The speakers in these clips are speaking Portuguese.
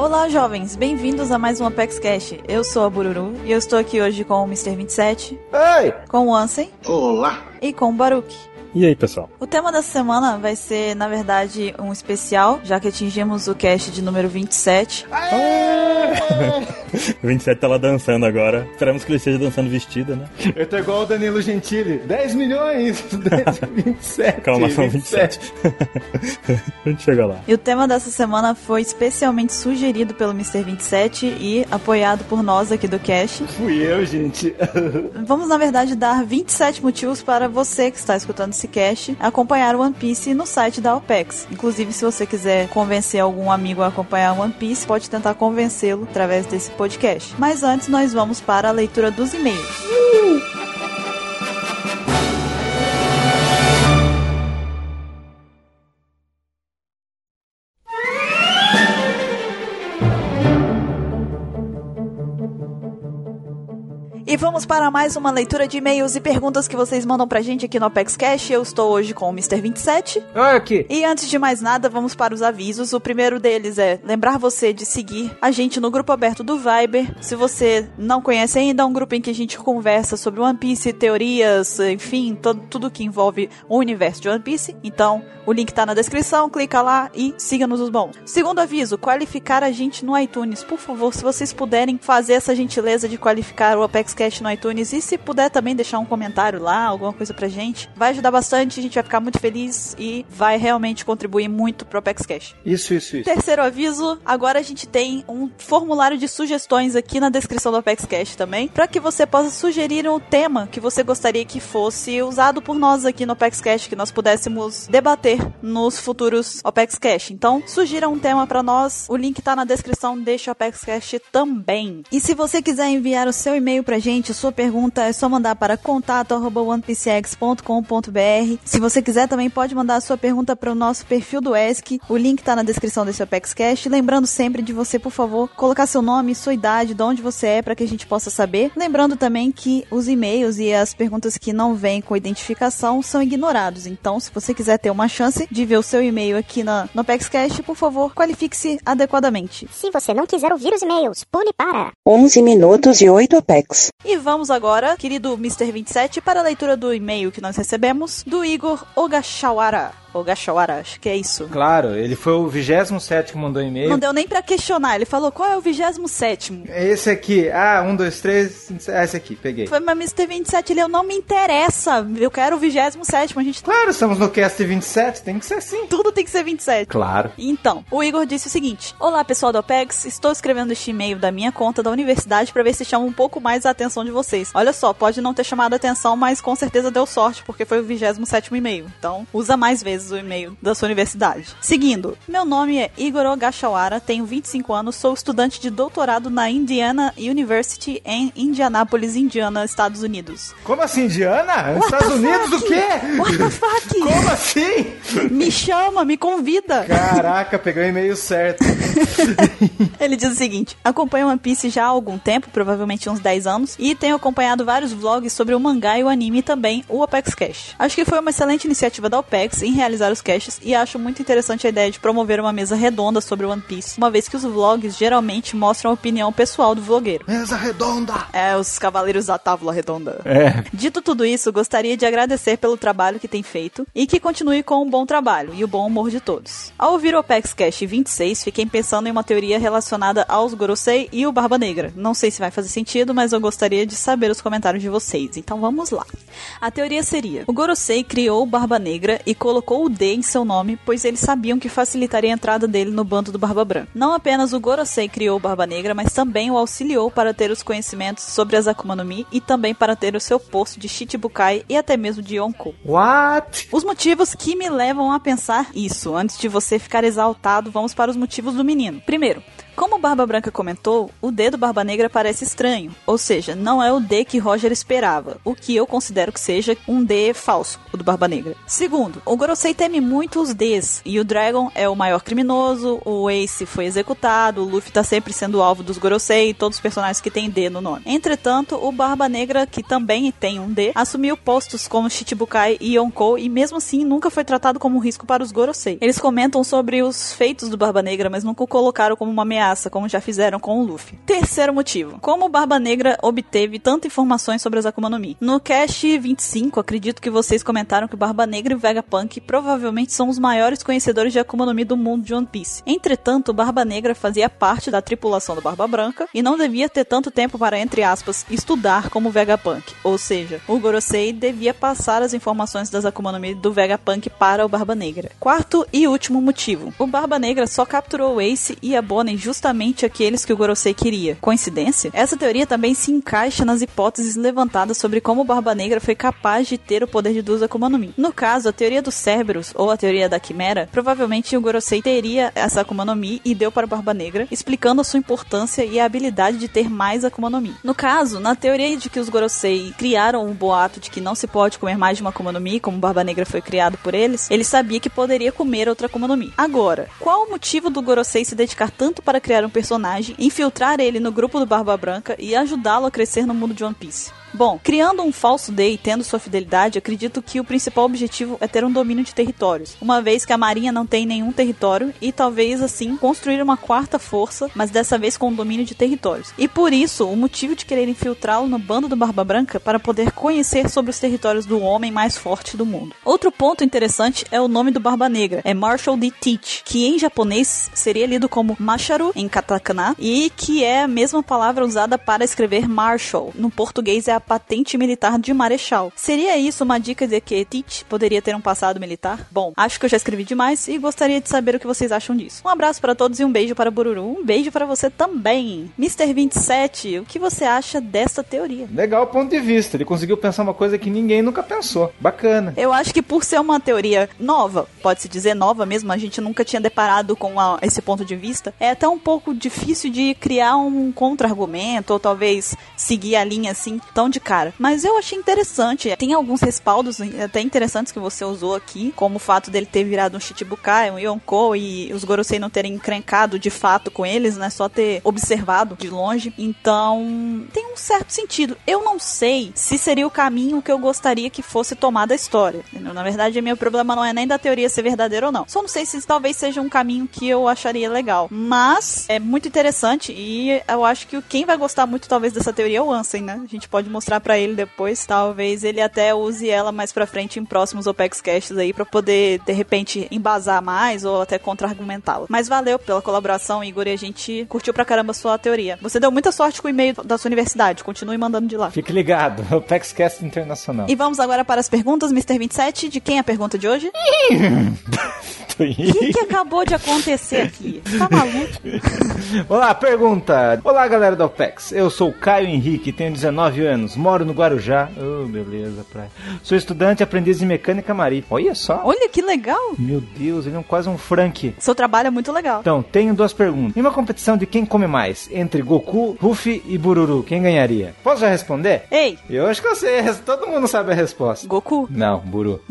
Olá, jovens, bem-vindos a mais um Apex Cash. Eu sou a Bururu e eu estou aqui hoje com o Mr. 27, Ei! com o Ansem Olá! e com o Baruch. E aí, pessoal? O tema dessa semana vai ser, na verdade, um especial, já que atingimos o cast de número 27. O 27 tá lá dançando agora. Esperamos que ele esteja dançando vestido, né? Eu tô igual o Danilo Gentili. 10 milhões! 10, 27. Calmação 27. A gente chega lá. E o tema dessa semana foi especialmente sugerido pelo Mr. 27 e apoiado por nós aqui do cast. Fui eu, gente. Vamos, na verdade, dar 27 motivos para você que está escutando acompanhar One Piece no site da OPEX. Inclusive, se você quiser convencer algum amigo a acompanhar One Piece, pode tentar convencê-lo através desse podcast. Mas antes, nós vamos para a leitura dos e-mails. E vamos para mais uma leitura de e-mails e perguntas que vocês mandam pra gente aqui no Apex Cash. Eu estou hoje com o Mr. 27. Olha aqui. E antes de mais nada, vamos para os avisos. O primeiro deles é lembrar você de seguir a gente no grupo aberto do Viber. Se você não conhece ainda, é um grupo em que a gente conversa sobre One Piece, teorias, enfim, todo, tudo que envolve o universo de One Piece. Então, o link tá na descrição, clica lá e siga-nos os bons. Segundo aviso, qualificar a gente no iTunes. Por favor, se vocês puderem fazer essa gentileza de qualificar o Apex Cash no iTunes e se puder também deixar um comentário lá, alguma coisa pra gente, vai ajudar bastante, a gente vai ficar muito feliz e vai realmente contribuir muito pro Apex Cash. Isso, isso, isso. Terceiro aviso, agora a gente tem um formulário de sugestões aqui na descrição do Apex Cash também, para que você possa sugerir um tema que você gostaria que fosse usado por nós aqui no Apex Cash, que nós pudéssemos debater nos futuros Apex Cash. Então, sugira um tema para nós, o link tá na descrição deste Apex Cash também. E se você quiser enviar o seu e-mail pra gente, sua pergunta é só mandar para contato@onepcx.com.br. Se você quiser também pode mandar a sua pergunta para o nosso perfil do ESC. O link tá na descrição desse Apex Cash. Lembrando sempre de você, por favor, colocar seu nome, sua idade, de onde você é para que a gente possa saber. Lembrando também que os e-mails e as perguntas que não vêm com identificação são ignorados. Então, se você quiser ter uma chance de ver o seu e-mail aqui na, no Apex Cash, por favor, qualifique-se adequadamente. Se você não quiser ouvir os e-mails, pule para. 11 minutos e 8 Apex. E vamos agora, querido Mr. 27, para a leitura do e-mail que nós recebemos do Igor Ogashawara. Ogashawara, acho que é isso. Claro, ele foi o 27 que mandou e-mail. Não deu nem pra questionar, ele falou qual é o 27 É esse aqui. Ah, um, dois, três. É esse aqui, peguei. Foi, mas Mr. 27, ele não me interessa. Eu quero o 27 a gente Claro, estamos no cast 27, tem que ser assim. tudo tem que ser 27. Claro. Então, o Igor disse o seguinte: Olá pessoal do OPEX, estou escrevendo este e-mail da minha conta da universidade para ver se chama um pouco mais a atenção de vocês. Olha só, pode não ter chamado a atenção, mas com certeza deu sorte, porque foi o 27 e-mail. Então, usa mais vezes o e-mail da sua universidade. Seguindo, meu nome é Igor Ogashawara, tenho 25 anos, sou estudante de doutorado na Indiana University em Indianápolis, Indiana, Estados Unidos. Como assim, Indiana? What Estados Unidos fuck? o quê? What the fuck? Como assim? Me chama, me convida. Caraca, peguei o e-mail certo. Ele diz o seguinte: acompanho One Piece já há algum tempo, provavelmente uns 10 anos, e tenho acompanhado vários vlogs sobre o mangá e o anime e também o Apex Cash. Acho que foi uma excelente iniciativa da Apex em realizar os caches e acho muito interessante a ideia de promover uma mesa redonda sobre One Piece, uma vez que os vlogs geralmente mostram a opinião pessoal do vlogueiro. Mesa redonda. É, os cavaleiros da tábua redonda. É. Dito tudo isso, gostaria de agradecer pelo trabalho que tem feito e que continue com um bom trabalho e o bom humor de todos. Ao ouvir o Apex Cash 26, fiquei pensando em uma teoria relacionada aos Gorosei e o Barba Negra. Não sei se vai fazer sentido, mas eu gostaria de saber os comentários de vocês. Então vamos lá. A teoria seria: o Gorosei criou o Barba Negra e colocou o D em seu nome, pois eles sabiam que facilitaria a entrada dele no bando do Barba Branca. Não apenas o Gorosei criou o Barba Negra, mas também o auxiliou para ter os conhecimentos sobre as Akuma no Mi e também para ter o seu posto de Shichibukai e até mesmo de Yonkou. What? Os motivos que me levam a pensar isso, antes de você ficar exaltado, vamos para os motivos do menino. Primeiro, Como Barba Branca comentou, o D do Barba Negra parece estranho, ou seja, não é o D que Roger esperava, o que eu considero que seja um D falso, o do Barba Negra. Segundo, o Gorosei teme muito os Ds, e o Dragon é o maior criminoso, o Ace foi executado, o Luffy tá sempre sendo alvo dos Gorosei e todos os personagens que têm D no nome. Entretanto, o Barba Negra, que também tem um D, assumiu postos como Shichibukai e Yonkou e mesmo assim nunca foi tratado como um risco para os Gorosei. Eles comentam sobre os feitos do Barba Negra, mas nunca o colocaram como uma ameaça ameaça, como já fizeram com o Luffy. Terceiro motivo. Como Barba Negra obteve tanta informações sobre as Akuma no Mi? No cast 25, acredito que vocês comentaram que Barba Negra e Vegapunk provavelmente são os maiores conhecedores de Akuma no Mi do mundo de One Piece. Entretanto, Barba Negra fazia parte da tripulação do Barba Branca e não devia ter tanto tempo para, entre aspas, estudar como Vegapunk. Ou seja, o Gorosei devia passar as informações das Akuma no Mi do Vegapunk para o Barba Negra. Quarto e último motivo. O Barba Negra só capturou Ace e a Bonnie justamente aqueles que o Gorosei queria. Coincidência? Essa teoria também se encaixa nas hipóteses levantadas sobre como o Barba Negra foi capaz de ter o poder de duas Akuma no Mi. No caso, a teoria dos Cerberus, ou a teoria da Quimera, provavelmente o Gorosei teria essa Akuma no Mi e deu para o Barba Negra, explicando a sua importância e a habilidade de ter mais Akuma no Mi. No caso, na teoria de que os Gorosei criaram o boato de que não se pode comer mais de uma Akuma no Mi, como Barba Negra foi criado por eles, ele sabia que poderia comer outra Akuma no Mi. Agora, qual o motivo do Gorosei se dedicar tanto para criar um personagem, infiltrar ele no grupo do Barba Branca e ajudá-lo a crescer no mundo de One Piece? Bom, criando um falso Day e tendo sua fidelidade, acredito que o principal objetivo é ter um domínio de territórios, uma vez que a Marinha não tem nenhum território e talvez assim construir uma quarta força, mas dessa vez com um domínio de territórios. E por isso, o motivo de querer infiltrá-lo no bando do Barba Branca para poder conhecer sobre os territórios do homem mais forte do mundo. Outro ponto interessante é o nome do Barba Negra, é Marshall D. Teach, que em japonês seria lido como Masharu em katakana e que é a mesma palavra usada para escrever Marshall. No português é a patente militar de marechal. Seria isso uma dica de que Teach poderia ter um passado militar? Bom, acho que eu já escrevi demais e gostaria de saber o que vocês acham disso. Um abraço para todos e um beijo para Bururu. Um beijo para você também. Mr. 27, o que você acha dessa teoria? Legal o ponto de vista. Ele conseguiu pensar uma coisa que ninguém nunca pensou. Bacana. Eu acho que por ser uma teoria nova, pode-se dizer nova mesmo, a gente nunca tinha deparado com a- esse ponto de vista, é até um pouco difícil de criar um contra-argumento ou talvez seguir a linha assim tão de cara. Mas eu achei interessante. Tem alguns respaldos até interessantes que você usou aqui, como o fato dele ter virado um Shichibukai, um Yonko e os Gorosei não terem encrencado de fato com eles, né? Só ter observado de longe. Então, tem um certo sentido. Eu não sei se seria o caminho que eu gostaria que fosse tomada a história. entendeu? Na verdade, meu problema não é nem da teoria ser verdadeira ou não. Só não sei se talvez seja um caminho que eu acharia legal. Mas é muito interessante e eu acho que quem vai gostar muito talvez dessa teoria é o Ansem, né? A gente pode mostrar pra ele depois. Talvez ele até use ela mais pra frente em próximos Opex Casts aí pra poder de repente embasar mais ou até contra-argumentá-la. Mas valeu pela colaboração, Igor, e a gente curtiu pra caramba a sua teoria. Você deu muita sorte com o e-mail da sua universidade. Continue mandando de lá. Fique ligado. O PEXCast Internacional. E vamos agora para as perguntas, Mr. 27. De quem é a pergunta de hoje? O que, que acabou de acontecer aqui? Tá maluco? Olá, pergunta. Olá, galera da OPEX. Eu sou o Caio Henrique, tenho 19 anos, moro no Guarujá. Oh, beleza, praia. Sou estudante aprendiz de mecânica marítima. Olha só. Olha que legal. Meu Deus, ele é um- quase um Frank. Seu trabalho é muito legal. Então, tenho duas perguntas. Em uma competição de quem come mais, entre Goku, Ruffy e Bururu, quem ganharia? Posso já responder? Ei, Eu acho que eu sei, todo mundo sabe a resposta. Goku? Não, Buru.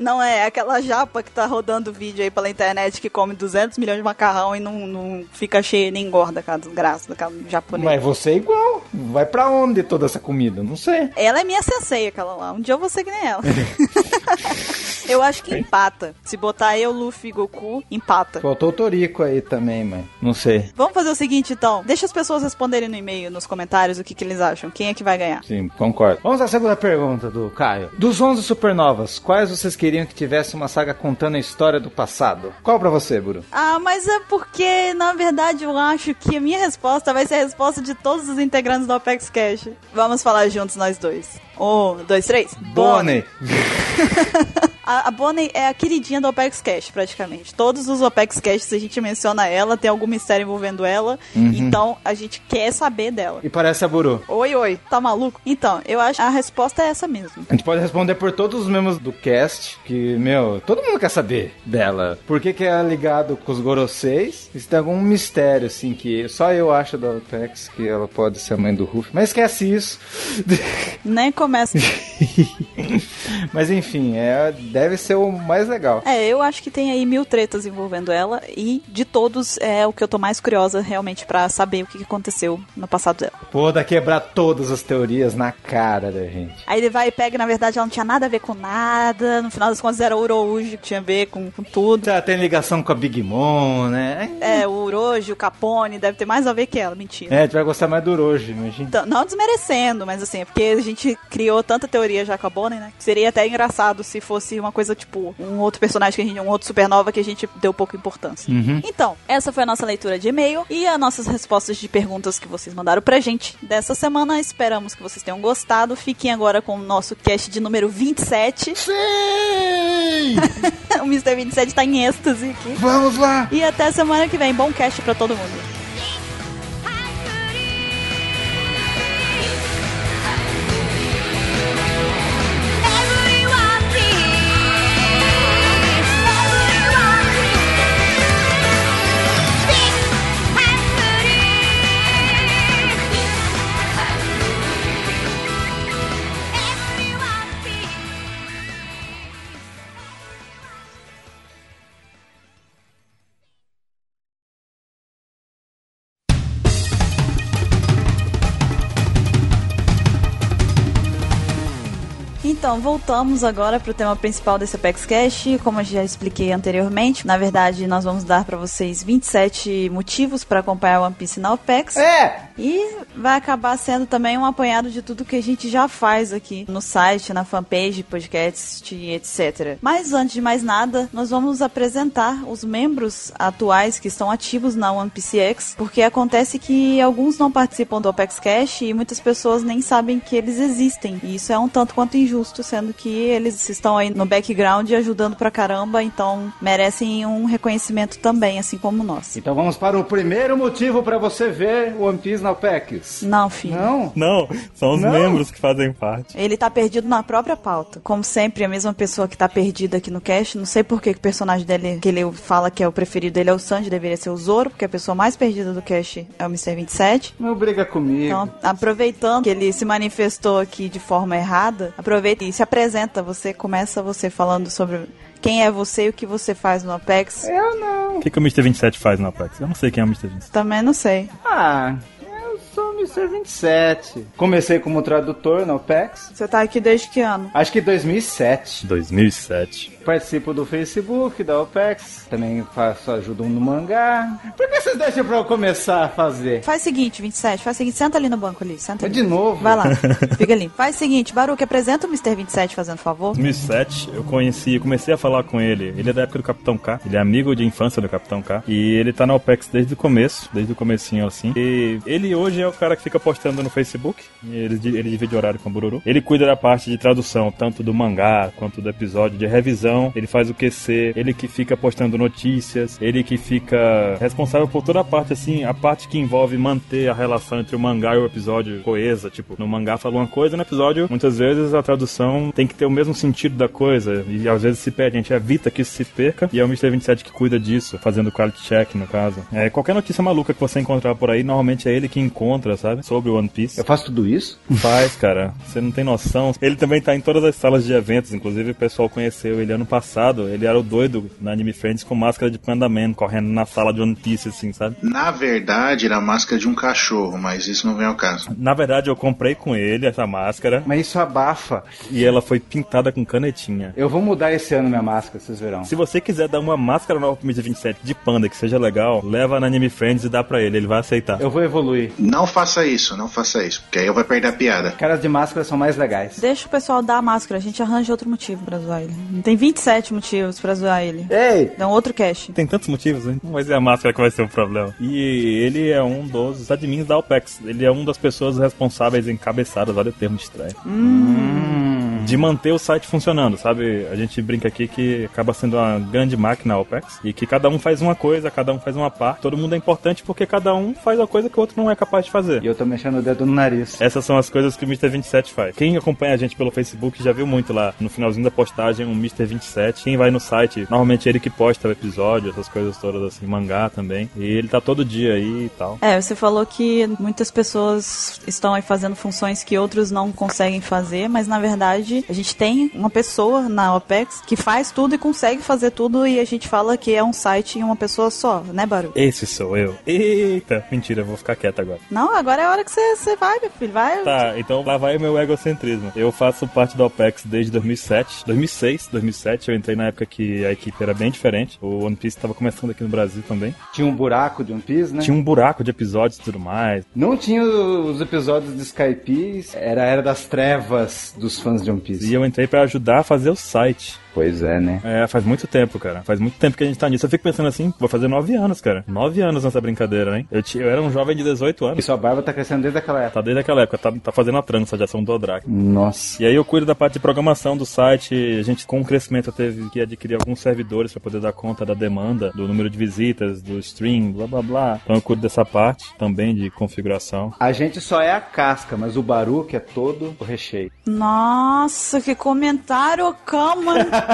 Não é aquela japa que tá rodando vídeo aí pela internet que come 200 milhões de macarrão e não, não fica cheia nem engorda, cara, desgraça daquela japonesa. Mas você é igual. Vai pra onde toda essa comida? Não sei. Ela é minha sensei, aquela lá. Um dia eu vou ser que nem ela. eu acho que empata. Se botar eu, Luffy e Goku, empata. Faltou o Torico aí também, mas não sei. Vamos fazer o seguinte, então. Deixa as pessoas responderem no e-mail, nos comentários, o que, que eles acham. Quem é que vai ganhar? Sim, concordo. Vamos à segunda pergunta do Caio. Dos 11 supernovas, quais vocês queriam que tivesse uma saga contando a história do passado? Qual pra você, Buru? Ah, mas é porque, na verdade, eu acho que a minha resposta vai ser a resposta de todos os integrantes do Apex Cash. Vamos falar juntos nós dois. Um, dois, três. Bonnie. A, a Bonnie é a queridinha do Opex Cash, praticamente. Todos os Opex Cash, a gente menciona ela, tem algum mistério envolvendo ela. Então, a gente quer saber dela. E parece a Buru. Oi, oi, tá maluco? Então, eu acho que a resposta é essa mesmo. A gente pode responder por todos os membros do cast, que, meu, todo mundo quer saber dela. Por que, que é ligado com os Goroseis? Se tem algum mistério, assim, que só eu acho da Apex que ela pode ser a mãe do Ruff. Mas esquece isso. Nem começa. Mas enfim, é deve ser o mais legal. É, eu acho que tem aí mil tretas envolvendo ela e de todos é o que eu tô mais curiosa realmente pra saber o que aconteceu no passado dela. Pô, dá quebrar todas as teorias na cara da gente. Aí ele vai e pega, na verdade ela não tinha nada a ver com nada, no final das contas era o Urouji que tinha a ver com, com tudo. Já tem ligação com a Big Mom, né? É, o Uroji, o Capone, deve ter mais a ver que ela, mentira. É, tu vai gostar mais do Orochi, imagina. Então, não desmerecendo, mas assim, é porque a gente criou tanta teoria já com a Bonnie, né? Seria até engraçado se fosse uma coisa tipo um outro personagem que a gente, um outro supernova que a gente deu pouca importância. Uhum. Então, essa foi a nossa leitura de e-mail e as nossas respostas de perguntas que vocês mandaram pra gente dessa semana. Esperamos que vocês tenham gostado. Fiquem agora com o nosso cast de número 27. Sim! o Mr. 27 tá em êxtase aqui. Vamos lá! E até semana que vem. Bom cast pra todo mundo. Então, voltamos agora para o tema principal desse Apex Cash. Como eu já expliquei anteriormente, na verdade, nós vamos dar para vocês 27 motivos para acompanhar One Piece na Apex. É! E vai acabar sendo também um apanhado de tudo que a gente já faz aqui no site, na fanpage, podcast, etc. Mas antes de mais nada, nós vamos apresentar os membros atuais que estão ativos na One Piece X, porque acontece que alguns não participam do Apex Cash e muitas pessoas nem sabem que eles existem. E isso é um tanto quanto injusto, sendo que eles estão aí no background ajudando pra caramba, então merecem um reconhecimento também, assim como nós. Então vamos para o primeiro motivo para você ver One Piece na OPEX. Não, filho. Não? Não, são os Não. membros que fazem parte. Ele tá perdido na própria pauta. Como sempre, a mesma pessoa que tá perdida aqui no cast. Não sei por que que o personagem dele, que ele fala que é o preferido dele, é o Sanji, deveria ser o Zoro, porque a pessoa mais perdida do cast é o Mr. 27. Não briga comigo. Então, aproveitando que ele se manifestou aqui de forma errada, aproveita e se apresenta. Você começa você falando sobre quem é você e o que você faz no Apex. Eu não. O que, que o Mr. 27 faz no Apex? Eu não sei quem é o Mr. 27. Também não sei. Ah, eu sou o Mr. 27. Comecei como tradutor na OPEX. Você tá aqui desde que ano? Acho que 2007. 2007. Participo do Facebook, da OPEX. Também faço ajuda no mangá. Por que vocês deixam pra eu começar a fazer? Faz o seguinte, 27, faz o seguinte, senta ali no banco ali, senta ali. De novo? Vai lá, fica ali. Faz o seguinte, Baruque, apresenta o Mr. 27 fazendo favor. 2007, eu conheci, eu comecei a falar com ele. Ele é da época do Capitão K. Ele é amigo de infância do Capitão K. E ele tá na OPEX desde o começo, desde o comecinho assim. E ele hoje é o cara que fica postando no Facebook. Ele, ele divide horário com o Bururu. Ele cuida da parte de tradução, tanto do mangá quanto do episódio de revisão. Ele faz o QC, ele que fica postando notícias, ele que fica responsável por toda a parte assim, a parte que envolve manter a relação entre o mangá e o episódio coesa. Tipo, no mangá fala uma coisa, no episódio, muitas vezes a tradução tem que ter o mesmo sentido da coisa. E às vezes se perde, a gente evita que isso se perca. E é o Mr. 27 que cuida disso, fazendo quality check, no caso. É, qualquer notícia maluca que você encontrar por aí, normalmente é ele que encontra, sabe? Sobre o One Piece. Eu faço tudo isso? Faz, cara. Você não tem noção. Ele também tá em todas as salas de eventos, inclusive o pessoal conheceu ele ano passado. Ele era o doido na Anime Friends com máscara de Panda Man, correndo na sala de One Piece, assim, sabe? Na verdade, era a máscara de um cachorro, mas isso não vem ao caso. Na verdade, eu comprei com ele essa máscara Mas isso abafa. e ela foi pintada com canetinha. Eu vou mudar esse ano minha máscara, vocês verão. Se você quiser dar uma máscara nova pro Mr. 27 de panda que seja legal, leva na Anime Friends e dá pra ele, ele vai aceitar. Eu vou evoluir. Não faça isso, não faça isso, porque aí eu vou perder a piada. Caras de máscara são mais legais. Deixa o pessoal dar a máscara, a gente arranja outro motivo pra zoar ele. Tem 27 motivos pra zoar ele. Ei! Dá um outro cast. Tem tantos motivos, hein? Não vai ser a máscara que vai ser o problema. E ele é um dos admins da OPEX. Ele é um das pessoas responsáveis, encabeçadas, olha o termo estranho. De manter o site funcionando, sabe? A gente brinca aqui que acaba sendo uma grande máquina a OPEX e que cada um faz uma coisa, cada um faz uma parte. Todo mundo é importante porque cada um faz a coisa que o outro não é capaz de fazer. E eu tô mexendo o dedo no nariz. Essas são as coisas que o Mr. 27 faz. Quem acompanha a gente pelo Facebook já viu muito lá no finalzinho da postagem um Mr. 27. Quem vai no site, normalmente é ele que posta o episódio, essas coisas todas assim, mangá também. E ele tá todo dia aí e tal. É, você falou que muitas pessoas estão aí fazendo funções que outros não conseguem fazer, mas na verdade hoje a gente tem uma pessoa na OPEX que faz tudo e consegue fazer tudo e a gente fala que é um site e uma pessoa só, né, Baru? Esse sou eu. Eita, mentira, eu vou ficar quieto agora. Não, agora é a hora que você, vai, meu filho, vai. Tá, então lá vai o meu egocentrismo. Eu faço parte da OPEX desde 2007, 2006, 2007. Eu entrei na época que a equipe era bem diferente. O One Piece estava começando aqui no Brasil também. Tinha um buraco de One Piece, né? Tinha um buraco de episódios e tudo mais. Não tinha os episódios de Skype, era a era das trevas dos fãs de One Piece. E eu entrei pra ajudar a fazer o site. Pois é, né? É, faz muito tempo, cara. Faz muito tempo que a gente tá nisso. Eu fico pensando assim, vou fazer nove anos, cara. Nove anos nessa brincadeira, hein? Eu, eu era um jovem de 18 E anos. sua barba tá crescendo desde aquela época. Tá desde aquela época, tá, tá fazendo a trança, já são do Drake. Nossa. E aí eu cuido da parte de programação do site. A gente, com o crescimento, teve que adquirir alguns servidores para poder dar conta da demanda, do número de visitas, do stream, blá blá blá. Então eu cuido dessa parte também de configuração. A gente só é a casca, mas o Baruque é todo o recheio. Nossa, que comentário, cama.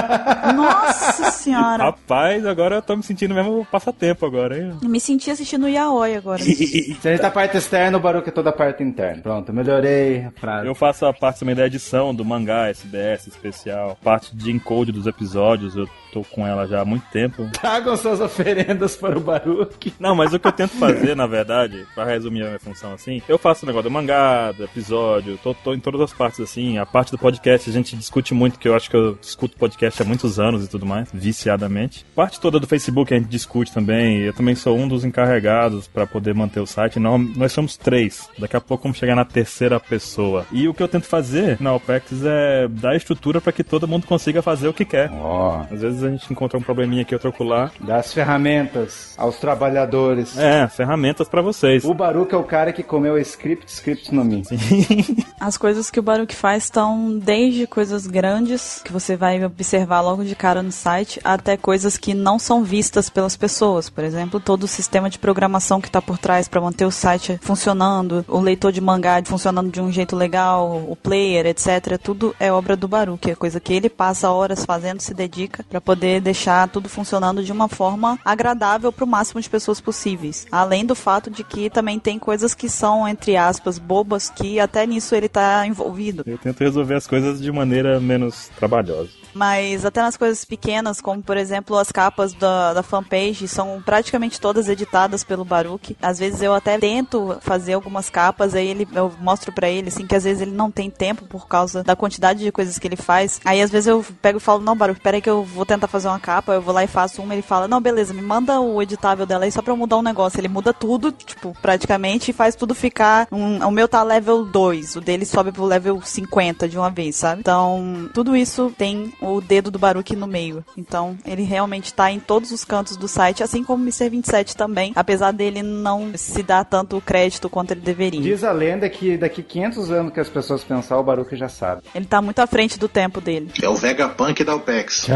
Nossa senhora. Rapaz, agora eu tô me sentindo mesmo passatempo agora, hein? Me senti assistindo o Yaoi agora. Se a gente tá a parte externa, o Baruque é toda a parte interna. Pronto, melhorei a frase. Eu faço a parte também da edição do mangá, SBS especial, parte de encode dos episódios, eu tô com ela já há muito tempo. Tragam suas oferendas para o Baruque. Não, mas o que eu tento fazer, na verdade, pra resumir a minha função assim, eu faço o negócio do mangá, do episódio, tô, tô em todas as partes assim. A parte do podcast a gente discute muito, que eu acho que eu discuto podcast há muitos anos e tudo mais, viciadamente. Parte toda do Facebook a gente discute também. Eu também sou um dos encarregados pra poder manter o site. Não, nós somos três. Daqui a pouco vamos chegar na terceira pessoa. E o que eu tento fazer na OPEX é dar estrutura pra que todo mundo consiga fazer o que quer. Ó, Às vezes a gente encontra um probleminha aqui, outro lá. das ferramentas aos trabalhadores. É, ferramentas pra vocês. O Baruque é o cara que comeu script, script no mim. As coisas que o Baruch faz estão desde coisas grandes, que você vai observar logo de cara no site, até coisas que não são vistas pelas pessoas. Por exemplo, todo o sistema de programação que está por trás para manter o site funcionando, o leitor de mangá funcionando de um jeito legal, o player, etc. Tudo é obra do Baruch, é coisa que ele passa horas fazendo, se dedica para poder deixar tudo funcionando de uma forma agradável para o máximo de pessoas possíveis. Além do fato de que também tem coisas que são, entre aspas, bobas, que até nisso ele tá envolvido. Eu tento resolver as coisas de maneira menos trabalhosa. Mas até nas coisas pequenas, como por exemplo as capas da, da fanpage, são praticamente todas editadas pelo Baruch. Às vezes eu até tento fazer algumas capas, aí ele, eu mostro pra ele, assim, que às vezes ele não tem tempo por causa da quantidade de coisas que ele faz. Aí às vezes eu pego e falo, não, Baruch, peraí que eu vou tentar fazer uma capa, eu vou lá e faço uma, ele fala, não, beleza, me manda o editável dela aí só pra eu mudar um negócio. Ele muda tudo, tipo, praticamente, e faz tudo ficar. Um, o meu tá level 2, o dele sobe pro level 50 de uma vez, sabe? Então, tudo isso tem o dedo do Baruch no meio. Então, ele realmente tá em todos os cantos do site, assim como o Mr. 27 também, apesar dele não se dar tanto crédito quanto ele deveria. Diz a lenda que daqui 500 anos que as pessoas pensar, o Baruque já sabe. Ele tá muito à frente do tempo dele. É o Vegapunk da OPEX.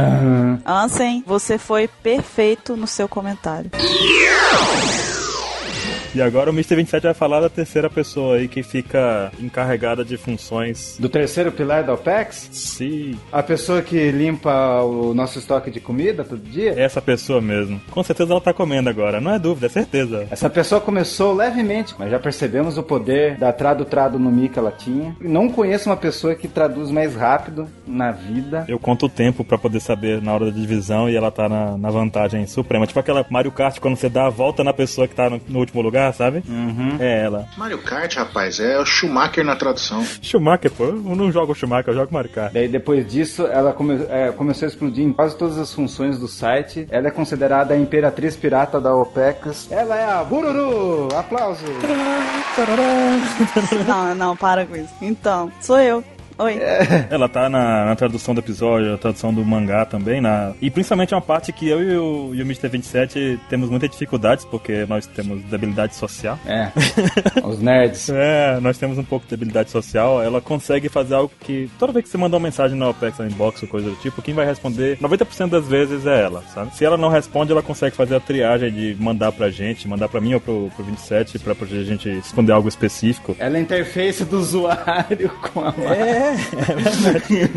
Ansem, você foi perfeito no seu comentário. E agora o Mr. 27 vai falar da terceira pessoa aí que fica encarregada de funções. Do terceiro pilar da OPEX, Se a pessoa que limpa o nosso estoque de comida todo dia, essa pessoa mesmo. Com certeza ela tá comendo agora, não é dúvida, é certeza. essa pessoa começou levemente, mas já percebemos o poder da tradutrado no Mi que ela tinha. Não conheço uma pessoa que traduz mais rápido na vida. Eu conto o tempo pra poder saber na hora da divisão e ela tá na, na vantagem suprema. Tipo aquela Mario Kart quando você dá a volta na pessoa que tá no, no último lugar, sabe? É ela. Mario Kart, rapaz, é o Schumacher na tradução. Schumacher, pô. Eu não jogo Schumacher, eu jogo Mario Kart. Daí depois disso, ela come- é, começou a explodir em quase todas as funções do site. Ela é considerada a imperatriz pirata da OPEX. Ela é a Bururu! Aplausos! não, não, para com isso. Então, sou eu. Oi. Ela tá na, na tradução do episódio, na tradução do mangá também, na... e principalmente é uma parte que eu e o, e o Mr. 27 temos muitas dificuldades, porque nós temos debilidade social. É, os nerds. É, nós temos um pouco de debilidade social. Ela consegue fazer algo que toda vez que você mandar uma mensagem na OPEX, na inbox ou coisa do tipo, quem vai responder 90% das vezes é ela, sabe? Se ela não responde, ela consegue fazer a triagem de mandar pra gente, mandar pra mim ou pro, pro 27 pra poder a gente esconder algo específico. Ela é a interface do usuário com a máquina. É, é verdade.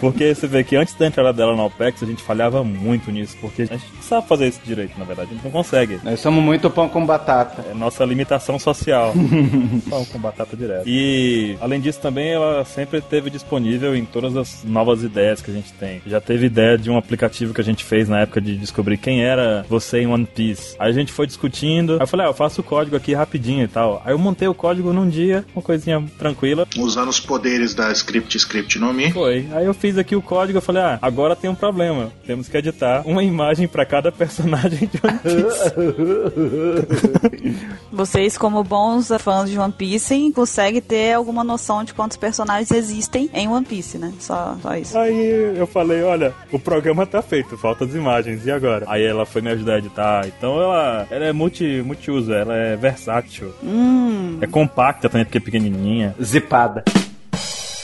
porque você vê que antes da entrada dela no OPEX, a gente falhava muito nisso, porque a gente não sabe fazer isso direito, na verdade, a gente não consegue. Nós somos muito pão com batata. É nossa limitação social. Pão com batata direto. E, além disso, também ela sempre esteve disponível em todas as novas ideias que a gente tem. Já teve ideia de um aplicativo que a gente fez na época de descobrir quem era você em One Piece. Aí a gente foi discutindo. Aí eu falei, ah, eu faço o código aqui rapidinho e tal. Aí eu montei o código num dia, uma coisinha tranquila. Usando os poderes da Script Script no Mi. Foi. Aí eu fiz aqui o código, eu falei, ah, agora tem um problema. Temos que editar uma imagem pra cada personagem de One Piece. Vocês, como bons fãs de One Piece, conseguem ter alguma noção de quantos personagens existem em One Piece, né? Só, só isso. Aí eu falei, olha, o programa tá feito, falta as imagens, e agora? Aí ela foi me ajudar a editar. Então ela, ela é multi, multiuso, ela é versátil. Hum. É compacta também, porque é pequenininha. Zipada.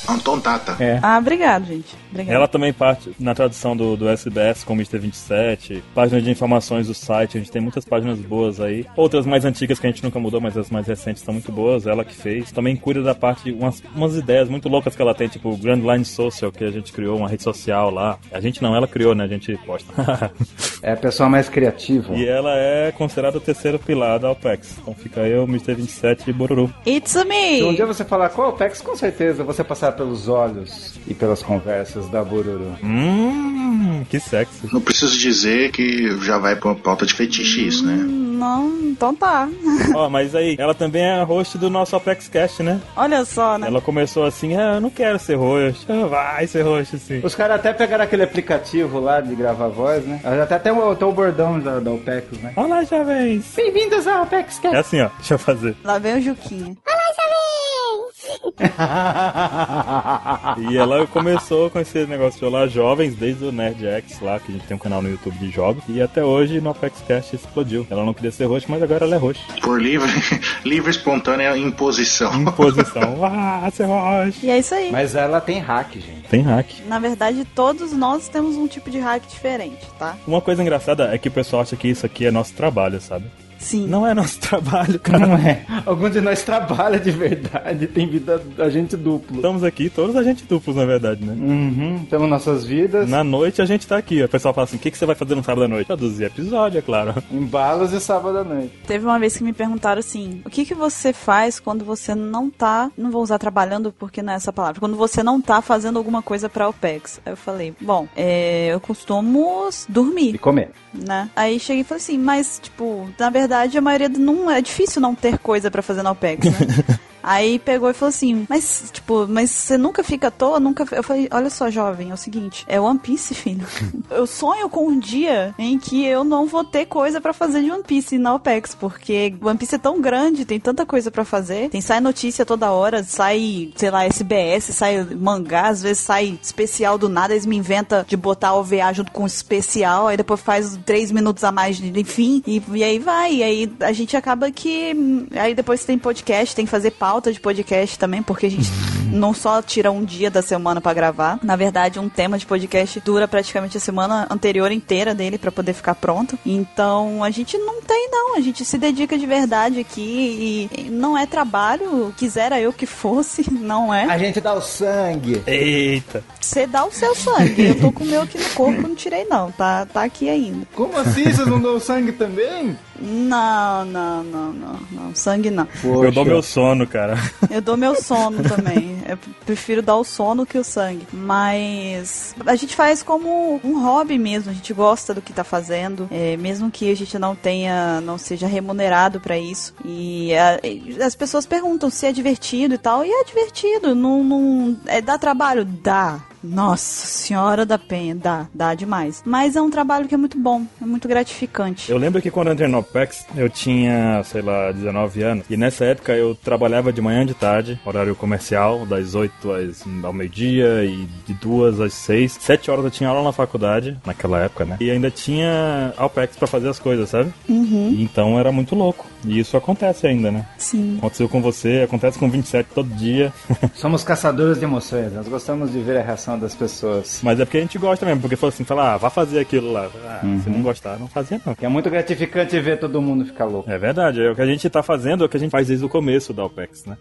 Anton Tata. É. Ah, obrigado, gente. Obrigado. Ela também parte na tradução do, do SBS com o Mr. 27, página de informações do site, a gente tem muitas páginas boas aí. Outras mais antigas que a gente nunca mudou, mas as mais recentes são muito boas, ela que fez. Também cuida da parte, umas, umas ideias muito loucas que ela tem, tipo o Grand Line Social, que a gente criou, uma rede social lá. A gente não, ela criou, né? A gente posta. É a pessoa mais criativa. e ela é considerada o terceiro pilar da OPEX. Então fica eu, Mr. 27 e Boruru. It's Se um me! dia você falar qual Pex, com certeza você passar pelos olhos e pelas conversas da Bururu. Hum, que sexy. Não preciso dizer que já vai pra uma pauta de fetiche isso, né? Não, então tá. Ó, mas aí, ela também é host do nosso Apex Cast, né? Olha só, né? Ela começou assim, ah, eu não quero ser host. Ah, vai ser host, sim. Os caras até pegaram aquele aplicativo lá de gravar voz, né? Até até o, até o bordão da, da OPEX, né? Olá, jovens! Bem-vindos ao OPEX É assim, ó, deixa eu fazer. Lá vem o Juquinha. E ela começou com esse negócio de Olá Jovens desde o Nerd X lá, que a gente tem um canal no YouTube de jogos. E até hoje no Apex Cast explodiu. Ela não queria ser host, mas agora ela é host. Por livre, livre espontânea imposição. Imposição. ah, ser host! E é isso aí. Mas ela tem hack, gente. Tem hack. Na verdade, todos nós temos um tipo de hack diferente, tá? Uma coisa engraçada é que o pessoal acha que isso aqui é nosso trabalho, sabe? Sim. Não é nosso trabalho, cara. Não é. Alguns de nós trabalha de verdade, tem vida agente duplo. Estamos aqui, todos agentes duplos, na verdade, né? Uhum, temos nossas vidas, Na noite a gente tá aqui. O pessoal fala assim: o que, que você vai fazer no sábado à noite? Traduzir episódio, é claro. embalos e sábado à noite. Teve uma vez que me perguntaram assim: o que, que você faz quando você não tá. Não vou usar trabalhando porque não é essa palavra. Quando você não tá fazendo alguma coisa pra OPEX. Aí eu falei: bom, é, eu costumo E dormir, comer. né? Aí cheguei e falei assim: mas, tipo, na verdade a maioria não é difícil não ter coisa pra fazer na OPEX, né? Aí pegou e falou assim, mas, tipo, mas você nunca fica à toa? Nunca. Eu falei, olha só, jovem, é o seguinte, é One Piece, filho. eu sonho com um dia em que eu não vou ter coisa pra fazer de One Piece na OPEX, porque One Piece é tão grande, tem tanta coisa pra fazer. Tem, sai notícia toda hora, sai, sei lá, SBS, sai mangá, às vezes sai especial do nada, eles me inventam de botar OVA junto com especial, aí depois faz três minutos a mais, enfim, e, e aí vai. E aí a gente acaba que. Aí depois tem podcast, tem que fazer pauta de podcast também, porque a gente não só tira um dia da semana pra gravar. Na verdade, um tema de podcast dura praticamente a semana anterior inteira dele pra poder ficar pronto. Então a gente não tem, não. A gente se dedica de verdade aqui e não é trabalho. Quisera eu que fosse, não é. A gente dá o sangue. Eita! Você dá o seu sangue. Eu tô com o meu aqui no corpo, não tirei não. Tá, tá aqui ainda. Como assim? Vocês não dão sangue também? Não, não, não, não, não. Sangue não. Eu dou meu sono, cara. Eu dou meu sono também. Eu prefiro dar o sono que o sangue. Mas a gente faz como um hobby mesmo. A gente gosta do que tá fazendo. É, mesmo que a gente não tenha, não seja remunerado pra isso. E a- e as pessoas perguntam se é divertido e tal. E é divertido. Não, não, é, dá trabalho? Dá. Nossa senhora da penha, dá, dá demais. Mas é um trabalho que é muito bom, é muito gratificante. Eu lembro que quando eu entrei no OPEX, eu tinha, sei lá, 19 anos. E nessa época eu trabalhava de manhã e de tarde, horário comercial, das 8 às, ao meio-dia e de 2 às 6. 7 horas eu tinha aula na faculdade, naquela época, né? E ainda tinha OPEX pra fazer as coisas, sabe? Uhum, então era muito louco. E isso acontece ainda, né? sim. Aconteceu com você, acontece com 27 todo dia. Somos caçadores de emoções. Nós gostamos de ver a reação reação das pessoas. Mas é porque a gente gosta mesmo, porque falou assim, fala, ah, vá fazer aquilo lá. Ah, se não gostar, não fazia não. É muito gratificante ver todo mundo ficar louco. É verdade, é o que a gente tá fazendo, é o que a gente faz desde o começo da OPEX, né?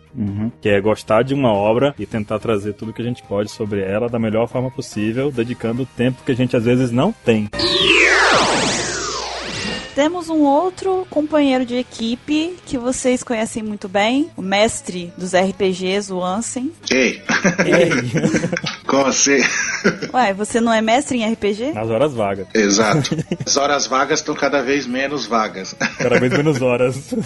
Que é gostar de uma obra e tentar trazer tudo que a gente pode sobre ela da melhor forma possível, dedicando o tempo que a gente às vezes não tem. Temos um outro companheiro de equipe que vocês conhecem muito bem, o mestre dos RPGs, o Ansem. Ei, com você. Ué, você não é mestre em RPG? Nas horas vagas. Exato. As horas vagas estão cada vez menos vagas. Cada vez menos horas.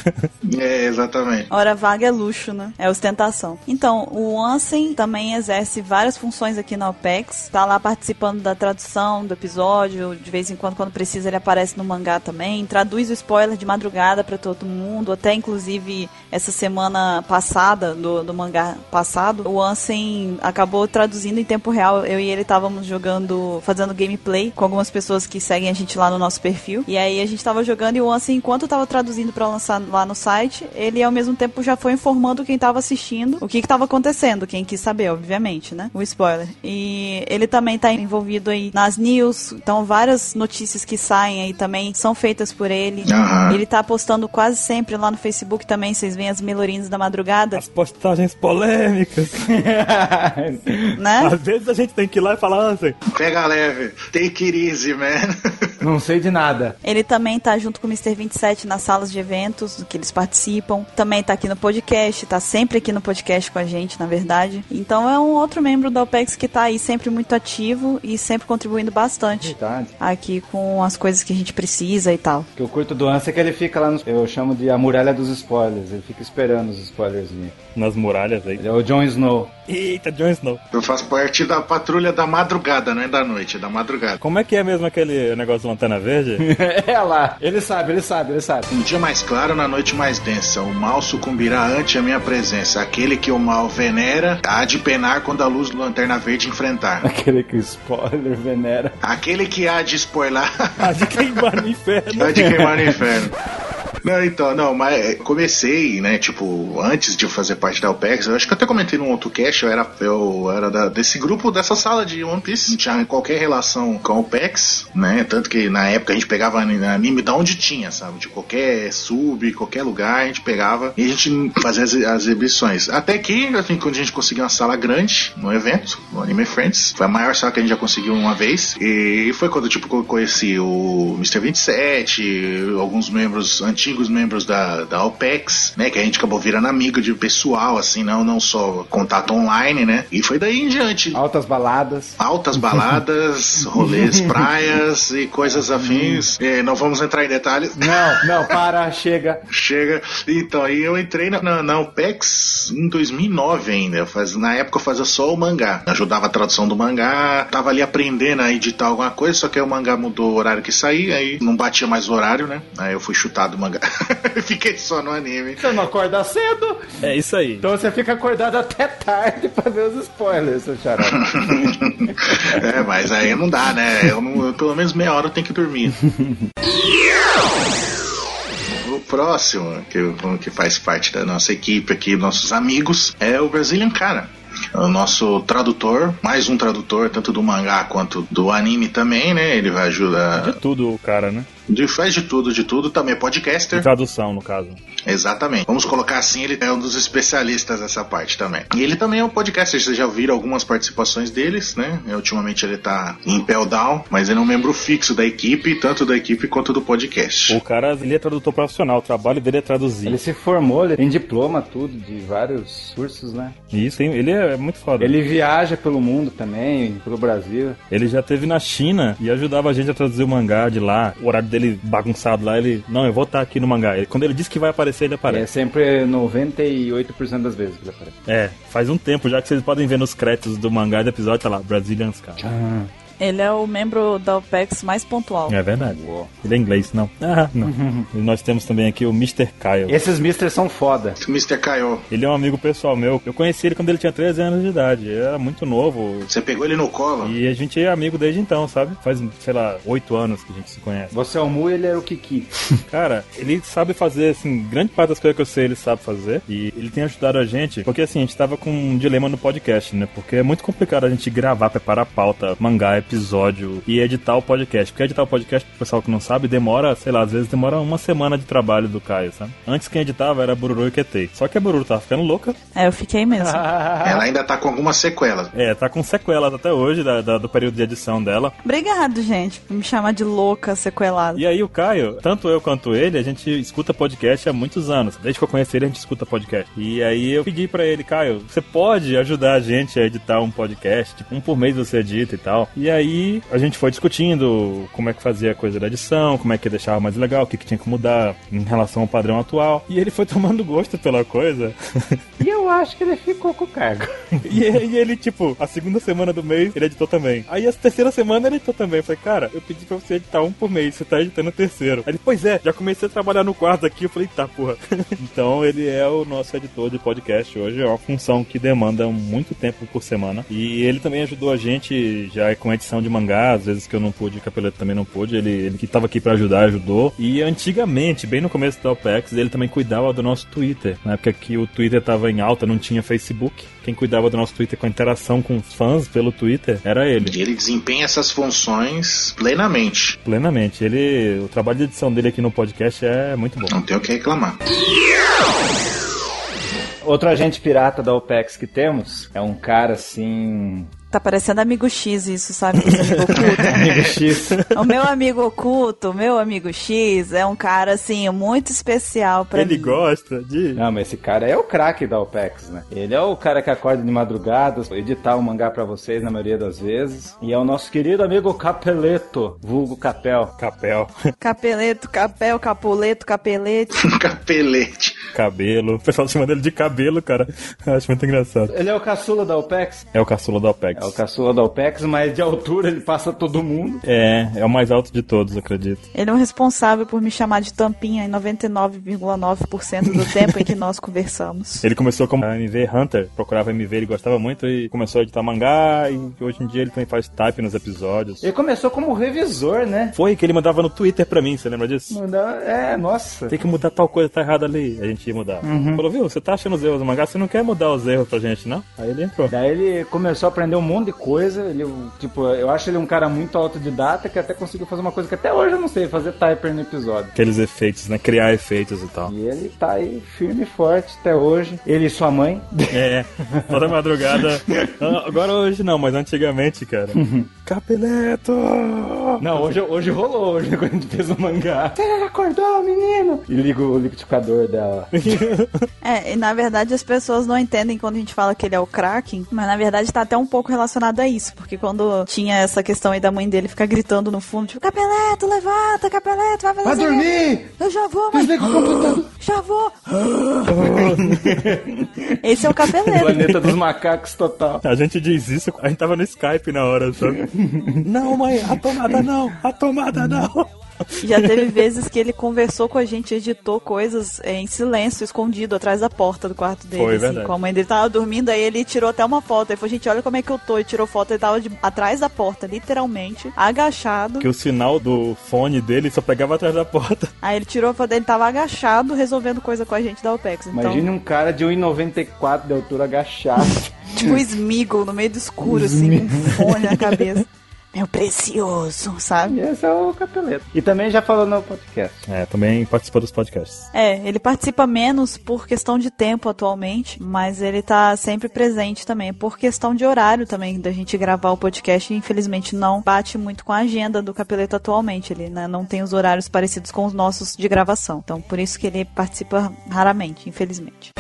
É, exatamente. Hora vaga é luxo, né? É ostentação. Então, o Ansem também exerce várias funções aqui na OPEX. Tá lá participando da tradução do episódio. De vez em quando, quando precisa, ele aparece no mangá também. Traduz o spoiler de madrugada pra todo mundo. Até, inclusive, essa semana passada, do, do mangá passado, o Ansem acabou traduzindo em tempo real. Eu e ele estávamos jogando, fazendo gameplay com algumas pessoas que seguem a gente lá no nosso perfil. E aí a gente tava jogando e o Ansem, enquanto tava traduzindo pra lançar lá no site, ele ao mesmo tempo já foi informando quem tava assistindo o que que tava acontecendo, quem quis saber, obviamente, né? O spoiler. E ele também tá envolvido aí nas news, então várias notícias que saem aí também são feitas por ele. Aham. Ele tá postando quase sempre lá no Facebook também, vocês veem as melorinas da madrugada, As postagens polêmicas. né? Às vezes a gente tem que ir lá e falar assim, Pega leve. Take it easy, man. Não sei de nada. Ele também tá junto com o Mr. 27 nas salas de eventos que eles participam. Também tá aqui no podcast, tá sempre aqui no podcast com a gente, na verdade. Então é um outro membro da OPEX que tá aí sempre muito ativo e sempre contribuindo bastante Verdade. aqui com as coisas que a gente precisa e tal. O que eu curto do Anse é que ele fica lá no. Eu chamo de a muralha dos spoilers. Ele fica esperando os spoilers nas muralhas aí. Ele é o Jon Snow. Eita, Jon Snow. Eu faço parte da patrulha da madrugada, não é da noite, é da madrugada. Como é que é mesmo aquele negócio Lanterna Verde? é lá. Ele sabe, ele sabe, ele sabe. Um dia mais claro, na noite mais densa, o mal sucumbirá ante a minha presença. Aquele que o mal venera há de penar quando a luz do lanterna verde enfrentar. Aquele que o spoiler venera. Aquele que há de spoiler Ah, de queimar no inferno. há de queimar no inferno. Não, então, não, mas comecei, né, tipo, antes de fazer parte da OPEX, eu acho que até comentei num outro cast, eu era, eu era da- desse grupo, dessa sala de One Piece, não tinha qualquer relação com a OPEX, né, tanto que na época a gente pegava ani- anime da onde tinha, sabe, de qualquer sub, qualquer lugar, a gente pegava e a gente fazia as, as exibições. Até que, assim, quando a gente conseguiu uma sala grande no evento, no Anime Friends, foi a maior sala que a gente já conseguiu uma vez, e foi quando, tipo, eu conheci o Mr. 27, alguns membros, antigos membros da, da OPEX, né, que a gente acabou virando amigo de pessoal, assim, não, não só contato online, né, e foi daí em diante. Altas baladas. Altas baladas, rolês, praias e coisas afins. É, não vamos entrar em detalhes. Não, não, para, chega. Chega. Então, aí eu entrei na, na, OPEX em 2009 ainda. Faz, na época eu fazia só o mangá. Ajudava a tradução do mangá. Tava ali aprendendo a editar alguma coisa, só que aí o mangá mudou o horário que saía, aí não batia mais o horário, né? Aí eu fui chutado do mangá. Fiquei só no anime. Você não acorda cedo, É isso aí. então você fica acordado até tarde pra ver os spoilers, seu xará. É, mas aí não dá, né? Eu não- eu, pelo menos meia hora eu tenho que dormir. O próximo, que, que faz parte da nossa equipe aqui, nossos amigos, é o Brazilian Cara. O nosso tradutor, mais um tradutor, tanto do mangá quanto do anime também, né? Ele vai De ajudar. tudo o cara, né? De, faz de tudo, de tudo. Também é De podcaster. tradução, no caso. Exatamente. Vamos colocar assim, ele é um dos especialistas dessa parte também. E ele também é um podcaster, vocês já viram algumas participações deles, né? E, ultimamente ele tá em Pell Down, mas ele é um membro fixo da equipe, tanto da equipe quanto do podcast. O cara, ele é tradutor profissional, o trabalho dele é traduzir. Ele se formou, ele tem diploma, tudo, de vários cursos, né? Isso, ele é muito foda. Ele viaja pelo mundo também, pelo Brasil. Ele já teve na China e ajudava a gente a traduzir o mangá de lá. O horário dele bagunçado lá, ele. Não, eu vou estar aqui no mangá. Ele- quando ele diz que vai aparecer, ele É aparece. sempre 98% das vezes que ele aparece. É, faz um tempo já que vocês podem ver nos créditos do mangá do episódio, tá lá, Brazilian Sky. Ele é o membro da OPEX mais pontual. É verdade. Ele é inglês, não. Ah, não. e nós temos também aqui o Mr. Kyle. Esses misters são foda. Mr. Caio, Ele é um amigo pessoal meu. Eu conheci ele quando ele tinha 13 anos de idade. Ele era muito novo. você pegou ele no colo? E a gente é amigo desde então, sabe? Faz, sei lá, 8 anos que a gente se conhece. Você é o Mu e ele era o Kiki. Cara, ele sabe fazer, assim, grande parte das coisas que eu sei ele sabe fazer. E ele tem ajudado a gente, porque assim, a gente tava com um dilema no podcast, né? Porque é muito complicado a gente gravar, preparar pauta, mangá, episódio e editar o podcast. Porque editar o podcast, pro pessoal que não sabe, demora, sei lá, às vezes demora uma semana de trabalho do Caio, sabe? Antes quem editava era Bururu e Ketei. Só que a Bururu tava ficando louca. É, eu fiquei mesmo. Ela ainda tá com algumas sequelas. É, tá com sequelas até hoje da- da- do período de edição dela. Obrigado, gente, por me chamar de louca sequelada. E aí o Caio, tanto eu quanto ele, a gente escuta podcast há muitos anos. Desde que eu conheci ele, a gente escuta podcast. E aí eu pedi pra ele, Caio, você pode ajudar a gente a editar um podcast? Tipo, um por mês você edita e tal. E aí a gente foi discutindo como é que fazia a coisa da edição, como é que deixava mais legal, o que, que tinha que mudar em relação ao padrão atual. E ele foi tomando gosto pela coisa. E eu acho que ele ficou com o cargo. E, e ele, tipo, a segunda semana do mês, ele editou também. Aí a terceira semana ele editou também. Eu falei, cara, eu pedi pra você editar um por mês, você tá editando o terceiro. Aí ele, pois é, já comecei a trabalhar no quarto aqui. Eu falei, tá, porra. então ele é o nosso editor de podcast hoje. É uma função que demanda muito tempo por semana. E ele também ajudou a gente já com edição de mangá, às vezes que eu não pude, o Capeleto também não pôde. Ele, ele que tava aqui pra ajudar, ajudou. E antigamente, bem no começo da OPEX, ele também cuidava do nosso Twitter. Na época que o Twitter tava em alta, não tinha Facebook. Quem cuidava do nosso Twitter com a interação com os fãs pelo Twitter era ele. E ele desempenha essas funções plenamente. Plenamente. Ele, o trabalho de edição dele aqui no podcast é muito bom. Não tenho o que reclamar. Outro agente pirata da OPEX que temos é um cara assim. Tá parecendo amigo X isso, sabe? Amigo oculto. Amigo X. o meu amigo oculto, o meu amigo X, é um cara, assim, muito especial pra Ele mim. gosta de. Não, mas esse cara é o craque da OPEX, né? Ele é o cara que acorda de madrugada, editar o mangá pra vocês na maioria das vezes. E é o nosso querido amigo Capeleto, vulgo Capel. Capel, Capeleto, capel, capuleto, capelete. Capelete. Cabelo. O pessoal chamando ele de cabelo, cara. Acho muito engraçado. Ele é o caçula da OPEX? É o caçula da OPEX. É o caçula da OPEX, mas de altura ele passa todo mundo. É, é o mais alto de todos, acredito. Ele é o responsável por me chamar de tampinha em 99,9% do tempo em que nós conversamos. Ele começou como MV Hunter, procurava MV, ele gostava muito e começou a editar mangá e hoje em dia ele também faz type nos episódios. Ele começou como revisor, né? Foi que ele mandava no Twitter pra mim, você lembra disso? Mandava- É, nossa. Tem que mudar tal coisa, tá errado ali. A gente mudar. Falou, viu, você tá achando os erros do mangá, você não quer mudar os erros pra gente, não? Aí ele entrou. Daí ele começou a aprender um monte de coisa. Ele, tipo, eu acho ele um cara muito autodidata que até conseguiu fazer uma coisa que até hoje eu não sei, fazer typer no episódio. Aqueles efeitos, né? Criar efeitos e tal. E ele tá aí firme e forte até hoje. Ele e sua mãe. É, toda madrugada. Agora hoje não, mas antigamente, cara. Capeleto! Não, hoje, hoje rolou, hoje quando a gente fez o mangá. Você acordou, menino? E liga o liquidificador dela. É, e na verdade as pessoas não entendem quando a gente fala que ele é o Kraken, mas na verdade tá até um pouco relacionado a isso, porque quando tinha essa questão aí da mãe dele ficar gritando no fundo, tipo, Capeleto, levanta, Capeleto, vai fazer Vai isso aí." dormir! Eu já vou, mas... Desliga o computador. Já vou! Esse é o Capeleto. Planeta dos macacos total. A gente diz isso, a gente tava no Skype na hora, sabe? não, mãe, a tomada não, a tomada não. Já teve vezes que ele conversou com a gente, editou coisas é, em silêncio, escondido, atrás da porta do quarto dele. Foi, assim, verdade. com a mãe dele tava dormindo, aí ele tirou até uma foto. Aí falou, gente, olha como é que eu tô. E tirou foto, ele tava de- atrás da porta, literalmente, agachado. Que o sinal do fone dele só pegava atrás da porta. Aí ele tirou a foto dele, tava agachado, resolvendo coisa com a gente da OPEX. Então, Imagine um cara de 1,94 de altura agachado. tipo Smeagol no meio do escuro, assim, com um fone na cabeça. Meu precioso, sabe? e esse é o Capeleto. E também já falou no podcast. É, também participou dos podcasts. É, ele participa menos por questão de tempo atualmente, mas ele tá sempre presente também. Por questão de horário também, da gente gravar o podcast, infelizmente não bate muito com a agenda do Capeleto atualmente. Ele né, não tem os horários parecidos com os nossos de gravação. Então, por isso que ele participa raramente, infelizmente.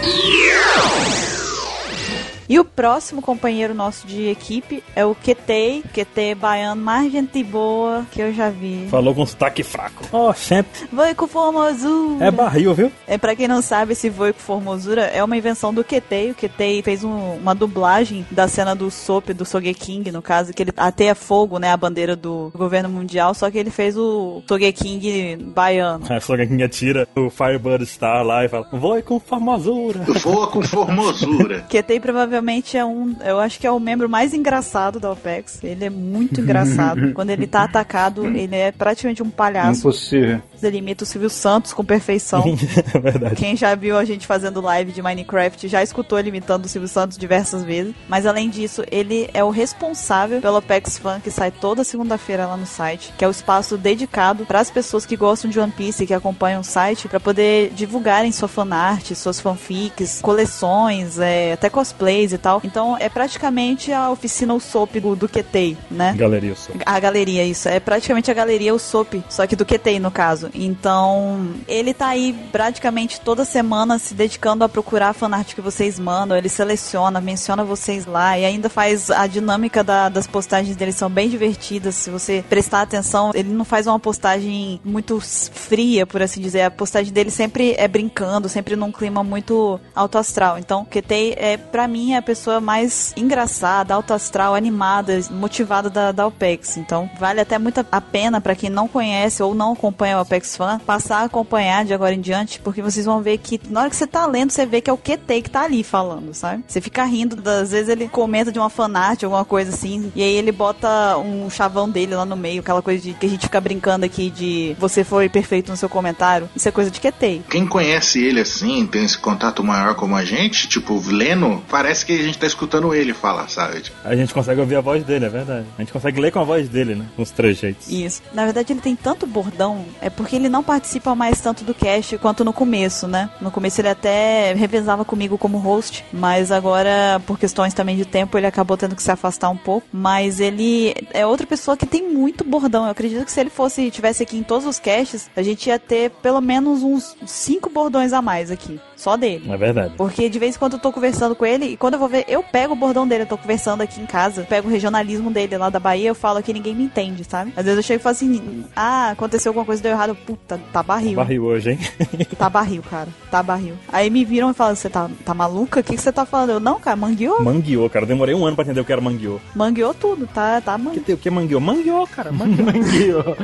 E o próximo companheiro nosso de equipe é o Ketei, Ketei baiano mais gente boa que eu já vi. Falou com sotaque fraco. Ó, sempre. Vai com formosura. É barril, viu? É, pra quem não sabe, esse Voe com Formosura é uma invenção do Ketei. O Ketei fez um- uma dublagem da cena do Sop, do Sogeking, no caso, que ele ateia fogo, né, a bandeira do governo mundial, só que ele fez o Sogeking baiano. Só quem atira o Firebird Star lá e fala: Voe com formosura. Voa com formosura. Ketei provavelmente é um, eu acho que é o membro mais engraçado da OPEX. Ele é muito engraçado. Quando ele tá atacado, ele é praticamente um palhaço. Impossível. Ele imita o Silvio Santos com perfeição. é verdade. Quem já viu a gente fazendo live de Minecraft já escutou ele imitando o Silvio Santos diversas vezes. Mas além disso, ele é o responsável pelo Apex Fan que sai toda segunda-feira lá no site, que é o espaço dedicado para as pessoas que gostam de One Piece e que acompanham o site para poder divulgarem sua fanart, suas fanfics, coleções, é, até cosplays e tal. Então é praticamente a oficina Usopp do, do Ketei, né? Galeria só. A galeria, isso. É praticamente a galeria o SOP, só que do QT, no caso. Então, ele tá aí praticamente toda semana se dedicando a procurar a fanart que vocês mandam. Ele seleciona, menciona vocês lá e ainda faz a dinâmica da- das postagens dele são bem divertidas. Se você prestar atenção, ele não faz uma postagem muito fria, por assim dizer. A postagem dele sempre é brincando, sempre num clima muito alto astral. Então, o QT é, pra mim, é a pessoa mais engraçada, alto astral, animada, motivada da, da OPEX. Então, vale até muito a pena pra quem não conhece ou não acompanha o OPEX Fan, passar a acompanhar de agora em diante, porque vocês vão ver que na hora que você tá lendo, você vê que é o QT que tá ali falando, sabe? Você fica rindo, das vezes ele comenta de uma fanart, alguma coisa assim, e aí ele bota um chavão dele lá no meio, aquela coisa de que a gente fica brincando aqui de você foi perfeito no seu comentário. Isso é coisa de QT. Quem conhece ele assim, tem esse contato maior como a gente, tipo, lendo, parece que a gente tá escutando ele falar, sabe? Tipo, A gente consegue ouvir a voz dele, é verdade. A gente consegue ler com a voz dele, né? Com os trejeitos. Isso. Na verdade, ele tem tanto bordão, é porque ele não participa mais tanto do cast quanto no começo, né? No começo ele até revezava comigo como host, mas agora, por questões também de tempo, ele acabou tendo que se afastar um pouco. Mas ele é outra pessoa que tem muito bordão. Eu acredito que se ele fosse, tivesse aqui em todos os casts, a gente ia ter pelo menos uns cinco bordões a mais aqui. Só dele. É verdade. Porque de vez em quando eu tô conversando com ele e quando eu vou ver, eu pego o bordão dele, eu tô conversando aqui em casa, pego o regionalismo dele lá da Bahia, eu falo que ninguém me entende, sabe? Às vezes eu chego e falo assim, ah, aconteceu alguma coisa, deu errado, puta, tá barril. Barril hoje, hein? Tá barril, cara. Tá barril. Aí me viram e falam, você tá, tá maluca? O que, que você tá falando? Eu, não, cara, mangueou. mangueou, cara. Demorei um ano pra entender o que era mangueou. Mangueou tudo, tá, tá mangueou. o que é mangueou? Mangueou, cara. Mangueou.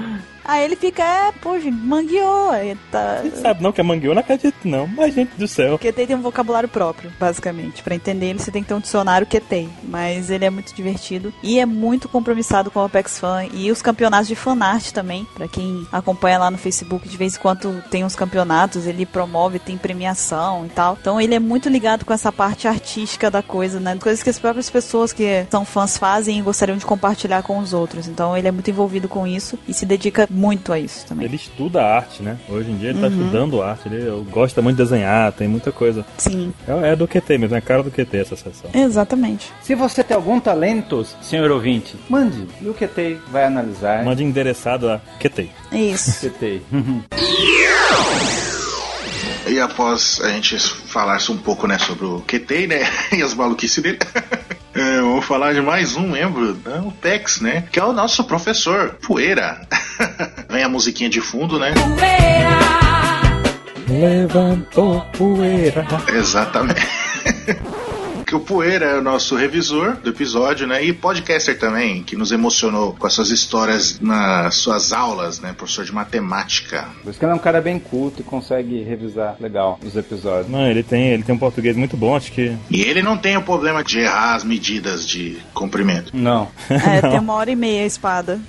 Aí ele fica, é, pô, gente, mangueou. Aí tá... Você sabe não que é mangueou? Não acredito, não. Mas, gente do céu. QT tem um vocabulário próprio, basicamente. Pra entender ele, você tem que ter um dicionário QT. Mas ele é muito divertido e é muito compromissado com o Apex Fan e os campeonatos de fanart também. Pra quem acompanha lá no Facebook, de vez em quando tem uns campeonatos, ele promove, tem premiação e tal. Então ele é muito ligado com essa parte artística da coisa, né? Coisas que as próprias pessoas que são fãs fazem e gostariam de compartilhar com os outros. Então ele é muito envolvido com isso e se dedica muito a isso também. Ele estuda arte, né? Hoje em dia ele tá estudando arte. Ele gosta muito de desenhar, tem muita coisa. Sim, É, é do QT mesmo, é a cara do QT essa sessão. exatamente. Se você tem algum talento, senhor ouvinte, mande. E o QT vai analisar. Mande endereçado a QT. É isso. QT. E após a gente falar um pouco, né, sobre o QT, né, e as maluquices dele, é, vamos falar de mais um membro, né, o Tex, né, que é o nosso professor, Poeira. Vem a musiquinha de fundo, né? Levantou poeira. Exatamente. que o Poeira é o nosso revisor do episódio, né? E podcaster também, que nos emocionou com as suas histórias nas suas aulas, né? Professor de matemática. Por isso que ele é um cara bem culto e consegue revisar legal os episódios. Não, ele tem, ele tem um português muito bom, acho que. E ele não tem o problema de errar as medidas de comprimento. Não. É, tem uma hora e meia a espada.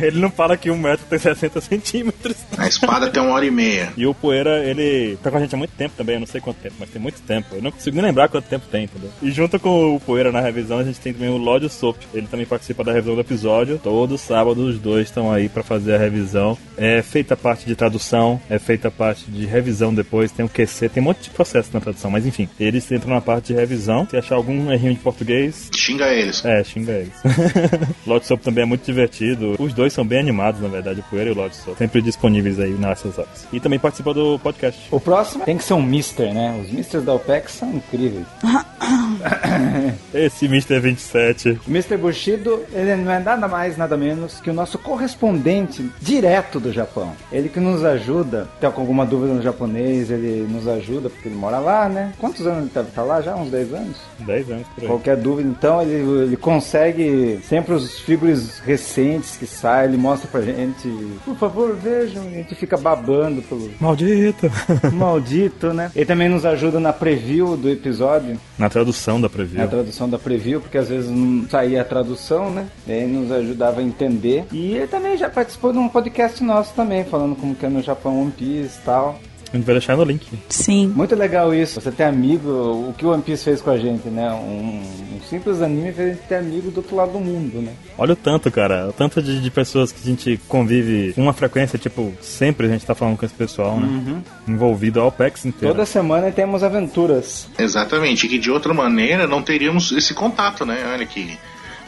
Ele não fala que um metro tem 60 centímetros. A espada tem uma hora e meia. E o Poeira, ele tá com a gente há muito tempo também, eu não sei quanto tempo, mas tem muito tempo. Eu não consigo nem lembrar quanto tempo tem, entendeu? E junto com o Poeira na revisão, a gente tem também o Lódio Sop. Ele também participa da revisão do episódio. Todo sábado os dois estão aí pra fazer a revisão. É feita a parte de tradução, é feita a parte de revisão depois, tem o QC, tem um monte de processo na tradução, mas enfim, eles entram na parte de revisão. Se achar algum errinho de português, Xinga eles. é, xinga eles. Lord Soap também é muito divertido. Os dois são bem animados, na verdade, o Poeira e o Lord Soap. Sempre disponíveis aí nessas horas. E também participa do podcast. O próximo tem que ser um Mister, né? Os Misters da OPEX são incríveis. Esse Mr. 27. Mr. Bushido, ele não é nada mais, nada menos que o nosso correspondente direto do Japão. Ele que nos ajuda, tá com alguma dúvida no japonês, ele nos ajuda, porque ele mora lá, né? Quantos anos ele deve estar lá? Já uns 10 anos? 10 anos por aí. Qualquer dúvida, então, ele, ele consegue sempre os figuras recentes que saem, ele mostra pra gente, por favor, vejam, a gente fica babando pelo Maldito! maldito, né? Ele também nos ajuda na preview do episódio, Na tradução da preview. na tradução da preview, porque às vezes não saía a tradução, né? Ele nos ajudava a entender. E ele também já participou de um podcast nosso também, falando como que é no Japão One Piece e tal. A gente vai deixar no link. Sim. Muito legal isso, você ter amigo, o que o One Piece fez com a gente, né? Um, um simples anime fez a gente ter amigo do outro lado do mundo, né? Olha o tanto, cara. O tanto de, de pessoas que a gente convive com uma frequência, tipo, sempre a gente tá falando com esse pessoal, né? Envolvido ao OPEX inteiro. Toda semana temos aventuras. Exatamente, que de outra maneira não teríamos esse contato, né? Olha que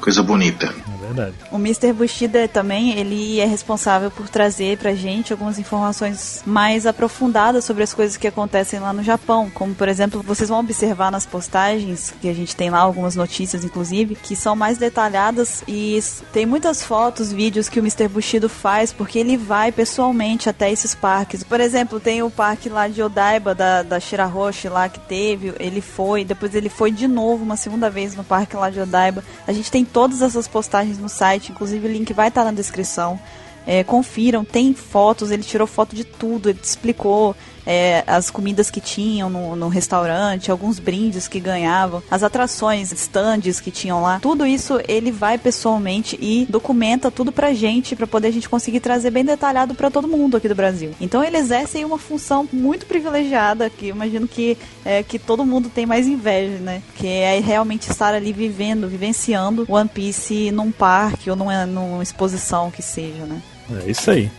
coisa bonita. É verdade. O Mr. Bushida também, ele é responsável por trazer pra gente algumas informações mais aprofundadas sobre as coisas que acontecem lá no Japão. Como, por exemplo, vocês vão observar nas postagens, que a gente tem lá algumas notícias, inclusive, que são mais detalhadas e tem muitas fotos, vídeos que o Mr. Bushido faz, porque ele vai pessoalmente até esses parques. Por exemplo, tem o parque lá de Odaiba, da, da Shirahoshi lá que teve, ele foi, depois ele foi de novo uma segunda vez no parque lá de Odaiba. A gente tem todas essas postagens no site, inclusive o link vai estar na descrição. É, confiram, tem fotos, ele tirou foto de tudo, ele explicou é, as comidas que tinham no, no restaurante, alguns brindes que ganhavam, as atrações, stands que tinham lá. Tudo isso ele vai pessoalmente e documenta tudo pra gente, pra poder a gente conseguir trazer bem detalhado pra todo mundo aqui do Brasil. Então ele exerce uma função muito privilegiada, que imagino que, é, que todo mundo tem mais inveja, né? Que é realmente estar ali vivendo, vivenciando One Piece num parque ou numa, numa exposição que seja, né? É isso aí.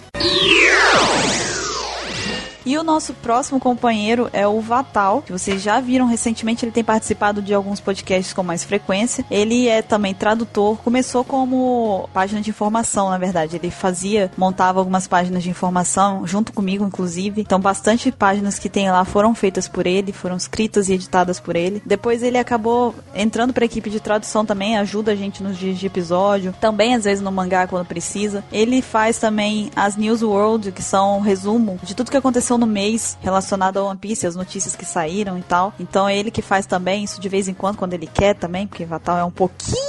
E o nosso próximo companheiro é o Vatal, que vocês já viram recentemente, ele tem participado de alguns podcasts com mais frequência. Ele é também tradutor, começou como página de informação, na verdade. Ele fazia, montava algumas páginas de informação, junto comigo, inclusive. Então, bastante páginas que tem lá foram feitas por ele, foram escritas e editadas por ele. Depois ele acabou entrando para a equipe de tradução também, ajuda a gente nos dias de episódio, também às vezes no mangá quando precisa. Ele faz também as News World, que são um resumo de tudo que aconteceu no mês relacionado ao One Piece, as notícias que saíram e tal. Então é ele que faz também isso de vez em quando, quando ele quer também, porque Vatal é um pouquinho,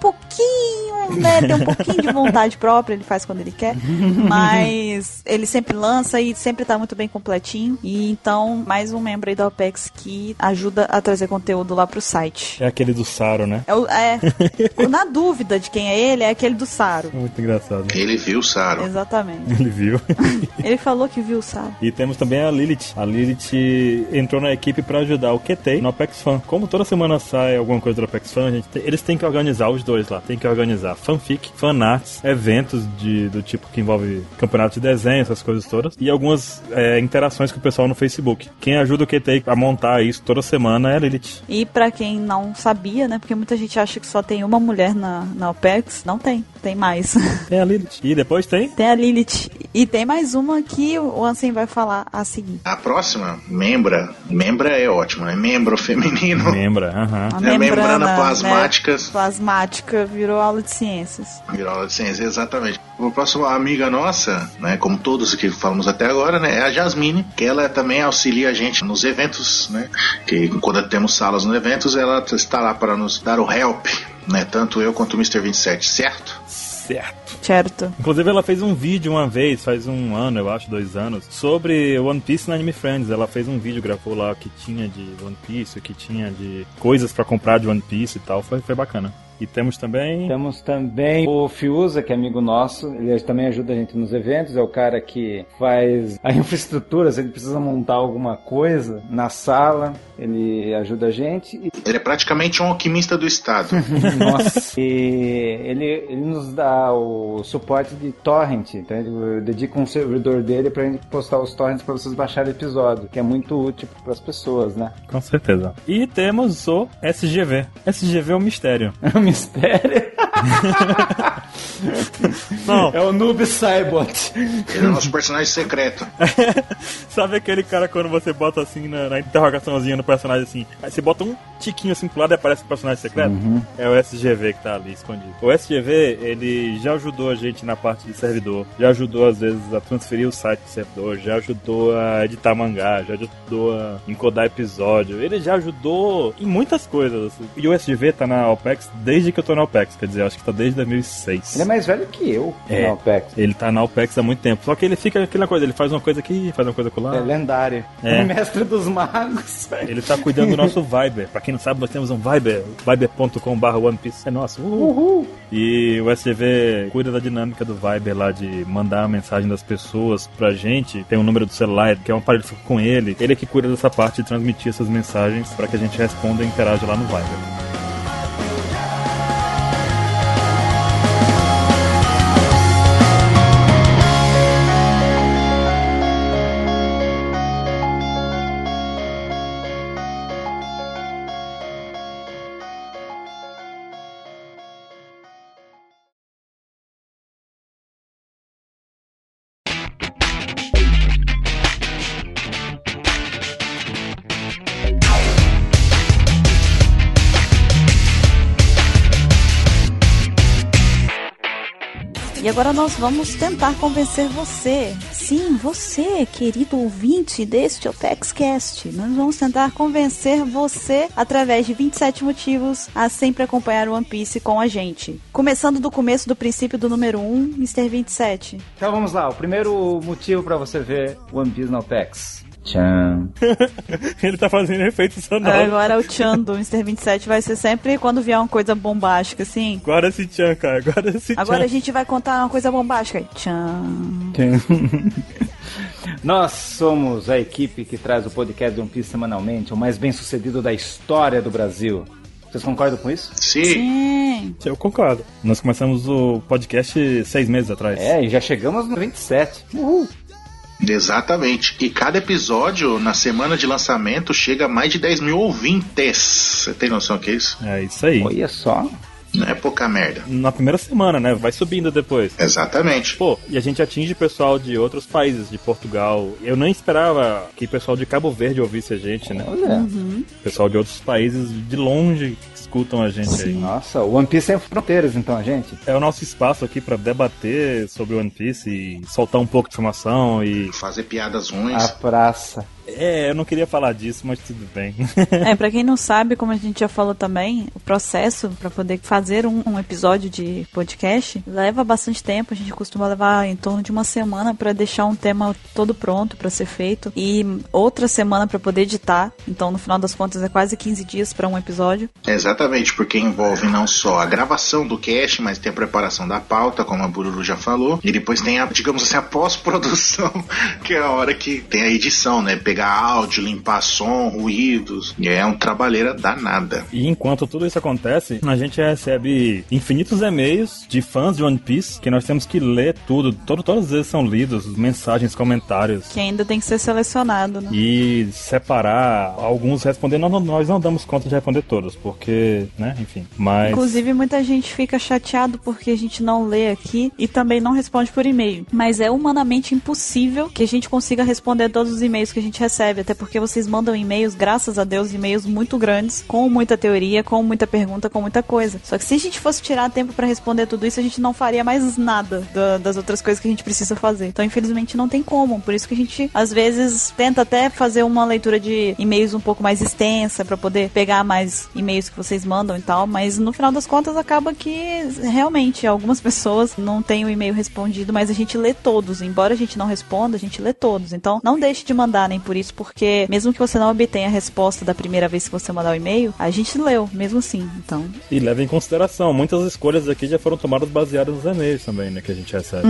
pouquinho, né? Tem um pouquinho de vontade própria, ele faz quando ele quer. Mas ele sempre lança e sempre tá muito bem completinho. E então, mais um membro aí do OPEX que ajuda a trazer conteúdo lá pro site. É aquele do Saro, né? É, o- é, na dúvida de quem é ele, é aquele do Saro. Muito engraçado. Ele viu o Saro. Exatamente. Ele viu. Ele falou que viu o Saro. E temos também a Lilith. A Lilith entrou na equipe pra ajudar o QT no Apex Fan. Como toda semana sai alguma coisa do Apex Fan, gente eles têm que organizar os dois lá. Tem que organizar fanfic, fanarts, eventos de, do tipo que envolve campeonato de desenho, essas coisas todas. E algumas é, interações com o pessoal no Facebook. Quem ajuda o QT a montar isso toda semana é a Lilith. E pra quem não sabia, né? Porque muita gente acha que só tem uma mulher na, na OPEX. Não tem, tem mais. Tem a Lilith. E depois tem tem a Lilith. E tem mais uma que o Ansem vai falar a seguir. A próxima, membra. Membra é ótimo, né? Membro feminino. Membra. Aham. A É, membrana né, plasmáticas. plasmática virou aula de ciências. Virou aula de ciência, exatamente. A próxima amiga nossa, né, como todos que falamos até agora, né, é a Jasmine, que ela também auxilia a gente nos eventos, né, que quando temos salas nos eventos, ela está lá para nos dar o help, né, tanto eu quanto o Mr. 27, certo? Certo. Certo. Inclusive, ela fez um vídeo uma vez, faz um ano, eu acho, dois anos, sobre One Piece na Anime Friends. Ela fez um vídeo, gravou lá o que tinha de One Piece, o que tinha de coisas pra comprar de One Piece e tal. Foi, foi bacana. E temos também. Temos também o Fiuza, que é amigo nosso. Ele também ajuda a gente nos eventos. É o cara que faz a infraestrutura. Se ele precisa montar alguma coisa na sala, ele ajuda a gente. E, Ele é praticamente um alquimista do Estado. nossa. e ele, ele nos dá o suporte de torrent. Então ele dedica um servidor dele pra gente postar os torrents pra vocês baixarem o episódio, que é muito útil pras pessoas, né? Com certeza. E temos o SGV. SGV é um mistério. É um mistério. Não, É o Noob Saibot. Ele é o nosso personagem secreto. sabe aquele cara quando você bota assim na, na interrogaçãozinha no personagem assim, aí você bota um tiquinho assim pro lado e aparece o personagem secreto? É o SGV que tá ali escondido. O SGV, ele já ajudou a gente na parte de servidor, já ajudou às vezes a transferir o site do servidor, já ajudou a editar mangá, já ajudou a encodar episódio, ele já ajudou em muitas coisas. assim. E o SGV tá na OPEX desde que eu tô na OPEX, quer dizer, acho que tá desde 2006. Ele é mais velho que eu, É. na OPEX. Ele tá na OPEX há muito tempo. Só que ele fica aquela coisa, ele faz uma coisa aqui, faz uma coisa lá. É lendário. É. O mestre dos magos. Ele tá cuidando do nosso Viber. Pra quem não sabe, nós temos um Viber, viber.com.br One Piece. É nosso. Uhul. Uhul. E o SCV cuida da dinâmica do Viber lá de mandar a mensagem das pessoas pra gente. Tem um número do celular, que é um aparelho que fica com ele. Ele é que cuida dessa parte de transmitir essas mensagens pra que a gente responda e interaja lá no Viber. Agora nós vamos tentar convencer você, sim, você, querido ouvinte deste OpexCast. Nós vamos tentar convencer você através de 27 motivos a sempre acompanhar One Piece com a gente. Começando do começo do princípio do número 1, Mr. 27. Então vamos lá, o primeiro motivo pra você ver One Piece na OPEX. Tchan. Ele tá fazendo efeito sonoro. Agora o Chan do Mr. 27 vai ser sempre quando vier uma coisa bombástica, assim. Agora esse tchan, cara. Agora esse tchan. Agora a gente vai contar uma coisa bombástica. Tchan. Nós somos a equipe que traz o podcast de One Piece semanalmente, o mais bem sucedido da história do Brasil. Vocês concordam com isso? Sim. Sim. Eu concordo. Nós começamos o podcast seis meses atrás. É, e já chegamos no 27. Uhul. Exatamente. E cada episódio, na semana de lançamento, chega a mais de 10 mil ouvintes. Você tem noção que é isso? É isso aí. Olha só. Não é pouca merda. Na primeira semana, né? Vai subindo depois. Exatamente. Pô, e a gente atinge pessoal de outros países, de Portugal. Eu nem esperava que pessoal de Cabo Verde ouvisse a gente, né? Olha. Pessoal de outros países de longe que escutam a gente aí. Nossa, o One Piece sem fronteiras, então, gente. É o nosso espaço aqui pra debater sobre One Piece e soltar um pouco de informação e. Fazer piadas ruins. A praça. É, eu não queria falar disso, mas tudo bem. É, pra quem não sabe, como a gente já falou também, o processo pra poder fazer um, um episódio de podcast leva bastante tempo. A gente costuma levar em torno de uma semana pra deixar um tema todo pronto pra ser feito e outra semana pra poder editar. Então, no final das contas, é quase 15 dias pra um episódio. Exatamente, porque envolve não só a gravação do cast, mas tem a preparação da pauta, como a Bururu já falou, e depois tem a, digamos assim, a pós-produção, que é a hora que tem a edição, né? Pegar áudio, limpar som, ruídos. É um trabalheira danada. E enquanto tudo isso acontece, a gente recebe infinitos e-mails de fãs de One Piece que nós temos que ler tudo. Todo, todos eles são lidos, mensagens, comentários. Que ainda tem que ser selecionado, né? E separar alguns respondendo, nós não, nós não damos conta de responder todos, porque, né, enfim. Mas. Inclusive, muita gente fica chateado porque a gente não lê aqui e também não responde por e-mail. Mas é humanamente impossível que a gente consiga responder todos os e-mails que a gente recebe, até porque vocês mandam e-mails, graças a Deus, e-mails muito grandes, com muita teoria, com muita pergunta, com muita coisa. Só que se a gente fosse tirar tempo pra responder tudo isso, a gente não faria mais nada da- das outras coisas que a gente precisa fazer. Então, infelizmente, não tem como. Por isso que a gente, às vezes, tenta até fazer uma leitura de e-mails um pouco mais extensa pra poder pegar mais e-mails que vocês mandam e tal, mas no final das contas acaba que realmente algumas pessoas não têm o e-mail respondido, mas a gente lê todos. Embora a gente não responda, a gente lê todos. Então, não deixe de mandar nem por isso, porque mesmo que você não obtenha a resposta da primeira vez que você mandar o e-mail, a gente leu, mesmo assim. Então, E leva em consideração, muitas escolhas aqui já foram tomadas baseadas nos e-mails também, né, que a gente recebe.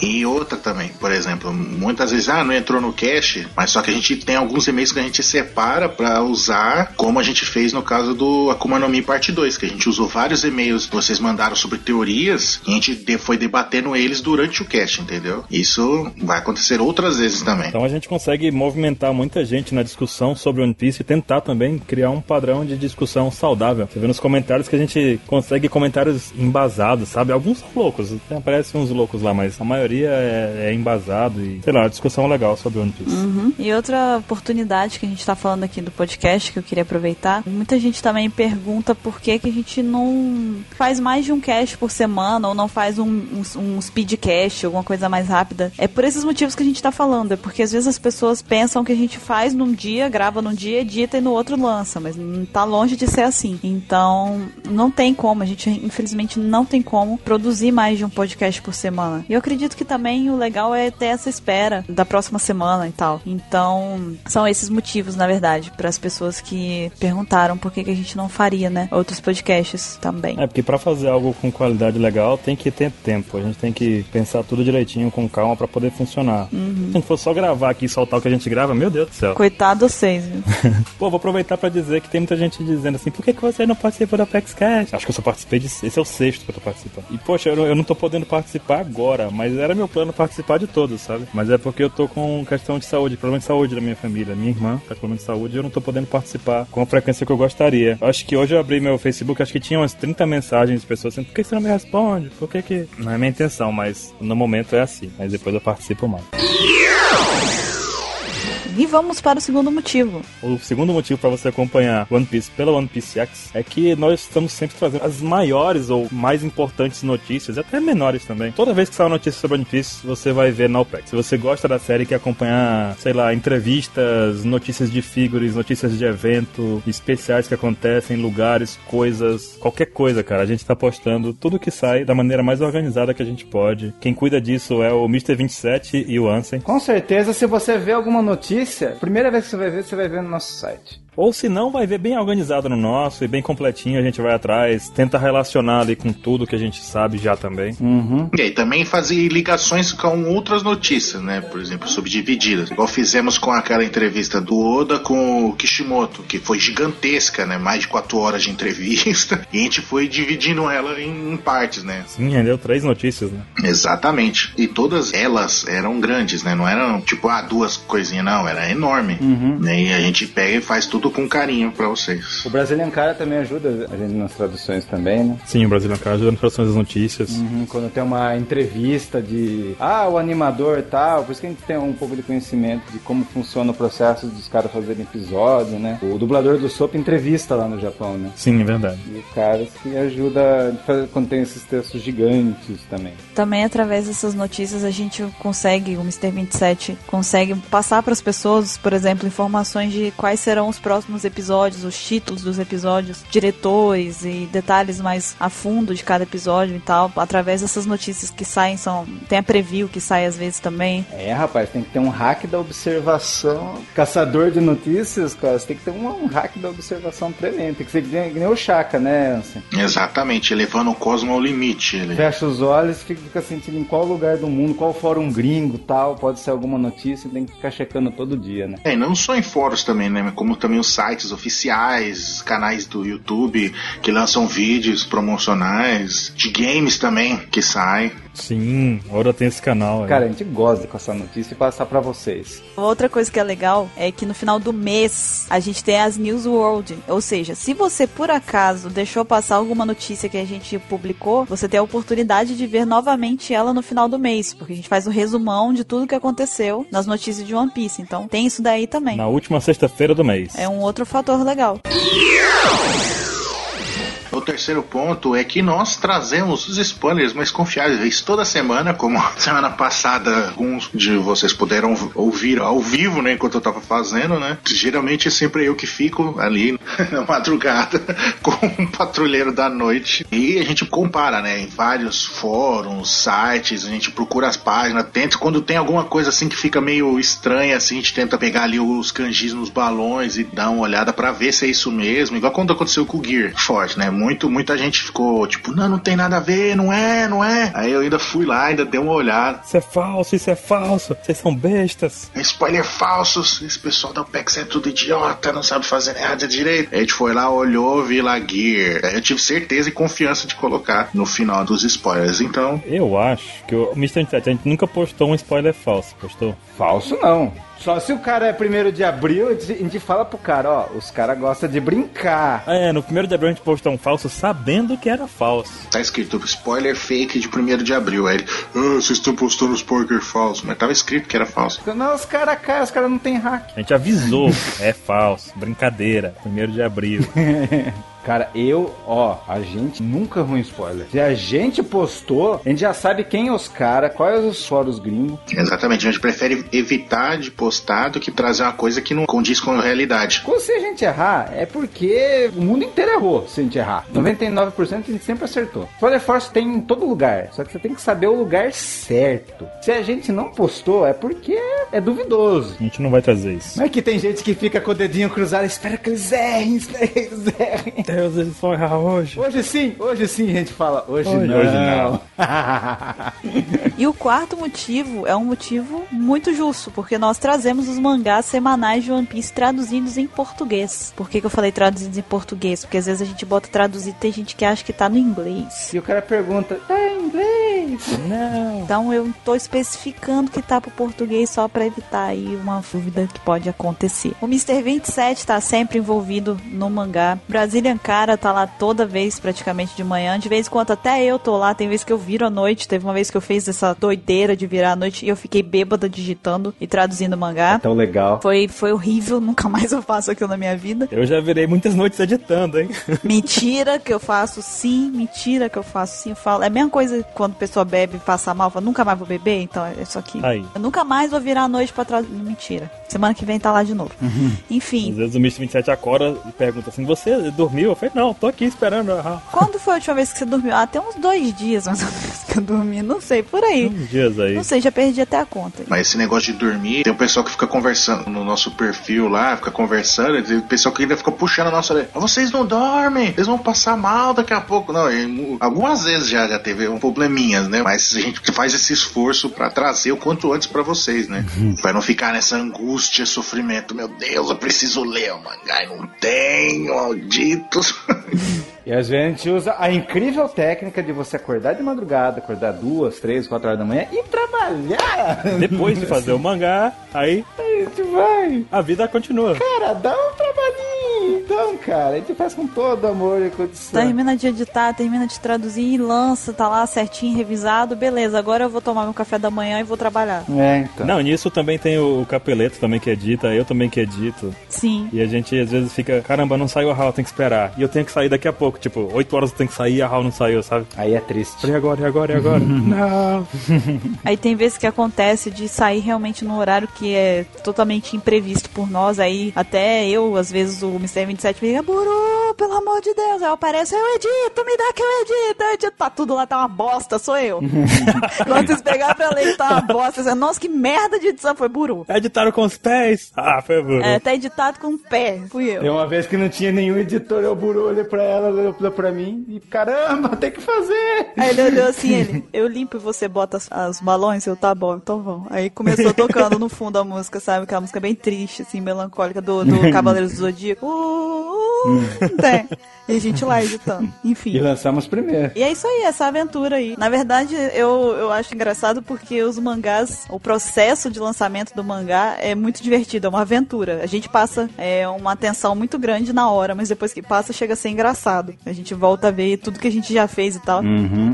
E outra também, por exemplo, muitas vezes, ah, não entrou no cache, mas só que a gente tem alguns e-mails que a gente separa pra usar, como a gente fez no caso do Akuma no Mi parte 2, que a gente usou vários e-mails que vocês mandaram sobre teorias e a gente de- foi debatendo eles durante o cache, entendeu? Isso vai acontecer outras vezes também. Então a gente consegue movimentar juntar muita gente na discussão sobre One Piece e tentar também criar um padrão de discussão saudável. Você vê nos comentários que a gente consegue comentários embasados, sabe? Alguns são loucos, aparecem uns loucos lá, mas a maioria é, é embasado e, sei lá, discussão legal sobre One Piece. Uhum. E outra oportunidade que a gente tá falando aqui do podcast que eu queria aproveitar, muita gente também pergunta por que, que a gente não faz mais de um cast por semana ou não faz um, um, um speedcast, alguma coisa mais rápida. É por esses motivos que a gente tá falando, é porque às vezes as pessoas pensam que a gente faz num dia, grava num dia, edita e no outro lança, mas não tá longe de ser assim. Então, não tem como, a gente infelizmente não tem como produzir mais de um podcast por semana. E eu acredito que também o legal é ter essa espera da próxima semana e tal. Então, são esses motivos, na verdade, para as pessoas que perguntaram por que, que a gente não faria, né, outros podcasts também. É, porque para fazer algo com qualidade legal tem que ter tempo. A gente tem que pensar tudo direitinho, com calma, para poder funcionar. Uhum. Se a gente for só gravar aqui e soltar o que a gente grava, meu Deus do céu. Coitado vocês, viu? Pô, vou aproveitar pra dizer que tem muita gente dizendo assim, por que, que você não participou do Apex Cash? Acho que eu só participei de... Esse é o sexto que eu tô participando. E, poxa, eu não, eu não tô podendo participar agora, mas era meu plano participar de todos, sabe? Mas é porque eu tô com questão de saúde, problema de saúde da minha família. Minha irmã tá com problema de saúde e eu não tô podendo participar com a frequência que eu gostaria. Acho que hoje eu abri meu Facebook, acho que tinha umas 30 mensagens de pessoas assim, por que você não me responde? Por que que... Não é minha intenção, mas no momento é assim. Mas depois eu participo mais. E vamos para o segundo motivo. O segundo motivo para você acompanhar One Piece pela One Piece X é que nós estamos sempre trazendo as maiores ou mais importantes notícias, até menores também. Toda vez que sai uma notícia sobre One Piece, você vai ver na OPEX. Se você gosta da série e quer acompanhar, sei lá, entrevistas, notícias de figures, notícias de evento, especiais que acontecem, lugares, coisas, qualquer coisa, cara. A gente tá postando tudo que sai da maneira mais organizada que a gente pode. Quem cuida disso é o Mr. 27 e o Ansem. Com certeza, se você vê alguma notícia, primeira vez que você vai ver, você vai ver no nosso site. Ou se não, vai ver bem organizado no nosso e bem completinho, a gente vai atrás, tenta relacionar ali com tudo que a gente sabe já também. Uhum. E aí também fazer ligações com outras notícias, né? Por exemplo, subdivididas. Igual fizemos com aquela entrevista do Oda com o Kishimoto, que foi gigantesca, né? Mais de quatro horas de entrevista. E a gente foi dividindo ela em partes, né? Sim, rendeu três notícias, né? Exatamente. E todas elas eram grandes, né? Não eram tipo, ah, duas coisinhas, não. Era enorme. Uhum. Né? E a gente pega e faz tudo com carinho pra vocês. O Brazilian Cara também ajuda a gente nas traduções também, né? Sim, o Brasil Cara ajuda nas traduções das notícias. Uhum, quando tem uma entrevista de ah, o animador e tal, por isso que a gente tem um pouco de conhecimento de como funciona o processo dos caras fazerem episódio, né? O dublador do Soap entrevista lá no Japão, né? Sim, é verdade. E o cara que ajuda quando tem esses textos gigantes também. Também através dessas notícias a gente consegue, o Mr. 27 consegue passar para as pessoas, por exemplo, informações de quais serão os próximos episódios, os títulos dos episódios, diretores e detalhes mais a fundo de cada episódio e tal. Através dessas notícias que saem, são tem a preview que sai às vezes também. É, rapaz, tem que ter um hack da observação. Caçador de notícias, cara, você tem que ter um, um hack da observação tremendo. Tem que ser que nem, o Chaka, né? Exatamente, elevando o cosmo ao limite. Ele. Fecha os olhos, fica, fica sentindo em qual lugar do mundo, qual fórum gringo tal, pode ser alguma notícia, tem que ficar checando todo dia, né? É, e não só em fóruns também, né? Como também os sites oficiais, canais do YouTube que lançam vídeos promocionais, de games também que saem. Sim, Oda tem esse canal. aí. Cara, a gente gosta com essa notícia e passar pra vocês. Outra coisa que é legal é que no final do mês a gente tem as News World. Ou seja, se você por acaso deixou passar alguma notícia que a gente publicou, você tem a oportunidade de ver novamente ela no final do mês. Porque a gente faz o resumão de tudo que aconteceu nas notícias de One Piece. Então tem isso daí também. Na última sexta-feira do mês. É um outro fator legal. O terceiro ponto é que nós trazemos os spoilers mais confiáveis toda semana, como semana passada alguns de vocês puderam ouvir ao vivo, né, enquanto eu tava fazendo, né? Geralmente é sempre eu que fico ali na madrugada com um patrulheiro da noite e a gente compara, né, em vários fóruns, sites, a gente procura as páginas, tenta quando tem alguma coisa assim que fica meio estranha assim, a gente tenta pegar ali os kanjis nos balões e dar uma olhada pra ver se é isso mesmo, igual quando aconteceu com o Gear Forte, né? Muito, muita gente ficou tipo, não, não tem nada a ver, não é, não é. Aí eu ainda fui lá, ainda dei uma olhada. Isso é falso, isso é falso. Vocês são bestas. Spoiler falsos, esse pessoal da OPEX é tudo idiota, não sabe fazer nada direito. Aí a gente foi lá, olhou, vi lá Gear. Aí eu tive certeza e confiança de colocar no final dos spoilers. Então, Eu acho que o Mr. 27, a gente nunca postou um spoiler falso, postou? Falso não. Só se o cara é primeiro de abril, a gente- fala pro cara, ó, os caras gostam de brincar. É, no primeiro de abril a gente postou um falso sabendo que era falso. Tá escrito spoiler fake de 1 de abril. Aí ele, ah, vocês estão postando os poker falso. Mas tava escrito que era falso. Não, os caras caem, os caras não tem hack. A gente avisou, é falso, brincadeira, primeiro de abril. Cara, eu, ó, a gente nunca ruim spoiler. Se a gente postou, a gente já sabe quem é os caras, quais os fóruns gringos. Exatamente, a gente prefere evitar de postar do que trazer uma coisa que não condiz com a realidade. Quando se a gente errar, é porque o mundo inteiro errou se a gente errar. 99% a gente sempre acertou. Spoiler Force tem em todo lugar, só que você tem que saber o lugar certo. Se a gente não postou, é porque é duvidoso. A gente não vai trazer isso. Não é que tem gente que fica com o dedinho cruzado, espera que eles errem, espera que eles errem. Deus, eles vão errar hoje. Hoje sim, hoje sim a gente fala, hoje, Hoje- não. hoje não. E o quarto motivo é um motivo muito justo, porque nós trazemos os mangás semanais de One Piece traduzidos em português. Por que, que eu falei traduzidos em português? Porque às vezes a gente bota traduzido e tem gente que acha que tá no inglês. e o cara pergunta, tá em inglês? Não. Então eu tô especificando que tá pro português só pra evitar aí uma dúvida que pode acontecer. O Mr. 27 tá sempre envolvido no mangá. Brazilian Cara tá lá toda vez, praticamente de manhã. De vez em quando até eu tô lá, tem vezes que eu viro à noite. Teve uma vez que eu fiz essa doideira de virar à noite e eu fiquei bêbada digitando e traduzindo mangá. Tão legal. Foi, foi horrível, nunca mais eu faço aquilo na minha vida. Eu já virei muitas noites editando, hein? Mentira que eu faço sim, mentira que eu faço sim. Eu falo. É a mesma coisa quando a pessoa bebe e passa mal, fala, nunca mais vou beber, então é isso aqui. Aí. Eu nunca mais vou virar a noite pra trás. Mentira. Semana que vem tá lá de novo. Às Enfim, vezes o Mr. 27 acorda e pergunta assim: Você dormiu? Eu falei: Não, tô aqui esperando. Quando foi a última vez que você dormiu? Ah, tem uns dois dias mais ou menos que eu dormi. Não sei, por aí. uns dias aí. Não sei, já perdi até a conta. Mas esse negócio de dormir, tem um pessoal que fica conversando no nosso perfil lá, fica conversando, tem o pessoal que ainda fica puxando a nossa orelha. "Ah, Vocês não dormem, eles vão passar mal daqui a pouco. Não, algumas vezes já, já teve um probleminhas, né? Mas a gente faz esse esforço pra trazer o quanto antes pra vocês, né? Pra não ficar nessa angústia, sofrimento. Meu Deus, eu preciso ler o mangá e não tenho, malditos. E às vezes a gente usa a incrível técnica de você acordar de madrugada, acordar duas, três, quatro horas da manhã e trabalhar. Depois de fazer o mangá, aí a gente vai. a vida continua. Cara, dá um trabalhinho. Então, cara, a gente faz com todo amor e condição. Termina de editar, termina de traduzir e lança, tá lá certinho, revisado. Beleza, agora eu vou tomar meu café da manhã e vou trabalhar. É, então. Não, nisso também tem o Capeleto também que edita, eu também que edito. Sim. E a gente às vezes fica, caramba, não saiu a HAL, tem que esperar. E eu tenho que sair daqui a pouco, tipo, 8 horas eu tenho que sair e a HAL não saiu, sabe? Aí é triste. E agora, e agora, e agora? não. Aí tem vezes que acontece de sair realmente no horário que é totalmente imprevisto por nós. Aí até eu, às vezes, o Mr. 27 me liga, Buru, pelo amor de Deus. Aí eu apareço, eu edito, me dá que eu edito, eu edito. Tá tudo lá, tá uma bosta, sou eu. Quando vocês pegaram pra ler, tá uma bosta. Você, Nossa, que merda de edição foi Buru. Editaram com os pés? Ah, foi burro. É, tá editado com o pé, fui eu. Tem uma vez que não tinha nenhum editor, eu buru, olhei pra ela, olhou pra mim e caramba, tem que fazer. Aí ele olhou assim, ele, eu limpo e você bota as, as balões, eu, tá bom, então vamos. Aí começou tocando no fundo a música, sabe? Aquela música bem triste, assim, melancólica do, do Cavaleiros do Zodíaco. Uh, uh, tem. E a gente lá editando. E Enfim. lançamos primeiro. E é isso aí, essa aventura aí. Na verdade, eu, eu acho engraçado porque os mangás, o processo de lançamento do mangá é muito divertido, é uma aventura. A gente passa é, uma atenção muito grande na hora, mas depois que passa chega a ser engraçado. A gente volta a ver tudo que a gente já fez e tal.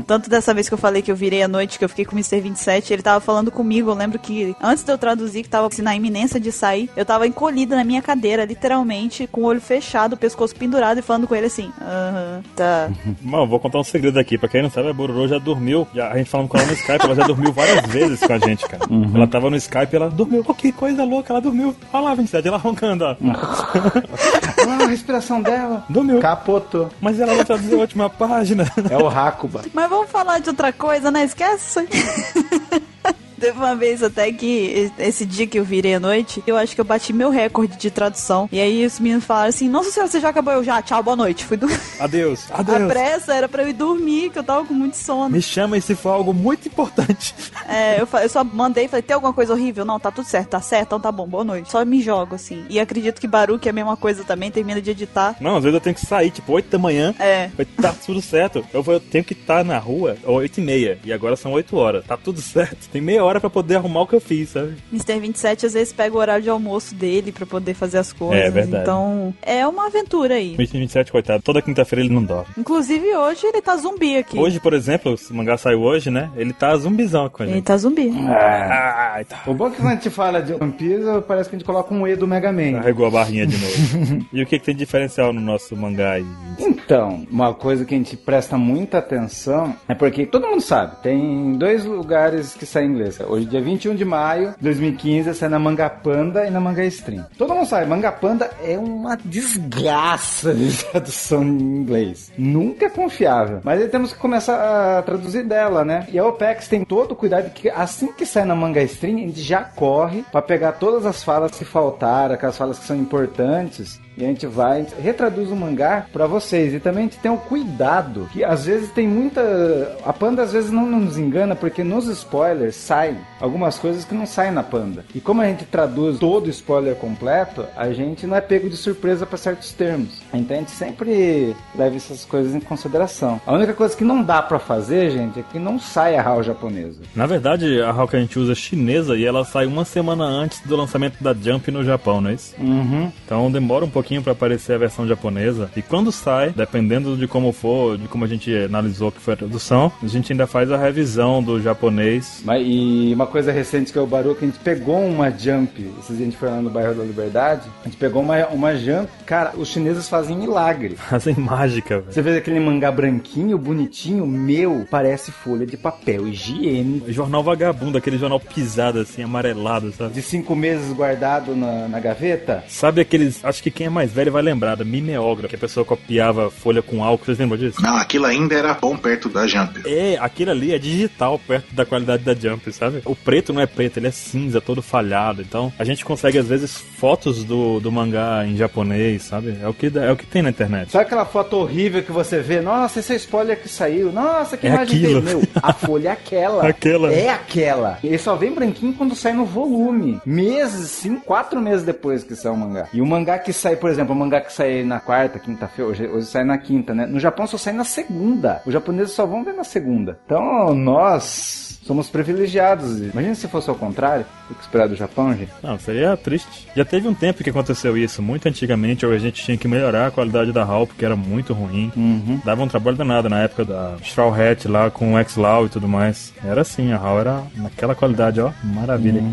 Tanto dessa vez que eu falei que eu virei à noite, que eu fiquei com o Mr. 27, ele tava falando comigo. Eu lembro que antes de eu traduzir, que tava assim, na iminência de sair, eu tava encolhida na minha cadeira, literalmente, com o olho fechado, o pescoço pendurado e falando com ele assim: Aham, tá. Mano, vou contar um segredo aqui. Pra quem não sabe, a Bururu já dormiu. Já, a gente falando com ela no Skype, ela já dormiu várias vezes com a gente, cara. Ela tava no Skype ela dormiu. Pô, que coisa louca, ela dormiu. Olha lá, 27, ela roncando, ó. Ah, a respiração dela. Dormiu. Capotou. Mas ela não traduziu a última página. É o Hakuba. Mas vamos falar de outra coisa, né? Esquece isso aí. Teve uma vez até que, esse dia que eu virei à noite, eu acho que eu bati meu recorde de tradução. E aí os meninos falaram assim: Nossa senhora, você já acabou? Eu já, tchau, boa noite. Fui dormir. Adeus, A adeus. pressa era pra eu ir dormir, que eu tava com muito sono. Me chama se for algo muito importante. É, eu, eu só mandei e falei: Tem alguma coisa horrível? Não, tá tudo certo, tá certo, então tá bom, boa noite. Só me jogo assim. E acredito que Baruque é a mesma coisa também, termina de editar. Não, às vezes eu tenho que sair, tipo, 8 da manhã. É. Tá tudo certo. Eu, vou, eu tenho que estar na rua 8 e meia. E agora são 8 horas. Tá tudo certo. Tem meia hora hora pra poder arrumar o que eu fiz, sabe? Mr. 27 às vezes pega o horário de almoço dele pra poder fazer as coisas. É verdade. Então, é uma aventura aí. Mr. 27, coitado, toda quinta-feira ele não dorme. Inclusive hoje ele tá zumbi aqui. Hoje, por exemplo, o mangá saiu hoje, né? Ele tá zumbizão com a Ele gente. tá zumbi. Ah, tá. O bom é que quando a gente fala de One Piece, parece que a gente coloca um E do Mega Man. Carregou a barrinha de novo. e o que, que tem de diferencial no nosso mangá aí? Então, uma coisa que a gente presta muita atenção é porque todo mundo sabe, tem dois lugares que saem em inglês. Hoje, dia 21 de maio de 2015, sai na Manga Panda e na Manga Stream. Todo mundo sabe, Manga Panda é uma desgraça de tradução em inglês. Nunca é confiável. Mas aí temos que começar a traduzir dela, né? E a OPEX tem todo o cuidado que assim que sai na Manga Stream, a gente já corre pra pegar todas as falas que faltaram, aquelas falas que são importantes. E a gente vai, retraduz o mangá pra vocês. E também a gente tem o cuidado, que às vezes tem muita. A Panda às vezes não nos engana, porque nos spoilers saem algumas coisas que não saem na Panda. E como a gente traduz todo o spoiler completo, a gente não é pego de surpresa pra certos termos. Então a gente sempre leva essas coisas em consideração. A única coisa que não dá pra fazer, gente, é que não sai a HAL japonesa. Na verdade, a HAL que a gente usa é chinesa e ela sai uma semana antes do lançamento da Jump no Japão, não é isso? Uhum. Então demora um pouquinho pra aparecer a versão japonesa. E quando sai, dependendo de como for, de como a gente analisou que foi a tradução, a gente ainda faz a revisão do japonês. Mas, e uma coisa recente que é o Baruch, a gente pegou uma jump, dias a gente foi lá no bairro da Liberdade, a gente pegou uma, uma jump, cara, os chineses fazem milagre. Fazem mágica, velho. Você vê aquele mangá branquinho, bonitinho, meu, parece folha de papel higiênico. Jornal vagabundo, aquele jornal pisado assim, amarelado, sabe? De cinco meses guardado na, na gaveta. Sabe aqueles. Acho que quem é mais velho vai lembrar da mimeógrafo, que a pessoa copiava folha com álcool. Vocês lembram disso? Não, aquilo ainda era bom perto da Jump. É, aquilo ali é digital perto da qualidade da Jump, sabe? O preto não é preto, ele é cinza, todo falhado. Então a gente consegue, às vezes, fotos do, do mangá em japonês, sabe? É o, que, é o que tem na internet. Sabe aquela foto horrível que você vê? Nossa, esse é spoiler que saiu. Nossa, que É imagem aquilo. Meu, a folha é aquela. Aquela. É aquela. Ele só vem branquinho quando sai no volume. Meses, sim, quatro meses depois que sai o mangá. E o mangá que sai, por exemplo, o mangá que sai na quarta, quinta-feira, hoje, hoje sai na quinta, né? No Japão só sai na segunda. Os japoneses só vão ver na segunda. Então, nós somos privilegiados. Imagina se fosse ao contrário, o que esperar do Japão, gente. Não, seria triste. Já teve um tempo que aconteceu isso, muito antigamente, a gente tinha que melhorar a qualidade da HAL, porque era muito ruim. Uhum. Dava um trabalho danado na época da Straw Hat lá com o X-Law e tudo mais. Era assim, a HAL era naquela qualidade, ó, maravilha.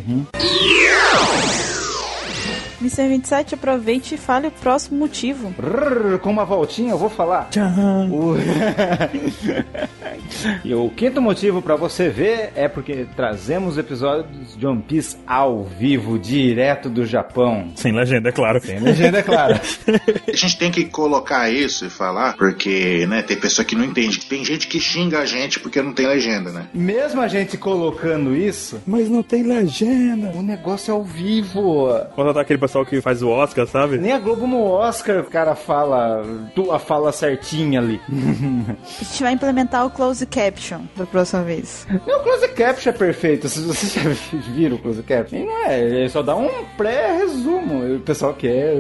Mr. 27, aproveite e fale o próximo motivo. Brrr, com uma voltinha, eu vou falar. O... e o quinto motivo pra você ver é porque trazemos episódios de One Piece ao vivo, direto do Japão. Sem legenda, é claro. Tem legenda, é claro. A gente tem que colocar isso e falar, porque, né, tem pessoa que não entende. Tem gente que xinga a gente porque não tem legenda, né? Mesmo a gente colocando isso, Mas não tem legenda. o negócio é ao vivo. Quando tá aquele pessoal que faz o Oscar, sabe? Nem a Globo no Oscar o cara fala a fala certinha ali. A gente vai implementar o close caption da próxima vez. Nem o close caption é perfeito. Se vocês já viram o close caption, e não é. Ele só dá um pré-resumo. O pessoal quer.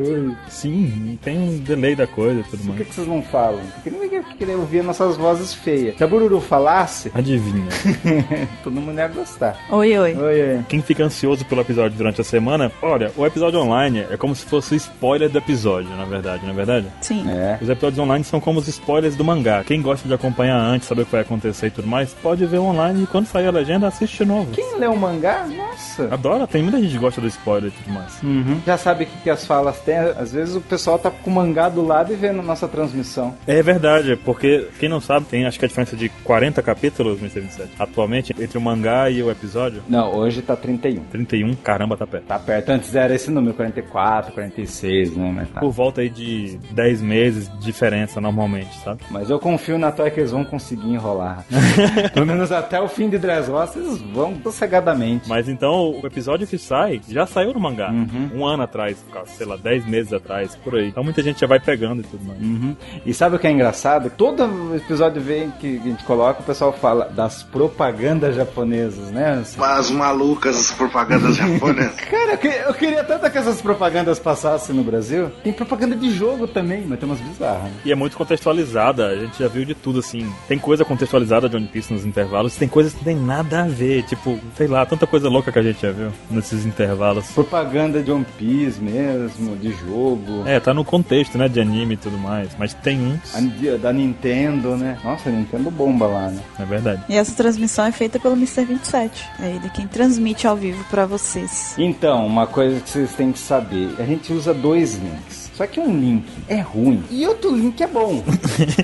Sim, tem um delay da coisa e tudo Por que, mais. que vocês não falam? Porque ninguém querer ouvir nossas vozes feias. Se a Bururu falasse, Adivinha. todo mundo ia gostar. Oi, oi. Oi, oi. Quem fica ansioso pelo episódio durante a semana, olha, o episódio online é como se fosse spoiler do episódio, na verdade, não é verdade? Sim. É. Os episódios online são como os spoilers do mangá. Quem gosta de acompanhar antes, saber o que vai acontecer e tudo mais, pode ver online e quando sair a legenda, assiste de novo. Quem lê o mangá, nossa. Adora, tem muita gente que gosta do spoiler e tudo mais. Uhum. Já sabe o que, que as falas têm. Às vezes o pessoal tá com o mangá do lado e vendo a nossa transmissão. É verdade, porque quem não sabe, tem acho que a diferença de 40 capítulos, Mr. 27. Atualmente, entre o mangá e o episódio, Não, hoje tá 31. 31, caramba, tá perto. Tá perto. Antes era esse número, 44, 46, né? Mas, tá. Por volta aí de 10 meses de diferença normalmente, sabe? Mas eu confio na Toy que eles vão conseguir enrolar. Pelo menos até o fim de Dressrosa, eles vão sossegadamente. Mas então Então, o episódio que sai já saiu no mangá. Uhum. Um ano atrás, sei lá, 10 meses atrás, por aí. Então muita gente já vai pegando e tudo mais. Uhum. E sabe o que é engraçado? Todo episódio vem que a gente coloca, o pessoal fala das propagandas japonesas, né? As malucas as propagandas japonesas. Cara, eu, que- eu queria tanto que essas propagandas passassem no Brasil. Tem propaganda de jogo também, mas tem umas bizarras. Né? E é muito contextualizada, a gente já viu de tudo assim. Tem coisa contextualizada de One Piece nos intervalos, tem coisas que não tem nada a ver. Tipo, sei lá, tanta coisa louca que a gente já viu nesses intervalos. Propaganda de One Piece mesmo, de jogo. É, tá no contexto, né, de anime e tudo mais. Mas tem uns, A Da Nintendo, né? Nossa, a Nintendo bomba lá, né? é verdade. E essa transmissão é feita pelo Mr. 27. É ele quem transmite ao vivo pra vocês. Então, uma coisa que vocês têm que saber: a gente usa dois links. Só que um link é ruim e outro link é bom.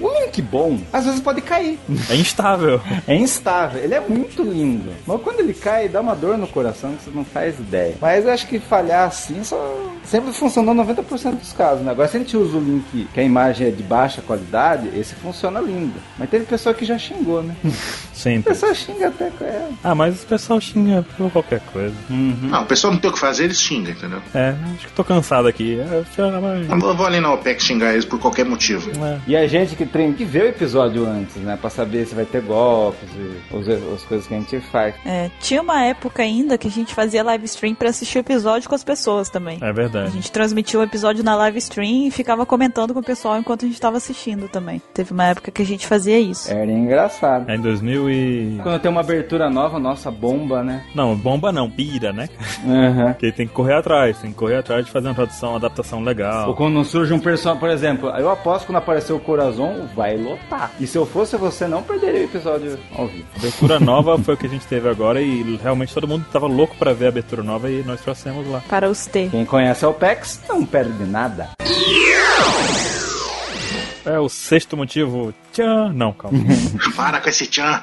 o link bom, às vezes pode cair. É instável. É instável, ele é muito lindo. Mas quando ele cai, dá uma dor no coração que você não faz ideia. Mas eu acho que falhar assim só sempre funcionou 90% dos casos. Né? Agora, se a gente usa o link que a imagem é de baixa qualidade, esse funciona lindo. Mas teve pessoa que já xingou, né? Sempre. pessoa xinga até com ela. Ah, mas o pessoal xinga por qualquer coisa. Não, o pessoal não tem o que fazer, eles xingam, entendeu? É, acho que tô cansado aqui. É, mãe. Eu vou ali na OPEC xingar eles por qualquer motivo. É. E a gente que tem que ver o episódio antes, né? Pra saber se vai ter golpes e os- as coisas que a gente faz. É, tinha uma época ainda que a gente fazia live stream pra assistir o episódio com as pessoas também. É A verdade. gente transmitia o episódio na live stream e ficava comentando com o pessoal enquanto a gente tava assistindo também. Teve uma época que a gente fazia isso. Era engraçado. É em 2000 e... Quando tem uma abertura nova, nossa, bomba, né? Não, bomba não, pira, né? Aham. Porque tem que correr atrás, tem que correr atrás de fazer uma tradução, uma adaptação Ou legal. quando não surge um personagem, por exemplo, eu aposto que quando aparecer o Corazon, vai lotar. E se eu fosse você, não perderia o episódio ao vivo. Abertura nova foi o que a gente teve agora e realmente todo mundo tava louco pra ver a abertura nova e nós trouxemos lá. Para os T. Quem conhece o PEX não perde nada. É o sexto motivo. Tchan! Não, calma. Para com esse tchan.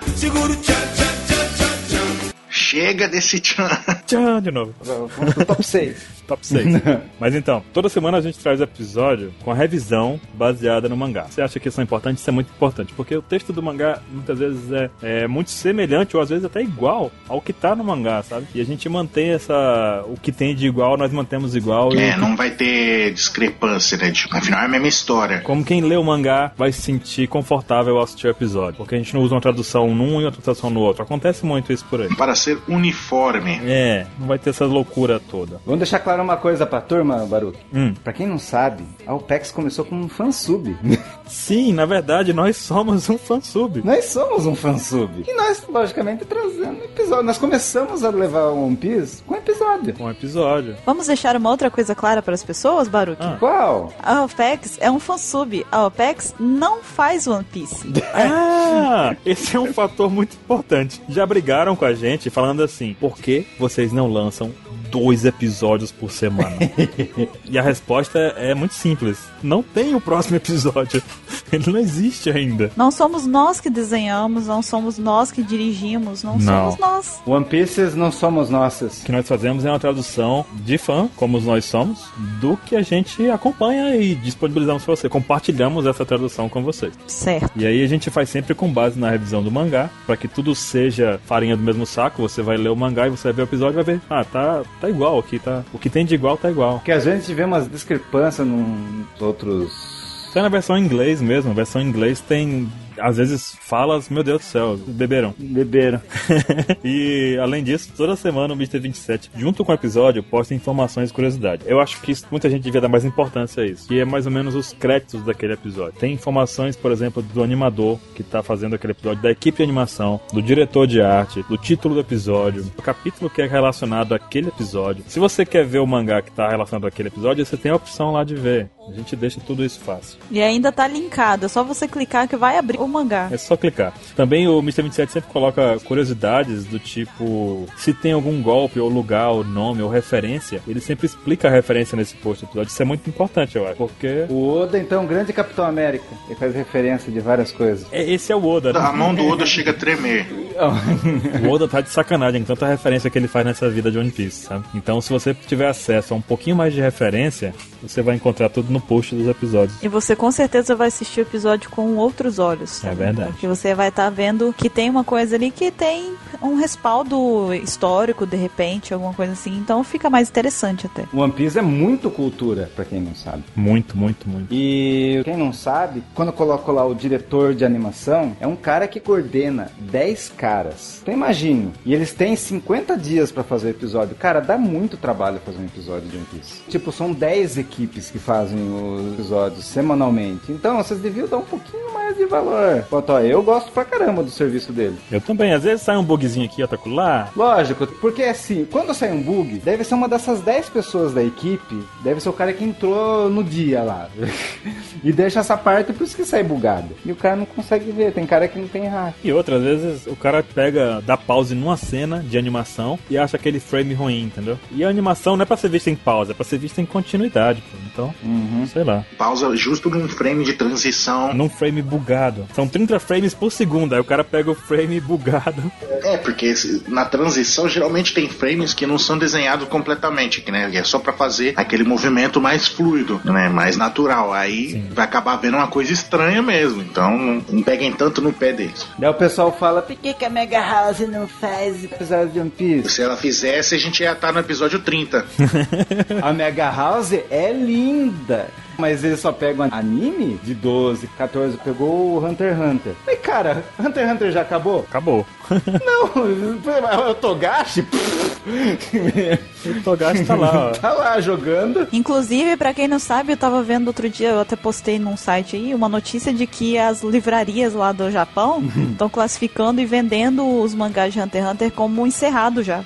Chega desse tchan. Tchan de novo. Vamos pro top 6. Top 6. Mas então, toda semana a gente traz episódio com a revisão baseada no mangá. Você acha que isso é importante? Isso é muito importante, porque o texto do mangá muitas vezes é, é muito semelhante ou às vezes até igual ao que tá no mangá, sabe? E a gente mantém essa. O que tem de igual, nós mantemos igual. e É, que não vai ter discrepância, né? Tipo, afinal é a mesma história. Como quem lê o mangá vai se sentir confortável ao assistir o episódio. Porque a gente não usa uma tradução num e outra tradução no outro. Acontece muito isso por aí. Para ser uniforme. É, não vai ter essa loucura toda. Vamos deixar claro uma coisa pra turma, Baruch. Hum. Pra quem não sabe, a OPEX começou como um fansub. Sim, na verdade, nós somos um fansub. nós somos um fansub. E nós, logicamente, trazendo episódio. Nós começamos a levar o One Piece com episódio. Um episódio. Vamos deixar uma outra coisa clara para as pessoas, Baruch? Ah. Qual? A OPEX é um fansub. A OPEX não faz One Piece. Ah, esse é um fator muito importante. Já brigaram com a gente falando assim: por que vocês não lançam dois episódios por semana? e a resposta é muito simples: não tem o próximo episódio. Ele não existe ainda. Não somos nós que desenhamos, não somos nós que dirigimos, não, Não. somos nós. One Pieces não somos nossas. O que nós fazemos é uma tradução de fã, como nós somos, do que a gente acompanha e disponibilizamos para você. Compartilhamos essa tradução com vocês. Certo. E aí a gente faz sempre com base na revisão do mangá, para que tudo seja farinha do mesmo saco. Você vai ler o mangá e você vai ver o episódio e vai ver, ah, tá, tá igual aqui, tá. O que tem de igual tá igual. Porque às vezes a gente vê umas discrepâncias nos outros. Até na versão em inglês mesmo, a versão em inglês tem às vezes falas, meu Deus do céu, beberam. Beberam. e além disso, toda semana o Mr. 27, junto com o episódio, posta informações e curiosidades. Eu acho que isso, muita gente devia dar mais importância a isso. Que é mais ou menos os créditos daquele episódio. Tem informações, por exemplo, do animador que tá fazendo aquele episódio, da equipe de animação, do diretor de arte, do título do episódio, do capítulo que é relacionado àquele episódio. Se você quer ver o mangá que tá relacionado àquele episódio, você tem a opção lá de ver. A gente deixa tudo isso fácil. E ainda tá linkado, é só você clicar que vai abrir o mangá. É só clicar. Também o Mr. 27 sempre coloca curiosidades do tipo: se tem algum golpe, ou lugar, ou nome, ou referência, ele sempre explica a referência nesse post episódio. Isso é muito importante, eu acho. Porque. O Oda, então, grande Capitão América. Ele faz referência de várias coisas. é- Esse é o Oda, né? A mão do Oda chega a tremer. O Oda tá de sacanagem com tanta referência que ele faz nessa vida de One Piece, sabe? Então, se você tiver acesso a um pouquinho mais de referência, você vai encontrar tudo no post dos episódios. E você com certeza vai assistir o episódio com outros olhos. É verdade. Porque você vai estar vendo que tem uma coisa ali que tem um respaldo histórico, de repente, alguma coisa assim. Então fica mais interessante até. One Piece é muito cultura, pra quem não sabe. Muito, muito, muito. E quem não sabe, quando eu coloco lá o diretor de animação, é um cara que coordena 10 caras. Então imagine, e eles têm 50 dias pra fazer o episódio. Cara, dá muito trabalho fazer um episódio de One Piece. Tipo, são 10 equipes que fazem os episódios semanalmente. Então, vocês deviam dar um pouquinho mais de valor. Quanto a eu gosto pra caramba do serviço dele. Eu também, às vezes sai um bugzinho aqui, lá. Lógico, porque assim, quando sai um bug, deve ser uma dessas 10 pessoas da equipe, deve ser o cara que entrou no dia lá. e deixa essa parte, por isso que sai bugado. E o cara não consegue ver, tem cara que não tem hack. E outras vezes o cara pega, dá pause numa cena de animação e acha aquele frame ruim, entendeu? E a animação não é pra ser vista em pausa, é pra ser vista em continuidade, pô. Então, sei lá. Pausa justo num frame de transição. Num frame bugado. São 30 frames por segundo, aí o cara pega o frame bugado. É, porque na transição geralmente tem frames que não são desenhados completamente, que né, é só pra fazer aquele movimento mais fluido, né, mais natural. Aí vai acabar vendo uma coisa estranha mesmo. Então não, não peguem tanto no pé deles. Daí o pessoal fala, por que, que a Mega House não faz episódio de One Piece? Se ela fizesse, a gente ia estar no episódio 30. A Mega House é linda. Mas eles só pegam anime de 12, 14. Pegou o Hunter x Hunter. Mas cara, Hunter x Hunter já acabou? Acabou. Não, o Togashi o Togashi tá lá, ó. tá lá jogando. Inclusive, pra quem não sabe, eu tava vendo outro dia, eu até postei num site aí, uma notícia de que as livrarias lá do Japão estão classificando e vendendo os mangás de Hunter x Hunter como encerrado já.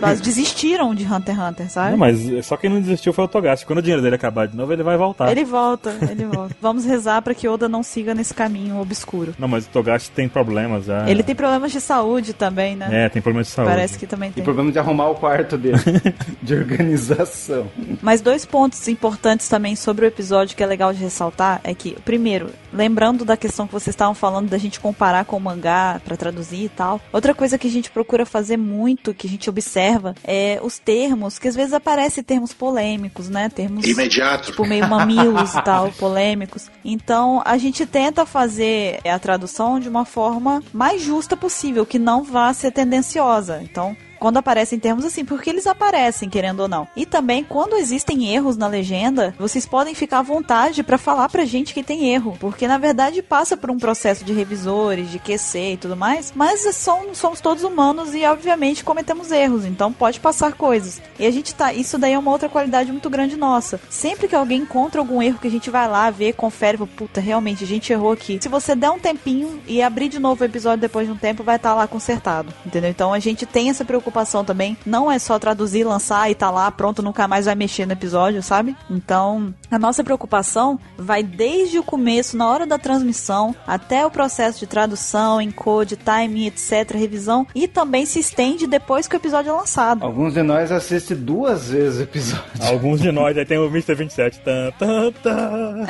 Elas desistiram de Hunter x Hunter, sabe? Não, mas só quem não desistiu foi o Togashi. Quando o dinheiro dele acabar de novo, ele vai voltar. Ele volta, ele volta. Vamos rezar pra que Oda não siga nesse caminho obscuro. Não, mas o Togashi tem problemas já. Ele tem problemas de saúde também, né? É, tem problemas de saúde. Parece que também E tem. problema de arrumar o quarto dele. de organização. Mas dois pontos importantes também sobre o episódio que é legal de ressaltar é que, primeiro, lembrando da questão que vocês estavam falando da gente comparar com o mangá pra traduzir e tal. Outra coisa que a gente procura fazer muito, que a gente observa, é os termos, que às vezes aparecem termos polêmicos, né? Termos Imediato. tipo meio mamilos e tal, polêmicos. Então a gente tenta fazer a tradução de uma forma mais justa possível, que não vá ser tendenciosa. Então quando aparecem termos assim, porque eles aparecem, querendo ou não. E também, quando existem erros na legenda, vocês podem ficar à vontade pra falar pra gente que tem erro. Porque, na verdade, passa por um processo de revisores, de QC e tudo mais. Mas são, somos todos humanos e, obviamente, cometemos erros. Então, pode passar coisas. E a gente tá... Isso daí é uma outra qualidade muito grande nossa. Sempre que alguém encontra algum erro que a gente vai lá, vê, confere, fala, puta, realmente, a gente errou aqui. Se você der um tempinho e abrir de novo o episódio depois de um tempo, vai estar lá consertado. Entendeu? Então, a gente tem essa preocupação também. Não é só traduzir, lançar e tá lá, pronto, nunca mais vai mexer no episódio, sabe? Então, a nossa preocupação vai desde o começo, na hora da transmissão, até o processo de tradução, encode, timing, etc., revisão, e também se estende depois que o episódio é lançado. Alguns de nós assistem duas vezes o episódio. Alguns de nós, aí tem o Mr. 27. Tá, tá, tá.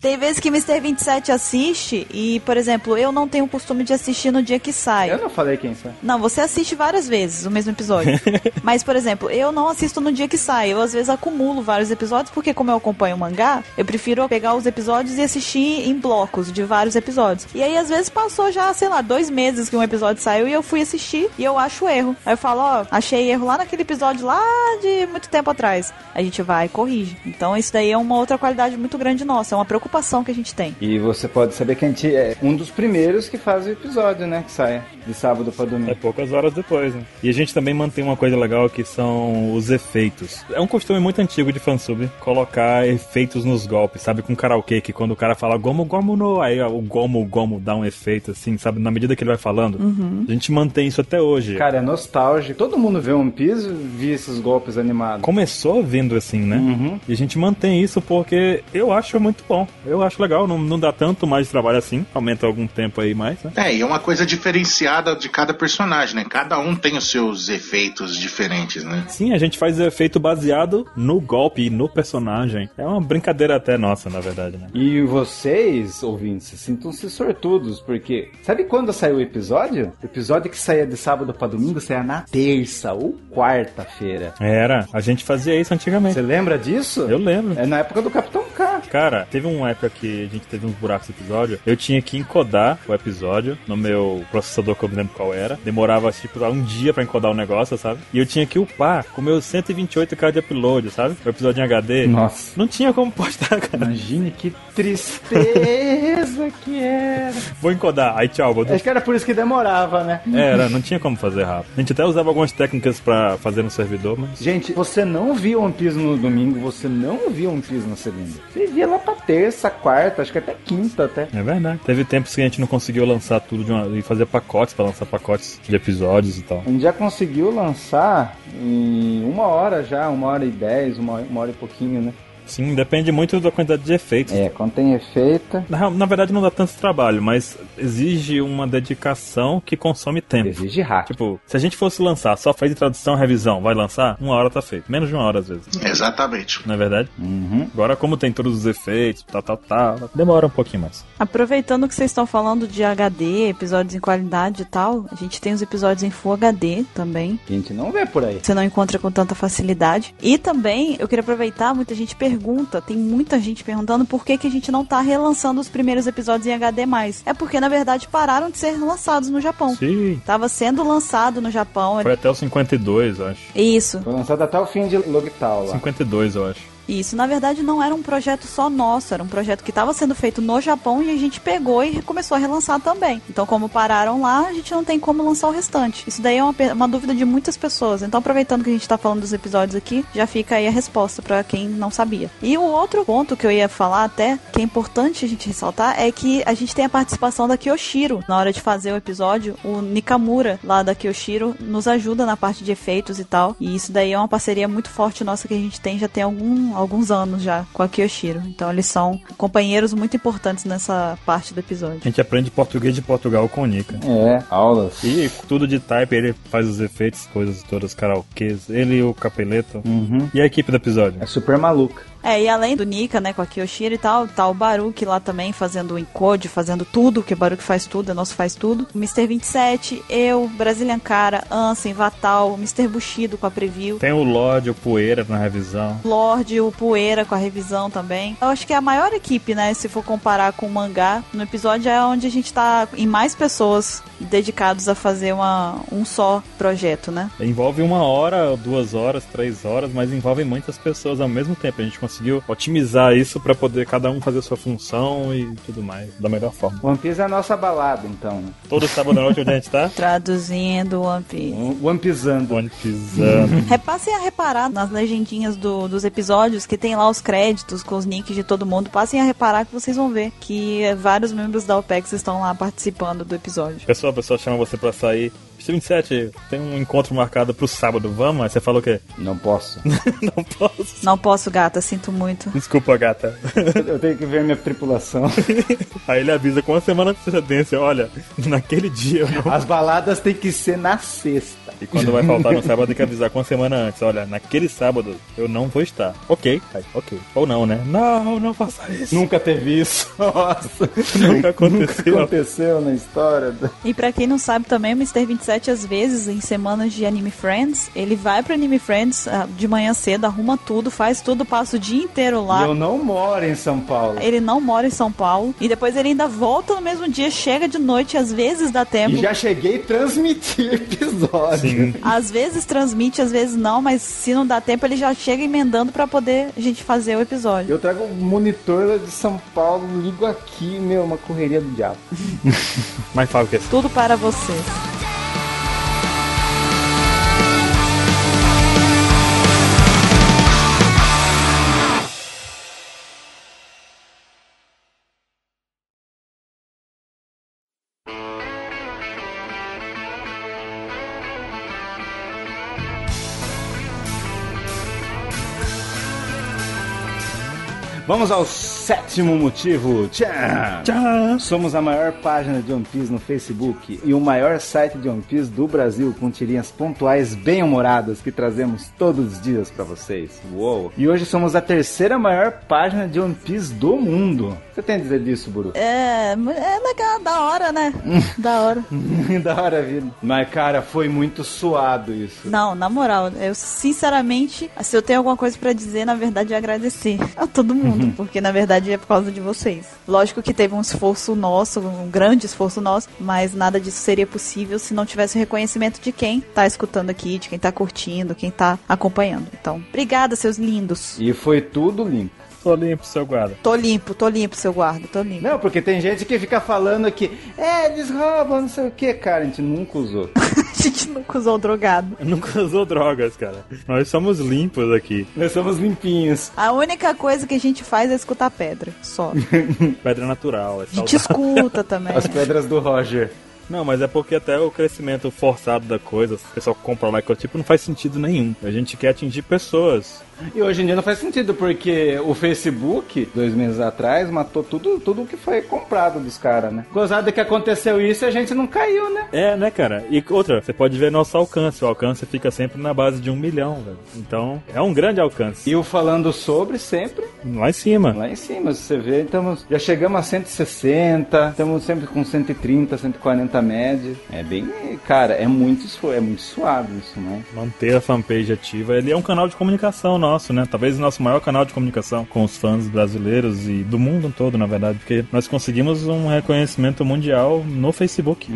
Tem vezes que Mr. 27 assiste e, por exemplo, eu não tenho o costume de assistir no dia que sai. Eu não falei quem foi. Não, você assiste várias vezes o mesmo episódio. Mas, por exemplo, eu não assisto no dia que sai. Eu, às vezes, acumulo vários episódios, porque, como eu acompanho o mangá, eu prefiro pegar os episódios e assistir em blocos de vários episódios. E aí, às vezes, passou já, sei lá, dois meses que um episódio saiu e eu fui assistir e eu acho erro. Aí eu falo, ó, achei erro lá naquele episódio lá de muito tempo atrás. A gente vai e corrige. Então, isso daí é uma outra qualidade muito grande nossa. É uma preocupação que a gente tem. E você pode saber que a gente é um dos primeiros que faz o episódio, né? Que sai de sábado pra É domingo. poucas horas depois, né? E a gente também mantém uma coisa legal que são os efeitos. É um costume muito antigo de fansub colocar efeitos nos golpes, sabe? Com karaokê, que quando o cara fala gomo gomo no, aí ó, o gomo gomo dá um efeito assim, sabe? Na medida que ele vai falando. A gente mantém isso até hoje. Cara, é nostálgico. Todo mundo vê One Piece via esses golpes animados. Começou vindo assim, né? Uhum. E a gente mantém isso porque eu acho muito bom. Eu acho legal, não, não dá tanto mais trabalho assim, aumenta algum tempo aí mais, né? É, e é uma coisa diferenciada de cada personagem, né? Cada um tem os seus efeitos diferentes, né? Sim, a gente faz efeito baseado no golpe e no personagem. É uma brincadeira até nossa, na verdade, né? E vocês, ouvintes, sintam-se sortudos, porque sabe quando saiu o episódio? O episódio que saía de sábado pra domingo saía na terça ou quarta-feira. Era, a gente fazia isso antigamente. Você lembra disso? Eu lembro. É na época do Capitão K. Cara, teve uma época que a gente teve uns buracos no episódio. Eu tinha que encodar o episódio no meu processador, que eu não lembro qual era. Demorava, tipo, um dia pra encodar o negócio, sabe? E eu tinha que upar com meus 128k de upload, sabe? O episódio em HD. Nossa. Não tinha como postar, cara. Imagine que tristeza que era. Vou encodar. Aí, tchau. Vou... Acho que era por isso que demorava, né? Era, não tinha como fazer rápido. A gente até usava algumas técnicas pra fazer no servidor, mas... Gente, você não viu One Piece no domingo, você não viu One Piece na segunda. Você via lá pra terça, quarta, acho que até quinta até. É verdade. Teve tempos que a gente não conseguiu lançar tudo de uma... e fazer pacotes pra lançar pacotes de episódios e tal. A gente já conseguiu lançar em uma hora já, uma hora e dez, uma, uma hora e pouquinho, né? Sim, depende muito da quantidade de efeitos. É, quando tem efeito, Na, na verdade não dá tanto trabalho, mas exige uma dedicação que consome tempo. exige hack. Tipo, se a gente fosse lançar só faz tradução e revisão, vai lançar? Uma hora tá feito. Menos de uma hora às vezes. Exatamente. Não é verdade? Uhum. Agora, como tem todos os efeitos, tal, tal, tal, demora um pouquinho mais. Aproveitando que vocês estão falando de HD, episódios em qualidade e tal, a gente tem os episódios em Full HD também. A gente não vê por aí. Você não encontra com tanta facilidade. E também, eu queria aproveitar, muita gente pergunta, tem muita gente perguntando por que, que a gente não tá relançando os primeiros episódios em HD+. É porque, na verdade, pararam de ser lançados no Japão. Sim. Tava sendo lançado no Japão. Foi até o 52, eu acho. Isso. Foi lançado até o fim de Logtal lá. 52, eu acho. Isso, na verdade, não era um projeto só nosso, era um projeto que estava sendo feito no Japão e a gente pegou e começou a relançar também. Então, como pararam lá, a gente não tem como lançar o restante. Isso daí é uma, uma dúvida de muitas pessoas. Então, aproveitando que a gente está falando dos episódios aqui, já fica aí a resposta para quem não sabia. E o outro ponto que eu ia falar até, que é importante a gente ressaltar, é que a gente tem a participação da Kyoshiro na hora de fazer o episódio. O Nikamura, lá da Kyoshiro, nos ajuda na parte de efeitos e tal. E isso daí é uma parceria muito forte nossa que a gente tem já tem algum, alguns anos já com a Kyoshiro. Então eles são companheiros muito importantes nessa parte do episódio. A gente aprende português de Portugal com o Nika. É, aulas. E tudo de type, ele faz os efeitos, coisas todas, karaokês. Ele e o Capeleto. Uhum. E a equipe do episódio? É super maluca. É, e além do Nika, né, com a Kyoshiro e tal, tá o Baruki lá também fazendo o encode, fazendo tudo, que o Baruki faz tudo, é nosso faz tudo. O Mr. 27, eu, Brazilian Cara, Ansem, Vatal, o Mr. Bushido com a preview. Tem o Lorde, o Poeira na revisão. Lorde, o Poeira com a revisão também. Eu acho que é a maior equipe, né? Se for comparar com o mangá. No episódio é onde a gente tá em mais pessoas dedicados a fazer uma, um só projeto, né? Envolve uma hora, duas horas, três horas, mas envolve muitas pessoas ao mesmo tempo. A gente conseguiu otimizar isso pra poder cada um fazer a sua função e tudo mais, da melhor forma. One Piece é a nossa balada, então. Todo sábado à noite onde a gente tá? Traduzindo One Piece. One Pizzando. One pisando. Repassem a reparar nas legendinhas do- dos episódios que tem lá os créditos com os nicks de todo mundo. Passem a reparar que vocês vão ver que eh, vários membros da OPEX estão lá participando do episódio. Pessoal, a pessoa chama você pra sair. Mr. 27, tem um encontro marcado pro sábado, vamos? Aí você falou o quê? Não posso. Não posso. Não posso, gata, sinto muito. Desculpa, gata. Eu tenho que ver minha tripulação. Aí ele avisa com uma semana de antecedência, olha, naquele dia eu não As baladas tem que ser na sexta. E quando vai faltar no sábado, tem que avisar com uma semana antes. Olha, naquele sábado eu não vou estar. Ok, aí, ok. Ou não, né? Não, não faça isso. Nunca teve isso. Nossa. Nunca aconteceu. Nunca aconteceu na história. E pra quem não sabe também, o Mr. 27, às vezes, em semanas de Anime Friends, ele vai pro Anime Friends ah, de manhã cedo, arruma tudo, faz tudo, passa o dia inteiro E lá. eu não moro em São Paulo. Ele não mora em São Paulo. E depois ele ainda volta no mesmo dia, chega de noite, às vezes dá tempo. E já cheguei a transmitir episódio. Às vezes transmite, às vezes não, mas se não dá tempo, ele já chega emendando pra poder a gente fazer o episódio. Eu trago o monitor de São Paulo, ligo aqui, meu, uma correria do diabo. Mas fala o que? Tudo para vocês. Vamos ao sétimo motivo. Tchau. Tchau. Somos a maior página de One Piece no Facebook e o maior site de One Piece do Brasil, com tirinhas pontuais bem humoradas que trazemos todos os dias pra vocês. Uou! E hoje somos a terceira maior página de One Piece do mundo. Você tem a dizer disso, Buru? É, é legal, da hora, né? da hora. da hora, vida. Mas, cara, foi muito suado isso. Não, na moral, eu sinceramente, se eu tenho alguma coisa pra dizer, na verdade é agradecer a todo mundo, porque na verdade é por causa de vocês. Lógico que teve um esforço nosso, um grande esforço nosso, mas nada disso seria possível se não tivesse o reconhecimento de quem tá escutando aqui, de quem tá curtindo, quem tá acompanhando. Então, obrigada, seus lindos. E foi tudo limpo. Tô limpo, seu guarda. Tô limpo, tô limpo, seu guarda, tô limpo. Não, porque tem gente que fica falando que, é, eles roubam, não sei o que, cara, a gente nunca usou. a gente nunca usou drogado. Nunca usou drogas, cara. Nós somos limpos aqui. Nós somos limpinhos. A única coisa que a gente faz é escutar pedra, só. Pedra natural, é A gente escuta também. As pedras do Roger. Não, mas é porque até o crescimento forçado da coisa, o pessoal compra lá e tipo, não faz sentido nenhum. A gente quer atingir pessoas. E hoje em dia não faz sentido, porque o Facebook, dois meses atrás, matou tudo, tudo que foi comprado dos caras, né? Gozada que aconteceu isso e a gente não caiu, né? É, né, cara? E outra, você pode ver nosso alcance. O alcance fica sempre na base de um milhão, velho. Então, é um grande alcance. E o falando sobre sempre Lá em cima. lá em cima. Você vê, estamos, já chegamos a 160, estamos sempre com 130, 140 média. É bem, cara, é muito, é muito suave isso, né? Manter a fanpage ativa. Ele é um canal de comunicação nosso, né? Talvez o nosso maior canal de comunicação com os fãs brasileiros e do mundo todo, na verdade. Porque nós conseguimos um reconhecimento mundial no Facebook.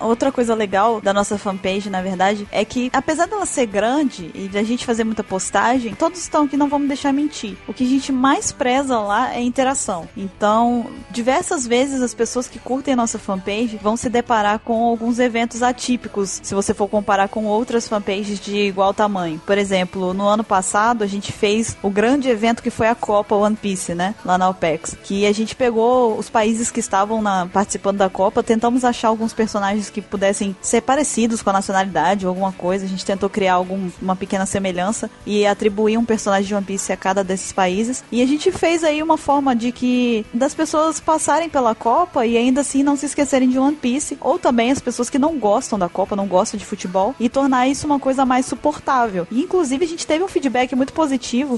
Outra coisa legal da nossa fanpage, na verdade, é que apesar dela ser grande e da gente fazer muita postagem, todos estão aqui, não vamos deixar mentir. O que a gente mais preza lá é interação. Então, diversas vezes as pessoas que curtem a nossa fanpage vão se deparar com alguns eventos atípicos, se você for comparar com outras fanpages de igual tamanho. Por exemplo, no ano passado a gente fez o grande evento que foi a Copa One Piece, né? Lá na OPEX. Que a gente pegou os países que estavam na- participando da Copa, tentamos achar alguns personagens que pudessem ser parecidos com a nacionalidade ou alguma coisa. A gente tentou criar algum, uma pequena semelhança e atribuir um personagem de One Piece a cada desses países. E a gente fez aí uma forma de que das pessoas passarem pela Copa e ainda assim não se esquecerem de One Piece, ou também as pessoas que não gostam da Copa, não gostam de futebol, e tornar isso uma coisa mais suportável. E inclusive a gente teve um feedback muito positivo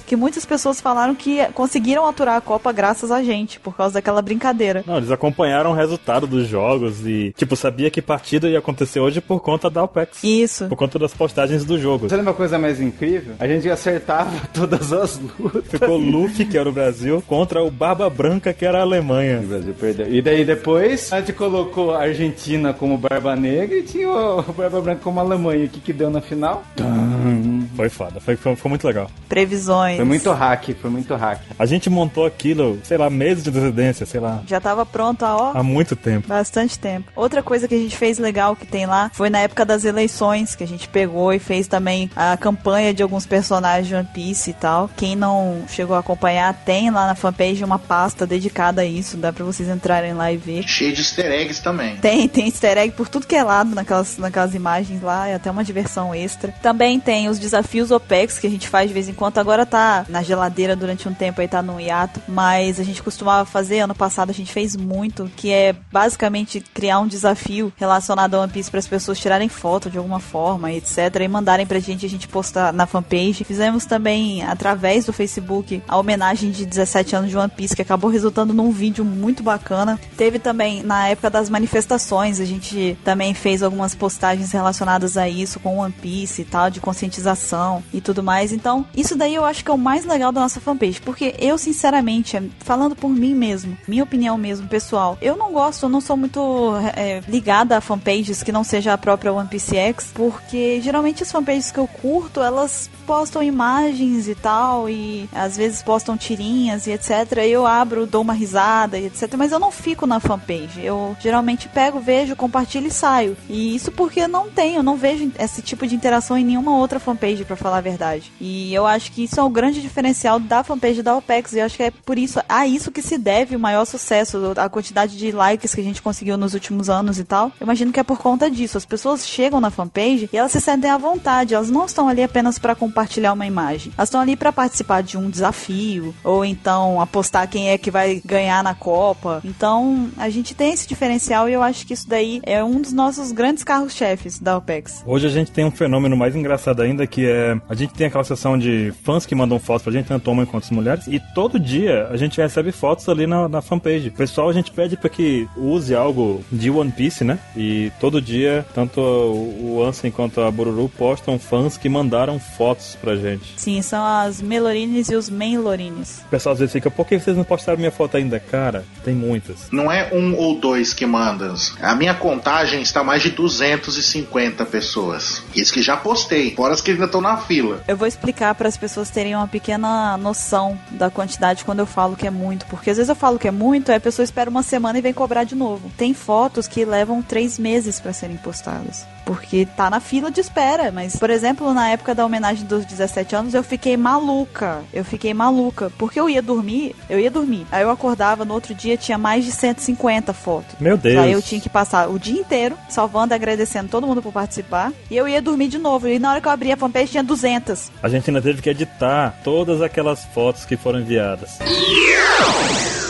que muitas pessoas falaram que conseguiram aturar a Copa graças a gente, por causa daquela brincadeira. Não, eles acompanharam o resultado dos jogos e, tipo, sabia que partida ia acontecer hoje por conta da OPEX. Isso. Por conta das postagens do jogo. Você lembra uma coisa mais incrível? A gente acertava todas as lutas. Ficou Luffy, que era o Brasil, contra o Barba Branca, que era a O Alemanha. Brasil perdeu. E daí depois a gente colocou a Argentina como Barba Negra e tinha o Barba Branca como Alemanha. O que que deu na final? Foi foda, foi, foi, foi muito legal. Previsões. Foi muito hack, foi muito hack. A gente montou aquilo, sei lá, meses de antecedência, sei lá, Já tava pronto a ó. há muito tempo. Bastante tempo. Outra coisa que a gente fez legal que tem lá foi na época das eleições, que a gente pegou e fez também a campanha de alguns personagens de One Piece e tal. Quem não chegou a acompanhar, tem lá na fanpage uma pasta dedicada a isso, dá pra vocês entrarem lá e ver. Cheio de easter eggs também. Tem, tem easter egg por tudo que é lado naquelas, naquelas imagens lá, é até uma diversão extra. Também tem os desafios OPEX que a gente faz de vez em quando. Agora tá na geladeira durante um tempo aí, tá no hiato. Mas a gente costumava fazer, ano passado a gente fez muito, que é basicamente criar um desafio relacionado a One Piece para as pessoas tirarem foto de alguma forma, etc. E mandarem pra gente, a gente postar na fanpage. Fizemos também, através do Facebook, a homenagem de 17 anos de One Piece, que acabou resultando num vídeo muito bacana. Teve também, na época das manifestações, a gente também fez algumas postagens relacionadas a isso, com One Piece e tal, de conscientização e tudo mais. Então, isso daí eu acho que é o mais legal da nossa fanpage, porque eu, sinceramente, falando por mim mesmo, minha opinião mesmo, pessoal, eu não gosto, eu não sou muito é, ligada a fanpages que não seja a própria One Piece X, porque geralmente as fanpages que eu curto, elas postam imagens e tal, e às vezes postam tirinhas e etc. Eu abro, dou uma risada e etc. Mas eu não fico na fanpage. Eu geralmente pego, vejo, compartilho e saio. E isso porque eu não tenho, não vejo esse tipo de interação em nenhuma outra fanpage, pra falar a verdade. E eu acho que isso é o grande diferencial da fanpage da OPEX. E acho que é por isso, a isso que se deve o maior sucesso, a quantidade de likes que a gente conseguiu nos últimos anos e tal. Eu imagino que é por conta disso. As pessoas chegam na fanpage e elas se sentem à vontade. Elas não estão ali apenas pra compartilhar uma imagem. Elas estão ali pra participar de um desafio, ou então apostar quem é que vai ganhar na Copa. Então, a gente tem esse diferencial e eu acho que isso daí é um dos nossos grandes carros-chefes da OPEX. Hoje a gente tem um fenômeno mais engraçado ainda que é a gente tem aquela seção de fãs que mandam fotos pra gente, tanto homens quanto as mulheres, e todo dia a gente recebe fotos ali na, na fanpage. O pessoal a gente pede para que use algo de One Piece, né? E todo dia, tanto o o Ansem quanto a Bururu postam fãs que mandaram fotos pra gente. Sim, são as Melorines e os Menlorines. O pessoal às vezes fica, por que vocês não postaram minha foto ainda? Cara, tem muitas. Não é um ou dois que mandam. A minha contagem está mais de 250 pessoas. Isso que já postei, fora as que ainda estão na fila. Eu vou explicar para as pessoas terem uma pequena noção da quantidade quando eu falo que é muito, porque às vezes eu falo que é muito, aí a pessoa espera uma semana e vem cobrar de novo. Tem fotos que levam três meses para serem postadas. Porque tá na fila de espera. Mas, por exemplo, na época da homenagem dos 17 anos, eu fiquei maluca. Eu fiquei maluca. Porque eu ia dormir, eu ia dormir. Aí eu acordava, no outro dia tinha mais de 150 fotos. Meu Deus. Aí eu tinha que passar o dia inteiro salvando, agradecendo todo mundo por participar. E eu ia dormir de novo. E na hora que eu abri a fanpage tinha 200. A gente ainda teve que editar todas aquelas fotos que foram enviadas. O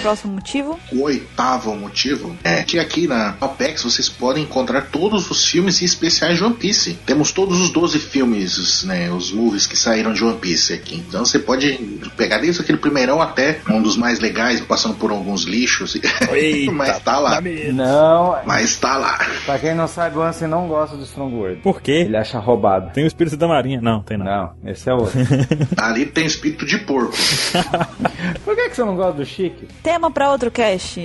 próximo motivo? O oitavo motivo é que aqui na OPEX vocês podem encontrar todos os filmes e especiais de One Piece. Temos todos os 12 filmes, os, né, os movies que saíram de One Piece aqui. Então você pode pegar desde aquele primeirão até um dos mais legais, passando por alguns lixos. Eita, Mas tá lá. medo. Não, Mas tá lá. pra quem não sabe, o Ansem não gosta do Strongword. Por quê? Ele acha roubado. Tem o espírito da marinha? Não, tem não. Não, esse é outro. Ali tem espírito de porco. Por que, que você não gosta do Chique? Tema para outro cast.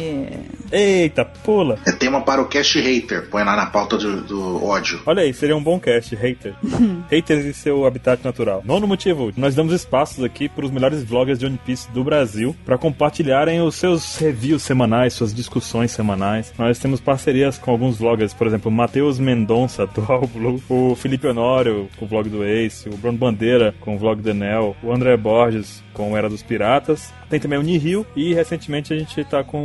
Eita, pula. É tema para o cast hater. Põe lá na pauta do, do ódio. Olha aí, seria um bom cast, hater. Haters e seu habitat natural. Nono motivo, nós damos espaços aqui para os melhores vloggers de One Piece do Brasil para compartilharem os seus reviews semanais, suas discussões semanais. Nós temos parcerias com alguns vloggers, por exemplo, o Matheus Mendonça, do All Blue, o Felipe Honório, com o vlog do Ace, o Bruno Bandeira, com o vlog do Enel, o André Borges, com Era dos Piratas. Tem também o Nihil e recentemente a gente tá com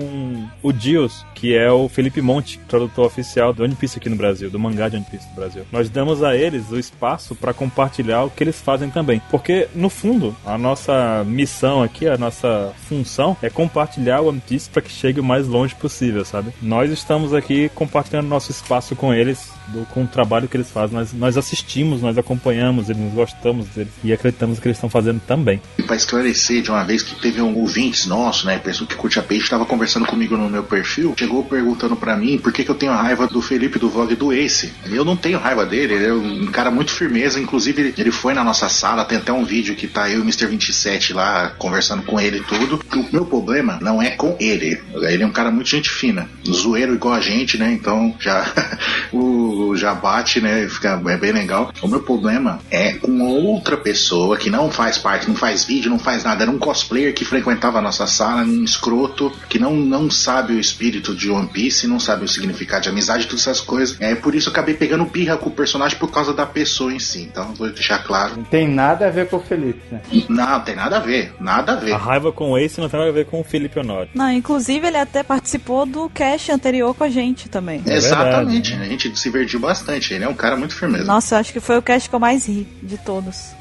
o Dios, que é o Felipe Monte, tradutor oficial do One Piece aqui no Brasil, do mangá de One Piece no Brasil. Nós damos a eles o espaço para compartilhar o que eles fazem também, porque no fundo a nossa missão aqui, a nossa função é compartilhar o One Piece para que chegue o mais longe possível, sabe? Nós estamos aqui compartilhando nosso espaço com eles, do- com o trabalho que eles fazem. Nós, nós assistimos, nós acompanhamos eles, gostamos deles e acreditamos que eles estão fazendo também. E pra esclarecer de uma vez que teve um ouvintes nosso, né? Pessoa que curte a page, estava conversando comigo no meu perfil, chegou perguntando pra mim por que, que eu tenho raiva do Felipe do vlog do Ace. Eu não tenho raiva dele, ele é um cara muito firmeza. Inclusive, ele, ele foi na nossa sala, tem até um vídeo que tá eu e o Mr. 27 lá conversando com ele e tudo. O meu problema não é com ele. Ele é um cara muito gente fina, zoeiro igual a gente, né? Então já o já bate, né? Fica é bem legal. O meu problema é com outra pessoa que não faz parte, não faz vídeo, não faz nada. Era um cosplayer que frequentava a nossa sala, um escroto que não, não sabe o espírito de One Piece, não sabe o significado de amizade, todas essas coisas. É por isso eu acabei pegando birra com o personagem por causa da pessoa em si. Então vou deixar claro. Não tem nada a ver com o Felipe, né? Não, tem nada a ver, nada a ver. A raiva com o Ace não tem nada a ver com o Felipe Honório. Não, inclusive ele até participou do cast anterior com a gente também. É Exatamente, verdade, a gente se divertiu bastante. Ele é um cara muito firmeza. Nossa, eu acho que foi o cast que eu mais ri de todos.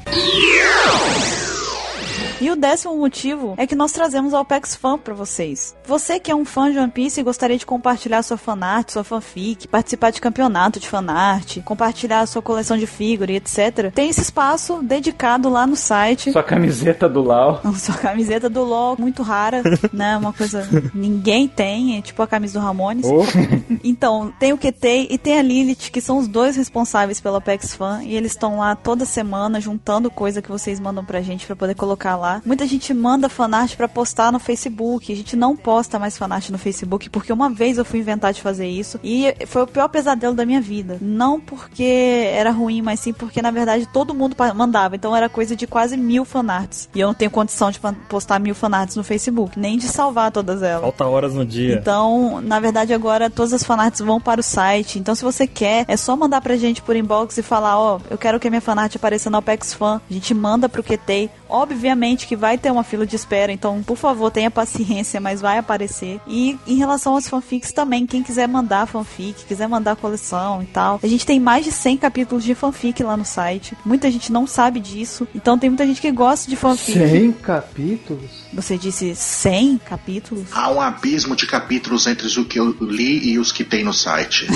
E o décimo motivo é que nós trazemos a OPEX Fan pra vocês. Você que é um fã de One Piece e gostaria de compartilhar sua fanart, sua fanfic, participar de campeonato de fanart, compartilhar sua coleção de figure, etc. Tem esse espaço dedicado lá no site. Sua camiseta do Lau. Sua camiseta do LOL, muito rara, né? Uma coisa ninguém tem, é tipo a camisa do Ramones. Oh, Então, tem o QT e tem a Lilith, que são os dois responsáveis pela Apex Fan, e eles estão lá toda semana juntando coisa que vocês mandam pra gente pra poder colocar lá. Muita gente manda fanart pra postar no Facebook. A gente não posta mais fanart no Facebook porque uma vez eu fui inventar de fazer isso e foi o pior pesadelo da minha vida. Não porque era ruim, mas sim porque na verdade todo mundo mandava. Então era coisa de quase mil fanarts. E eu não tenho condição de postar mil fanarts no Facebook, nem de salvar todas elas. falta horas no dia. Então, na verdade, agora todas as fanarts vão para o site. Então, se você quer, é só mandar pra gente por inbox e falar, ó, eu quero que a minha fanart apareça no Apex Fan. A gente manda pro QT. Obviamente que vai ter uma fila de espera, então por favor tenha paciência, mas vai aparecer. E em relação aos fanfics também, quem quiser mandar fanfic, quiser mandar coleção e tal, a gente tem mais de 100 capítulos de fanfic lá no site. Muita gente não sabe disso, então tem muita gente que gosta de fanfic. 100 capítulos? Você disse 100 capítulos? Há um abismo de capítulos entre os que eu li e os que tem no site.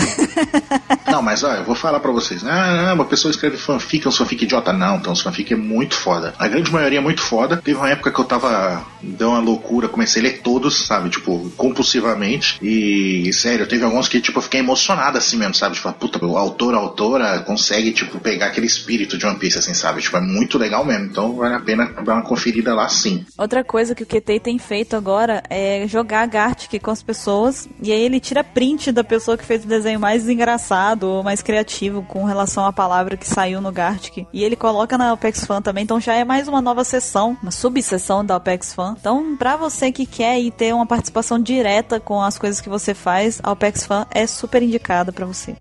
não, mas ó, eu vou falar pra vocês. Ah, não, uma pessoa escreve fanfic, é um fanfic idiota. Não, então os fanfic é muito foda. A grande maioria é muito foda. Teve uma época que eu tava. Deu uma loucura, comecei a ler todos, sabe? Tipo, compulsivamente. E, sério, teve alguns que, tipo, eu fiquei emocionado assim mesmo, sabe? Tipo, puta, o autor, a autora consegue, tipo, pegar aquele espírito de One Piece, assim, sabe? Tipo, é muito legal mesmo. Então vale a pena dar uma conferida lá sim. Outra coisa que o QT tem feito agora é jogar Gartic com as pessoas e aí ele tira print da pessoa que fez o desenho mais engraçado ou mais criativo com relação à palavra que saiu no Gartic. E ele coloca na Apex Fan também, então já é mais uma nova sessão, uma subseção da Apex Fan. Então, pra você que quer ir ter uma participação direta com as coisas que você faz, a Apex Fan é super indicada pra você.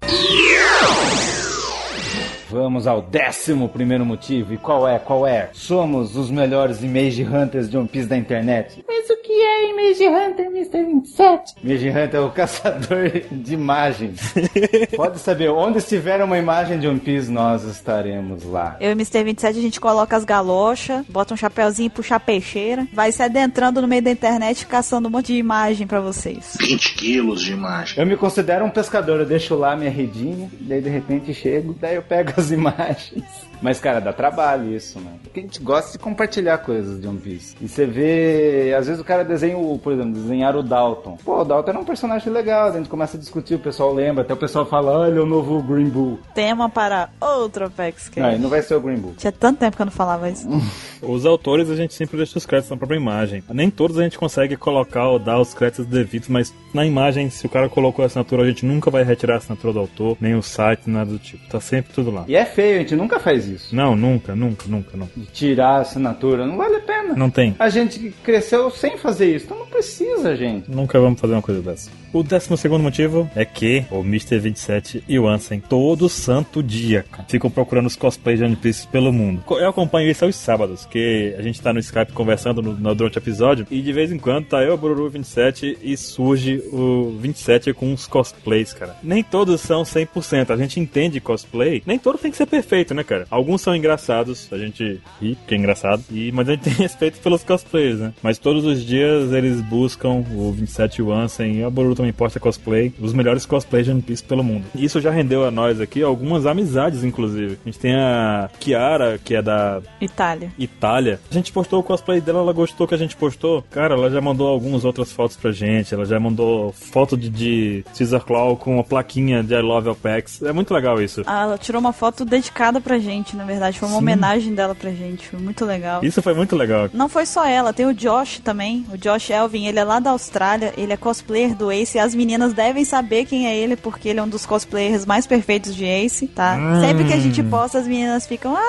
Vamos ao décimo primeiro motivo. E qual é? Qual é? Somos os melhores Image Hunters de One Piece da internet. Mas o que é Image Hunter, Mr. 27? Image Hunter é o caçador de imagens. Pode saber, onde estiver uma imagem de One Piece, nós estaremos lá. Eu e Mr. 27 a gente coloca as galochas, bota um chapéuzinho e puxa a peixeira, vai se adentrando no meio da internet caçando um monte de imagem pra vocês. 20 quilos de imagem. Eu me considero um pescador, eu deixo lá minha redinha, daí de repente chego, daí eu pego as imagens. Mas, cara, dá trabalho isso, mano. Porque a gente gosta de compartilhar coisas de One Piece. E você vê, às vezes o cara desenha, o, por exemplo, desenhar o Dalton. Pô, o Dalton era um personagem legal, a gente começa a discutir, o pessoal lembra, até o pessoal fala, olha o novo Green Bull. Tema para outro Apex Cash. Não, não vai ser o Green Bull. Tinha tanto tempo que eu não falava isso. Os autores a gente sempre deixa os créditos na própria imagem. Nem todos a gente consegue colocar ou dar os créditos devidos, mas na imagem, se o cara colocou a assinatura, a gente nunca vai retirar a assinatura do autor, nem o site, nada do tipo. Tá sempre tudo lá. E é feio, a gente nunca faz isso. Não, nunca, nunca, nunca, nunca. De tirar a assinatura, não vale a pena. Não tem. A gente cresceu sem fazer isso, então não precisa, gente. Nunca vamos fazer uma coisa dessa. O décimo segundo motivo é que o Mr. 27 e o Ansem, todo santo dia, cara, ficam procurando os cosplays de One Piece pelo mundo. Eu acompanho isso aos sábados, que a gente tá no Skype conversando no, no- durante o episódio, e de vez em quando tá eu, Bururu 27, e surge o 27 com uns cosplays, cara. Nem todos são 100%, a gente entende cosplay, nem todo tem que ser perfeito, né, cara? Alguns são engraçados, a gente ri, porque é engraçado, e, mas a gente tem respeito pelos cosplays, né? Mas todos os dias eles buscam o 27 e o Ansem, e a Boruto também posta cosplay, os melhores cosplays de One Piece pelo mundo. Isso já rendeu a nós aqui algumas amizades, inclusive. A gente tem a Kiara, que é da Itália. Itália. A gente postou o cosplay dela, ela gostou que a gente postou. Cara, ela já mandou algumas outras fotos pra gente. Ela já mandou foto de, de Caesar Claw com uma plaquinha de I Love Apex. É muito legal isso. Ah, Ela tirou uma foto dedicada pra gente, na verdade. Foi uma homenagem dela pra gente. Foi muito legal. Isso foi muito legal. Não foi só ela, tem o Josh também. O Josh Elvin, ele é lá da Austrália, ele é cosplayer do Ace. As meninas devem saber quem é ele, porque ele é um dos cosplayers mais perfeitos de Ace, tá? Sempre que a gente posta, as meninas ficam. Ah,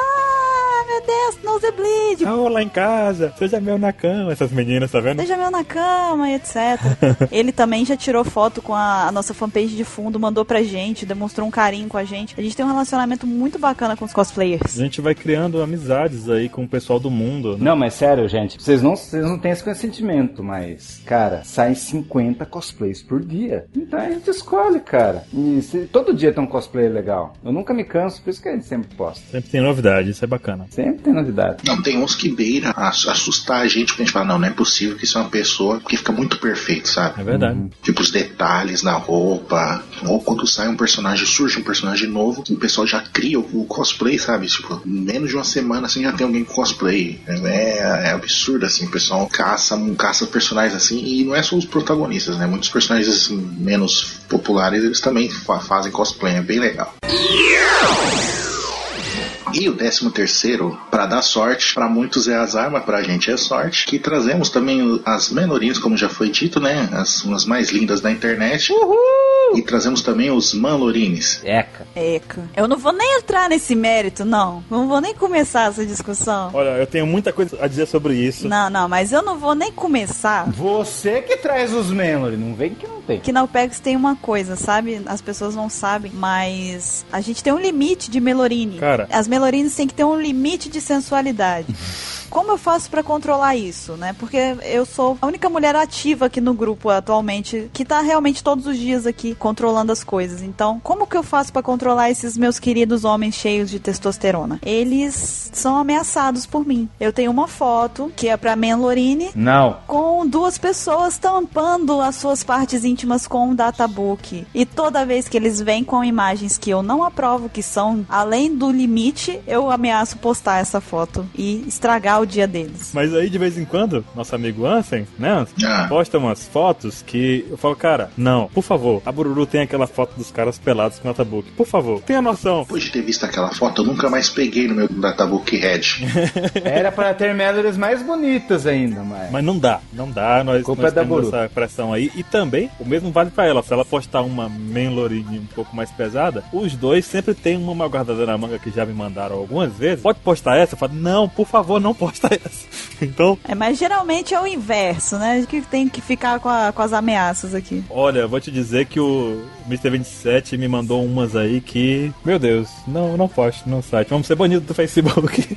meu Deus, Nosebleed! Ah, lá em casa, seja meu na cama, essas meninas, tá vendo? Seja meu na cama e etc. Ele também já tirou foto com a, a nossa fanpage de fundo, mandou pra gente, demonstrou um carinho com a gente. A gente tem um relacionamento muito bacana com os cosplayers. A gente vai criando amizades aí com o pessoal do mundo. né? Não, mas sério, gente, vocês não, vocês não têm esse consentimento, mas, cara, saem 50 cosplays por dia. Então a gente escolhe, cara. E se- todo dia tem um cosplay legal. Eu nunca me canso, por isso que a gente sempre posta. Sempre tem novidade, isso é bacana. Sempre tem novidade. Não, tem uns que beira a assustar a gente, porque a gente fala, não, não é possível que isso é uma pessoa que fica muito perfeito, sabe? É verdade. Tipo, os detalhes na roupa. Ou quando sai um personagem, surge um personagem novo, o pessoal já cria o, o cosplay, sabe? Tipo, em menos de uma semana assim já tem alguém com cosplay. É, é absurdo, assim. O pessoal caça, caça personagens assim. E não é só os protagonistas, né? Muitos personagens assim, menos populares, eles também fa- fazem cosplay. É bem legal. E o décimo terceiro, para dar sorte, para muitos é azar, mas pra gente é sorte, que trazemos também as menorinhas, como já foi dito, né? As umas mais lindas da internet. E trazemos também os manlorines. Eca. Eca. Eu não vou nem entrar nesse mérito, não. Não vou nem começar essa discussão. Olha, eu tenho muita coisa a dizer sobre isso. Não, não, mas eu não vou nem começar. Você que traz os memory, não vem que não tem. Que na OPEX tem uma coisa, sabe? As pessoas não sabem, mas a gente tem um limite de Melorine. Cara. As Melorines têm que ter um limite de sensualidade. Como eu faço pra controlar isso, né? Porque eu sou a única mulher ativa aqui no grupo atualmente que tá realmente todos os dias aqui controlando as coisas. Então, como que eu faço pra controlar esses meus queridos homens cheios de testosterona? Eles são ameaçados por mim. Eu tenho uma foto que é pra Melorine Não. com duas pessoas tampando as suas partes íntimas com um databook. E toda vez que eles vêm com imagens que eu não aprovo, que são além do limite, eu ameaço postar essa foto e estragar o dia deles. Mas aí, de vez em quando, nosso amigo Ansem, né, Ansem? Ah. Posta umas fotos que eu falo, cara, não, por favor, a Bururu tem aquela foto dos caras pelados com notebook. Por favor, tenha noção. Depois de ter visto aquela foto, eu nunca mais peguei no meu Databook Red. Era pra ter melodies mais bonitas ainda, mas. Mas não dá, não dá, nós, Culpa nós é da temos Buru. essa pressão aí. E também, o mesmo vale pra ela. Se ela postar uma Menlorine um pouco mais pesada, os dois sempre tem uma mal guardada na manga que já me mandaram algumas vezes. Pode postar essa? Eu falo, não, por favor, não posta essa. Então, É, mas geralmente é o inverso, né? Que tem que ficar com, a- com as ameaças aqui. olha, vou te dizer que o Mr. 27 me mandou umas aí que. Meu Deus, não, não poste no site. Vamos ser banidos do Facebook.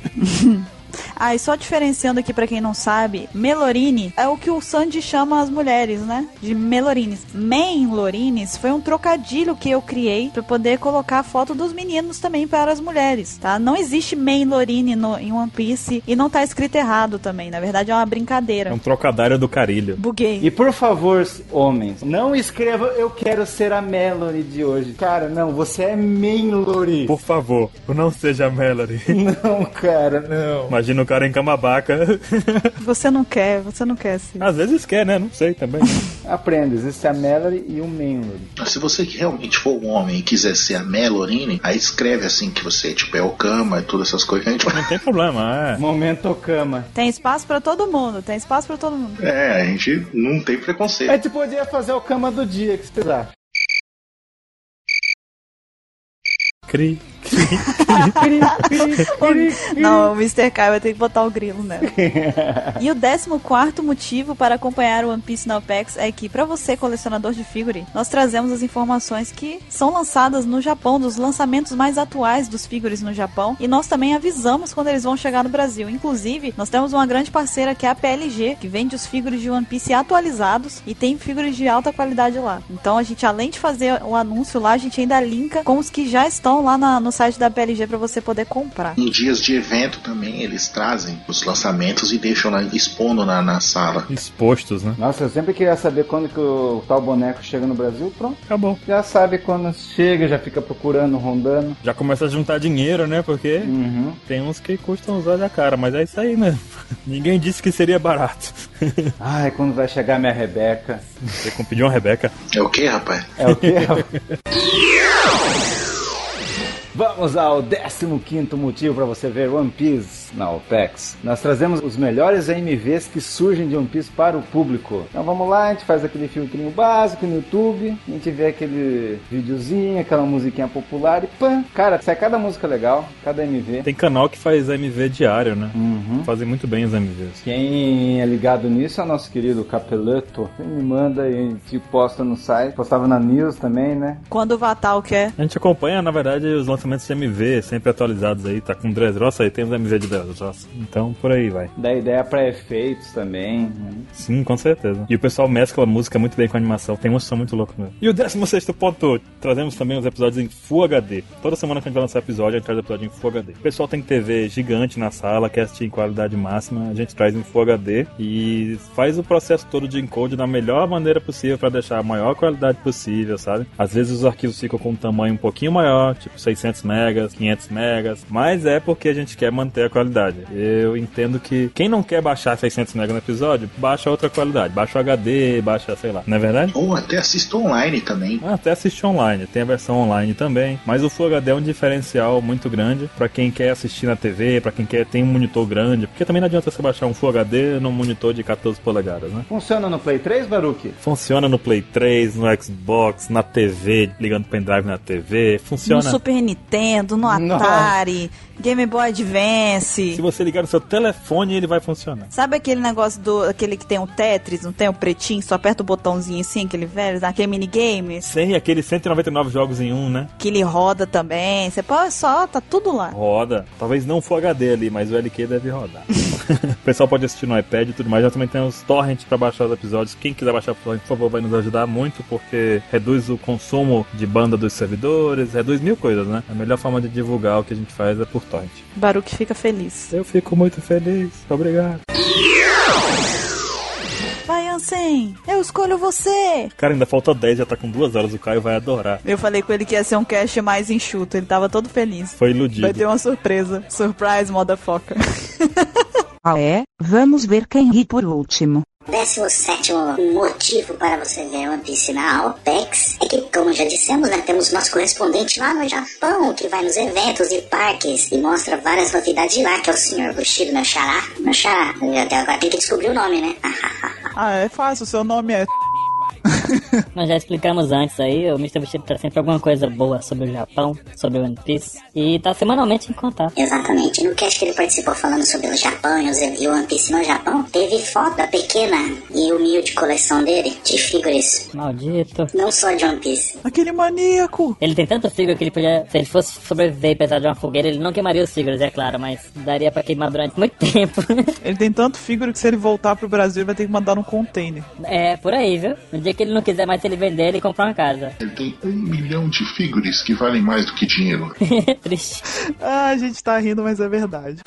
Ah, e só diferenciando aqui pra quem não sabe, Melorine é o que o Sandy chama as mulheres, né? De Melorines. Menlorines foi um trocadilho que eu criei pra poder colocar a foto dos meninos também para as mulheres, tá? Não existe Menlorine no, em One Piece e não tá escrito errado também. Na verdade é uma brincadeira. É um trocadilho do carilho. Buguei. E por favor, homens, não escreva eu quero ser a Melody de hoje. Cara, não, você é Melody. Por favor, não seja Melody. Não, cara, não. Imagina o cara em camabaca. Você não quer, você não quer sim. Às vezes quer, né? Não sei também. Aprenda, existe a Melody e o Melody. Mas se você realmente for um homem e quiser ser a Melorine, aí escreve assim que você tipo, é o cama e todas essas coisas. A gente Não tem problema, é. Momento cama. Tem espaço pra todo mundo, tem espaço pra todo mundo. É, a gente não tem preconceito. A gente podia fazer o cama do dia, o que vocês acham? Cri. Não, o Mr. Kai vai ter que botar o grilo nela. e o 14 motivo para acompanhar o One Piece na OPEX é que, para você, colecionador de figure, nós trazemos as informações que são lançadas no Japão, dos lançamentos mais atuais dos figures no Japão, e nós também avisamos quando eles vão chegar no Brasil. Inclusive, nós temos uma grande parceira que é a PLG, que vende os figures de One Piece atualizados e tem figures de alta qualidade lá. Então, a gente, além de fazer o anúncio lá, a gente ainda linka com os que já estão lá na- no site da PLG para você poder comprar. Em dias de evento também, eles trazem os lançamentos e deixam lá, expondo na, na sala. Expostos, né? Nossa, eu sempre queria saber quando que o tal boneco chega no Brasil. Pronto, Acabou. já sabe quando chega, já fica procurando, rondando. Já começa a juntar dinheiro, né? Porque Uhum. tem uns que custam os olhos da cara, mas é isso aí mesmo. Ninguém disse que seria barato. Ai, quando vai chegar minha Rebeca? Você pediu uma Rebeca? É o que, rapaz? É o quê? Vamos ao 15 motivo para você ver One Piece na OPEX. Nós trazemos os melhores AMVs que surgem de One Piece para o público. Então vamos lá, a gente faz aquele filtrinho básico no YouTube, a gente vê aquele videozinho, aquela musiquinha popular e pã! Cara, sai cada música legal, cada MV. Tem canal que faz MV diário, né? Uhum. Fazem muito bem os MVs. Quem é ligado nisso é o nosso querido Capeleto. Ele me manda e a gente posta no site. Postava na news também, né? Quando o Vatal quer. A gente acompanha, na verdade, os lançamentos de MV, sempre atualizados aí. Tá com Dressrosa aí, tem os MV de Dressrosa. Então, por aí vai. Dá ideia pra efeitos também. né? Sim, com certeza. E o pessoal mescla a música muito bem com a animação. Tem uns que são muito loucos mesmo. E o 16 ponto, trazemos também os episódios em Full HD. Toda semana que a gente vai lançar episódio, a gente traz episódio em Full HD. O pessoal tem TV gigante na sala, quer assistir em qualidade máxima, a gente traz em Full HD e faz o processo todo de encode da melhor maneira possível para deixar a maior qualidade possível, sabe? Às vezes os arquivos ficam com um tamanho um pouquinho maior, tipo 600 megas, 500 megas, mas é porque a gente quer manter a qualidade. Eu entendo que quem não quer baixar 600 megas no episódio, baixa outra qualidade, baixa o HD, baixa, sei lá, não é verdade? Ou até assista online também. Ah, até assistir online, tem a versão online também. Mas o Full HD é um diferencial muito grande pra quem quer assistir na TV, pra quem quer ter um monitor grande, porque também não adianta você baixar um Full HD num monitor de 14 polegadas, né? Funciona no Play 3, Baruque? Funciona no Play 3, no Xbox, na TV, ligando pendrive na TV, No funciona. Super Nintendo, no Nossa. Atari. Game Boy Se Advance. você ligar no seu telefone, ele vai funcionar. Sabe aquele negócio do aquele que tem o Tetris, não tem o pretinho, só aperta o botãozinho assim, aquele velho, aquele minigame, Sem aqueles 199 jogos em um, né? que ele roda também. Você pode só, tá tudo lá. Roda. Talvez não Full HD ali, mas o LQ deve rodar. o pessoal pode assistir no iPad e tudo mais. Já também tem os torrents pra baixar os episódios. Quem quiser baixar o torrent, por favor, vai nos ajudar muito, porque reduz o consumo de banda dos servidores, reduz mil coisas, né? A melhor forma de divulgar o que a gente faz é por torrent. Baruque fica feliz. Eu fico muito feliz. Obrigado. Vai, Ansem, eu escolho você. Cara, ainda falta 10, já tá com duas horas. O Caio vai adorar. Eu falei com ele que ia ser um cast mais enxuto, ele tava todo feliz. Foi iludido. Vai ter uma surpresa. Surprise, motherfucker. Ah é? Vamos ver quem ri por último. 17 motivo para você ver One Piece na OPEX é que, como já dissemos, né, temos nosso correspondente lá no Japão que vai nos eventos e parques e mostra várias novidades lá, que é o senhor Bushido, meu xará. Meu xará, até agora tem que descobrir o nome, né? Ah, é fácil, seu nome é. Nós já explicamos antes aí, o Mr. Bushido traz sempre alguma coisa boa sobre o Japão, sobre o One Piece, e tá semanalmente em contato. Exatamente. No cast que ele participou falando sobre o Japão e os- o One Piece no Japão, teve foto da pequena e humilde coleção dele de figuras, Maldito. não só de One Piece. Aquele maníaco! Ele tem tanto figure que ele podia, se ele fosse sobreviver e precisar de uma fogueira, ele não queimaria os figures, é claro, mas daria pra queimar durante muito tempo. Ele tem tanto figure que se ele voltar pro Brasil, ele vai ter que mandar num container. é, por aí, viu? No dia que ele não quiser mais, ele vender, ele comprar uma casa. Ele tem um milhão de figures que valem mais do que dinheiro. Triste. Ah, a gente tá rindo, mas é verdade.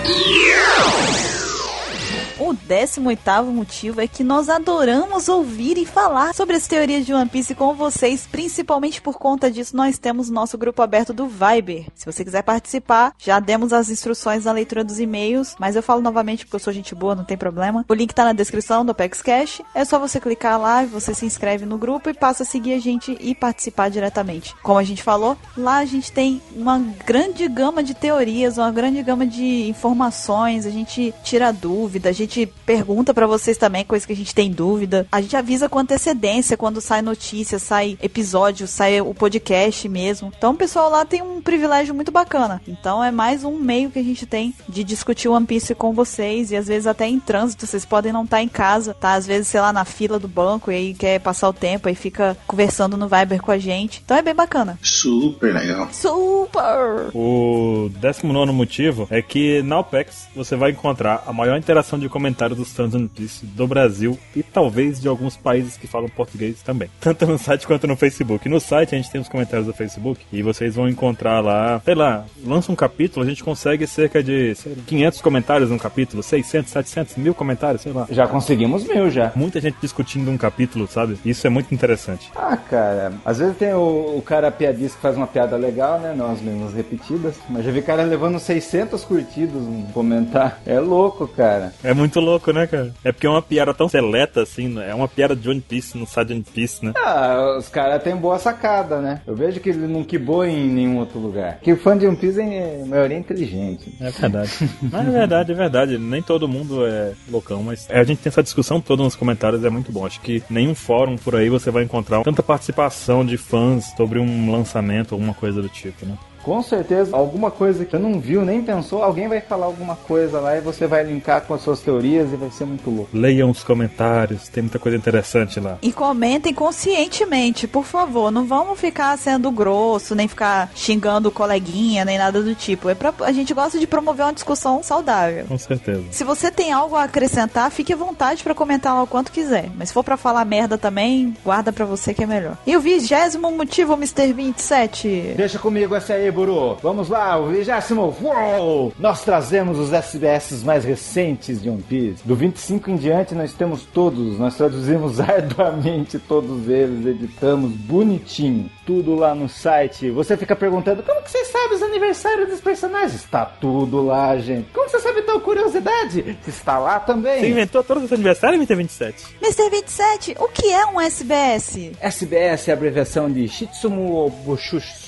O 18 motivo é que nós adoramos ouvir e falar sobre as teorias de One Piece com vocês, principalmente por conta disso nós temos nosso grupo aberto do Viber. Se você quiser participar, já demos as instruções na leitura dos e-mails, mas eu falo novamente porque eu sou gente boa, não tem problema. O link tá na descrição do Apex Cash. É só você clicar lá você se inscreve no grupo e passa a seguir a gente e participar diretamente. Como a gente falou, lá a gente tem uma grande gama de teorias, uma grande gama de informações, a gente tira dúvida, a gente pergunta pra vocês também coisas que a gente tem dúvida. A gente avisa com antecedência quando sai notícia, sai episódio, sai o podcast mesmo. Então o pessoal lá tem um privilégio muito bacana. Então é mais um meio que a gente tem de discutir One Piece com vocês e às vezes até em trânsito, vocês podem não estar em casa, tá? Às vezes, sei lá, na fila do banco e aí quer passar o tempo aí fica conversando no Viber com a gente. Então é bem bacana. Super legal. Super! O 19 motivo é que na OPEX você vai encontrar a maior interação de comentários dos One Piece do Brasil e talvez de alguns países que falam português também. Tanto no site quanto no Facebook. No site a gente tem os comentários do Facebook e vocês vão encontrar lá, sei lá, lança um capítulo, a gente consegue cerca de sei lá, 500 comentários num capítulo, 600, 700, mil comentários, sei lá. Já conseguimos mil já. Muita gente discutindo um capítulo, sabe? Isso é muito interessante. Ah, cara, às vezes tem o, o cara piadista que faz uma piada legal, né? Nós mesmos repetidas. Mas já vi cara levando 600 curtidos no comentar. É louco, cara. É muito louco, né, cara? É porque é uma piada tão seleta assim, né? é uma piada de One Piece, não sai de One Piece, né? Ah, os caras têm boa sacada, né? Eu vejo que ele não quibou em nenhum outro lugar. Que o fã de One Piece é a maioria inteligente. É verdade. mas é verdade, é verdade. Nem todo mundo é loucão, mas é, a gente tem essa discussão toda nos comentários, é muito bom. Acho que nenhum fórum por aí você vai encontrar tanta participação de fãs sobre um lançamento, alguma coisa do tipo, né? Com certeza, alguma coisa que você não viu, nem pensou, alguém vai falar alguma coisa lá e você vai linkar com as suas teorias e vai ser muito louco. Leiam os comentários, tem muita coisa interessante lá. E comentem conscientemente, por favor. Não vamos ficar sendo grosso, nem ficar xingando o coleguinha, nem nada do tipo. É pra, a gente gosta de promover uma discussão saudável. Com certeza. Se você tem algo a acrescentar, fique à vontade pra comentar lá o quanto quiser. Mas se for pra falar merda também, guarda pra você que é melhor. E o vigésimo motivo, Mr. 27. Deixa comigo essa aí, Buru. Vamos lá, o vigésimo. Uou! Nós trazemos os SBS mais recentes de One Piece. Do 25 em diante nós temos todos. Nós traduzimos arduamente todos eles, editamos bonitinho. Tudo lá no site. Você fica perguntando, como que você sabe os aniversários dos personagens? Está tudo lá, gente. Como você sabe tal curiosidade? Está lá também. Você inventou todos os aniversários, MT27? Mr. 27, o que é um SBS? SBS é a abreviação de Shitsumu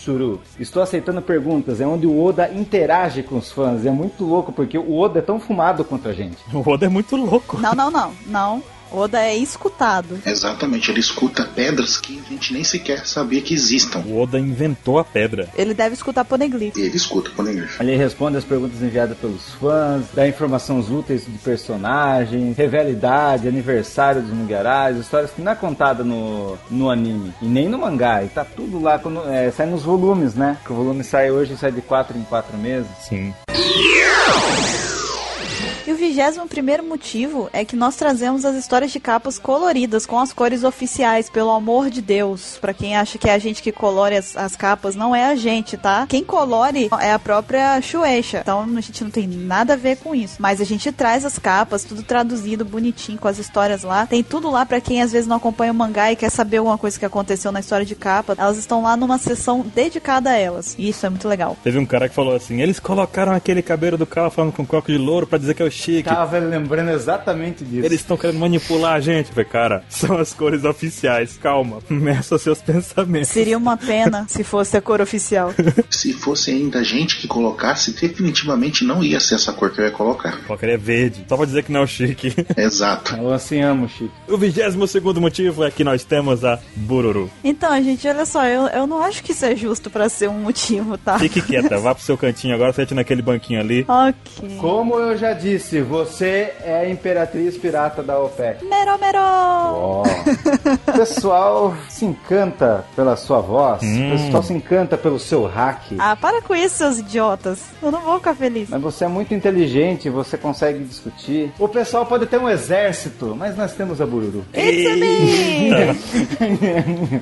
Obushutsuru. Estou aceitando perguntas, é onde o Oda interage com os fãs. É muito louco, porque o Oda é tão fumado quanto a gente. O Oda é muito louco. Não, não, não, não. Oda é escutado. Exatamente, ele escuta pedras que a gente nem sequer sabia que existam. O Oda inventou a pedra. Ele deve escutar Poneglyph. E ele escuta o Poneglyph. Ele responde as perguntas enviadas pelos fãs, dá informações úteis de personagens, revela idade, aniversário dos Mugiarais, histórias que não é contada no, no anime e nem no mangá. E tá tudo lá, quando, é, sai nos volumes, né? Que o volume sai hoje e sai de 4 em 4 meses. Sim. E o vigésimo primeiro motivo é que nós trazemos as histórias de capas coloridas com as cores oficiais, pelo amor de Deus. Pra quem acha que é a gente que colore as, as capas, não é a gente, tá? Quem colore é a própria Shueisha. Então a gente não tem nada a ver com isso. Mas a gente traz as capas, tudo traduzido, bonitinho, com as histórias lá. Tem tudo lá pra quem às vezes não acompanha o mangá e quer saber alguma coisa que aconteceu na história de capa. Elas estão lá numa sessão dedicada a elas. E isso é muito legal. Teve um cara que falou assim: eles colocaram aquele cabelo do cara falando com coque de louro pra dizer que é o chique. Tava lembrando exatamente disso. Eles estão querendo manipular a gente. Eu falei, cara, são as cores oficiais. Calma, meça seus pensamentos. Seria uma pena se fosse a cor oficial. Se fosse ainda a gente que colocasse, definitivamente não ia ser essa cor que eu ia colocar. Qualquer é verde. Só pra dizer que não é o chique. Exato. Eu assim amo, Chico. O vigésimo segundo motivo é que nós temos a Bururu. Então, gente, olha só, eu, eu não acho que isso é justo pra ser um motivo, tá? Fique quieta, vá pro seu cantinho agora, sente naquele banquinho ali. Ok. Como eu já disse, você é a imperatriz pirata da OPEC. Mero, mero! Ó. O pessoal se encanta pela sua voz, Hum. o pessoal se encanta pelo seu hack. Ah, para com isso, seus idiotas. Eu não vou ficar feliz. Mas você é muito inteligente, você consegue discutir. O pessoal pode ter um exército, mas nós temos a Bururu. It's me!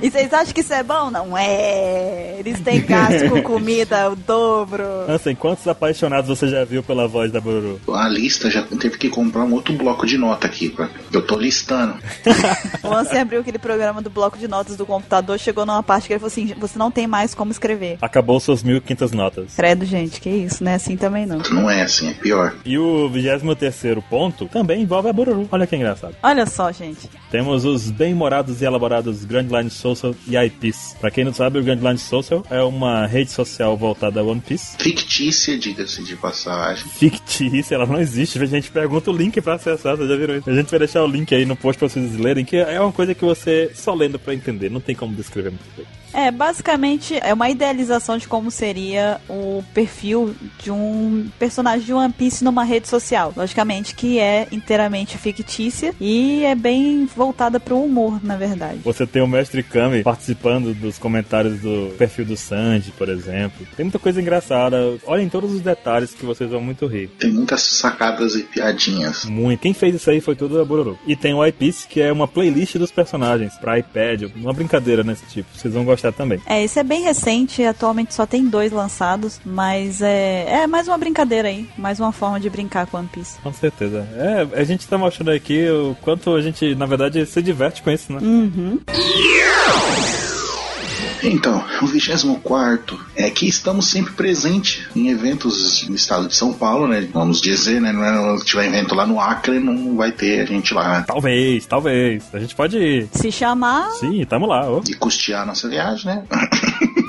e vocês acham que isso é bom? Não é. Eles têm gasto com comida, o dobro. Ansem, quantos apaixonados você já viu pela voz da Bururu? A lista já teve que comprar um outro bloco de nota aqui. Pra... Eu tô listando. O Ansem abriu aquele programa do bloco de notas do computador, chegou numa parte que ele falou assim: você não tem mais como escrever. Acabou suas 1500 notas. Credo, gente, que isso, né? Assim também não. Não é assim, é pior. E o 23 ponto também envolve a Bururu. Olha que engraçado. Olha só, gente. Temos os bem-morados e elaborados Grand Line Social e iPeace. Pra quem não sabe, o Grand Line Social é uma rede social voltada a One Piece. Fictícia, diga-se de passagem. Fictícia, ela não existe. A gente pergunta o link pra acessar, vocês já viram isso? A gente vai deixar o link aí no post pra vocês lerem, que é uma coisa que você só lendo pra entender, não tem como descrever muito bem. É, basicamente é uma idealização de como seria o perfil de um personagem de One Piece numa rede social. Logicamente que é inteiramente fictícia e é bem voltada pro humor, na verdade. Você tem o Mestre Kami participando dos comentários do perfil do Sanji, por exemplo. Tem muita coisa engraçada. Olhem todos os detalhes que vocês vão muito rir. Tem muitas sacadas e piadinhas. Muito. Quem fez isso aí foi tudo a Bururu. E tem o iPiece, que é uma playlist dos personagens pra iPad, uma brincadeira nesse tipo. Vocês vão gostar também. É, esse é bem recente, atualmente só tem dois lançados, mas é, é mais uma brincadeira aí, mais uma forma de brincar com One Piece. Com certeza. É, a gente tá mostrando aqui o quanto a gente, na verdade, se diverte com isso, né? Uhum. Então, o 24 é que estamos sempre presentes em eventos no estado de São Paulo, né? Vamos dizer, né? Não é, se tiver evento lá no Acre, não vai ter a gente lá. Talvez, talvez. A gente pode ir. Se chamar, Sim, tamo lá. ó. E custear a nossa viagem, né?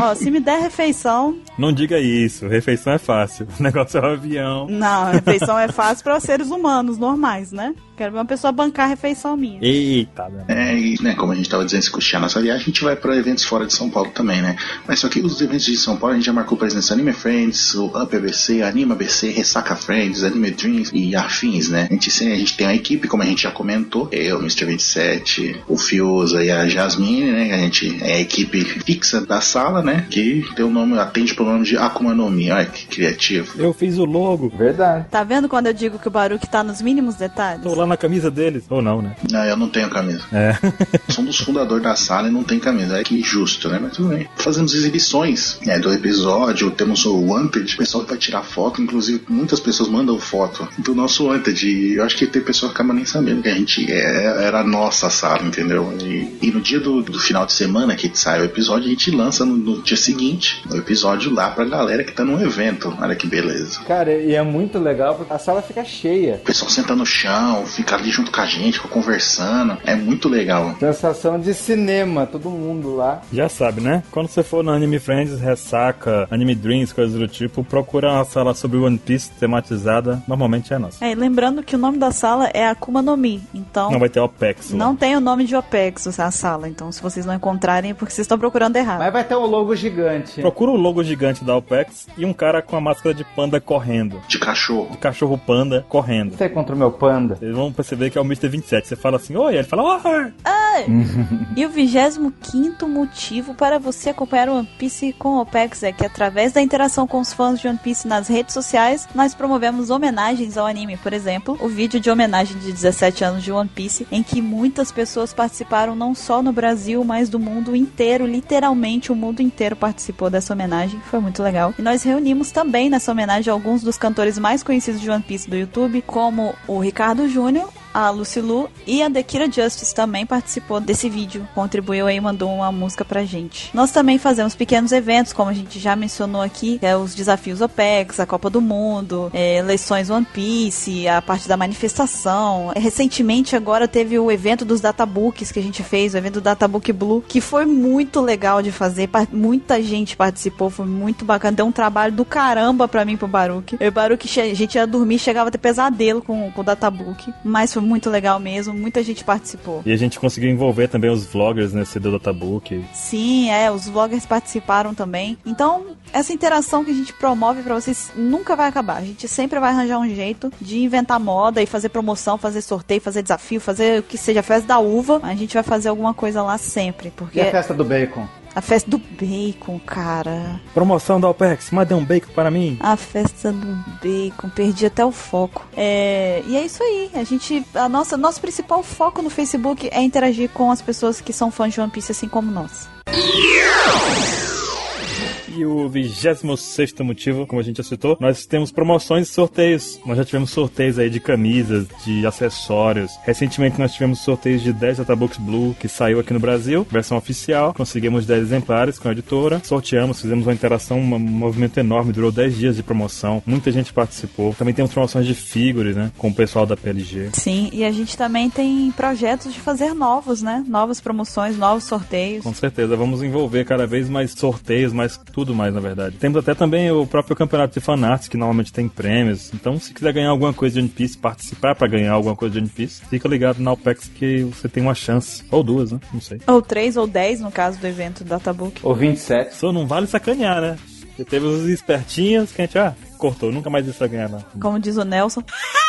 ó, se me der refeição, Não diga isso. Refeição é fácil. O negócio é o avião. não, refeição é fácil para seres humanos normais, né? Quero ver uma pessoa bancar a refeição minha. Eita, né? É, e, né, como a gente tava dizendo, se custear a nossa viagem, a gente vai para eventos fora de São Paulo também, né? Mas só que os eventos de São Paulo a gente já marcou presença Anime Friends, o Up ABC, Anima BC, Ressaca Friends, Anime Dreams e afins, né? A gente, sim, a gente tem uma equipe, como a gente já comentou, eu, Mr. 27, o Fiuza e a Jasmine, né? A gente é a equipe fixa da sala, né? Que tem o nome, atende pelo nome de Akuma no Mi. Olha que criativo. Eu fiz o logo. Verdade. Tá vendo quando eu digo que o Baruque tá nos mínimos detalhes? Tô lá na camisa deles. Ou não, né? Não, eu não tenho camisa. É. Somos fundador da sala e não tem camisa. É que injusto, né? Mas tudo bem. Fazemos exibições né, do episódio, temos o Wanted, o pessoal vai tirar foto, inclusive muitas pessoas mandam foto do nosso Wanted. E eu acho que tem pessoa que acaba nem sabendo que a gente é, era a nossa sala, entendeu? E, e no dia do, do final de semana que sai o episódio, a gente lança no, no no dia seguinte, no episódio lá pra galera que tá num evento. Olha que beleza. Cara, e é muito legal porque a sala fica cheia. O pessoal senta no chão, fica ali junto com a gente, fica conversando. É muito legal. Sensação de cinema, todo mundo lá. Já sabe, né? Quando você for no Anime Friends, ressaca, Anime Dreams, coisas do tipo, procura uma sala sobre One Piece tematizada, normalmente é nossa. É, e lembrando que o nome da sala é Akuma no Mi, então Não vai ter OPEX. lá. não tem o nome de OPEX a sala, então se vocês não encontrarem é porque vocês estão procurando errado. Mas vai ter um logo gigante. Procura o logo gigante da OPEX e um cara com a máscara de panda correndo. De cachorro. De cachorro panda correndo. Você é contra o meu panda? Vocês vão perceber que é o Mr. 27. Você fala assim, oi, ele fala, oi. E o 25 motivo para você acompanhar o One Piece com o OPEX é que através da interação com os fãs de One Piece nas redes sociais, nós promovemos homenagens ao anime. Por exemplo, o vídeo de homenagem de 17 anos de One Piece, em que muitas pessoas participaram não só no Brasil, mas do mundo inteiro. Literalmente, o mundo inteiro participou dessa homenagem. Foi muito legal. E nós reunimos também nessa homenagem alguns dos cantores mais conhecidos de One Piece do YouTube, como o Ricardo Júnior, a Lucy Lu e a Dekira Justice também participou desse vídeo, contribuiu aí, mandou uma música pra gente. Nós também fazemos pequenos eventos, como a gente já mencionou aqui, é os desafios OPEX, a Copa do Mundo, é, eleições One Piece, a parte da manifestação. Recentemente agora teve o evento dos databooks que a gente fez, o evento do Databook Blue, que foi muito legal de fazer, muita gente participou, foi muito bacana, deu um trabalho do caramba pra mim pro Baruch. Eu e che- a gente ia dormir, chegava a ter pesadelo com, com o Databook, mas foi muito legal mesmo, muita gente participou. E a gente conseguiu envolver também os vloggers nesse do Databook. Sim, é, os vloggers participaram também. Então, essa interação que a gente promove pra vocês nunca vai acabar. A gente sempre vai arranjar um jeito de inventar moda e fazer promoção, fazer sorteio, fazer desafio, fazer o que seja festa da uva. A gente vai fazer alguma coisa lá sempre, porque E a festa do bacon? A festa do bacon, cara. Promoção da OPEX, manda um bacon para mim. A festa do bacon, perdi até o foco. É, e é isso aí. A gente, a nossa, nosso principal foco no Facebook é interagir com as pessoas que são fãs de One Piece, assim como nós. E o 26 motivo, como a gente já citou, nós temos promoções e sorteios. Nós já tivemos sorteios aí de camisas, de acessórios. Recentemente nós tivemos sorteios de 10 Databooks Blue, que saiu aqui no Brasil, versão oficial. Conseguimos 10 exemplares com a editora. Sorteamos, fizemos uma interação, um movimento enorme, durou 10 dias de promoção. Muita gente participou. Também temos promoções de figures, né? Com o pessoal da PLG. Sim, e a gente também tem projetos de fazer novos, né? Novas promoções, novos sorteios. Com certeza, vamos envolver cada vez mais sorteios, mais tudo mais, na verdade. Temos até também o próprio campeonato de fanarts, que normalmente tem prêmios. Então, se quiser ganhar alguma coisa de One Piece, participar pra ganhar alguma coisa de One Piece, fica ligado na OPEX que você tem uma chance. Ou duas, né? Não sei. Ou três ou dez, no caso do evento do Databook. Ou 27. Só não vale sacanear, né? Porque teve os espertinhos que a gente, ah, cortou, nunca mais isso vai ganhar, não. Como diz o Nelson.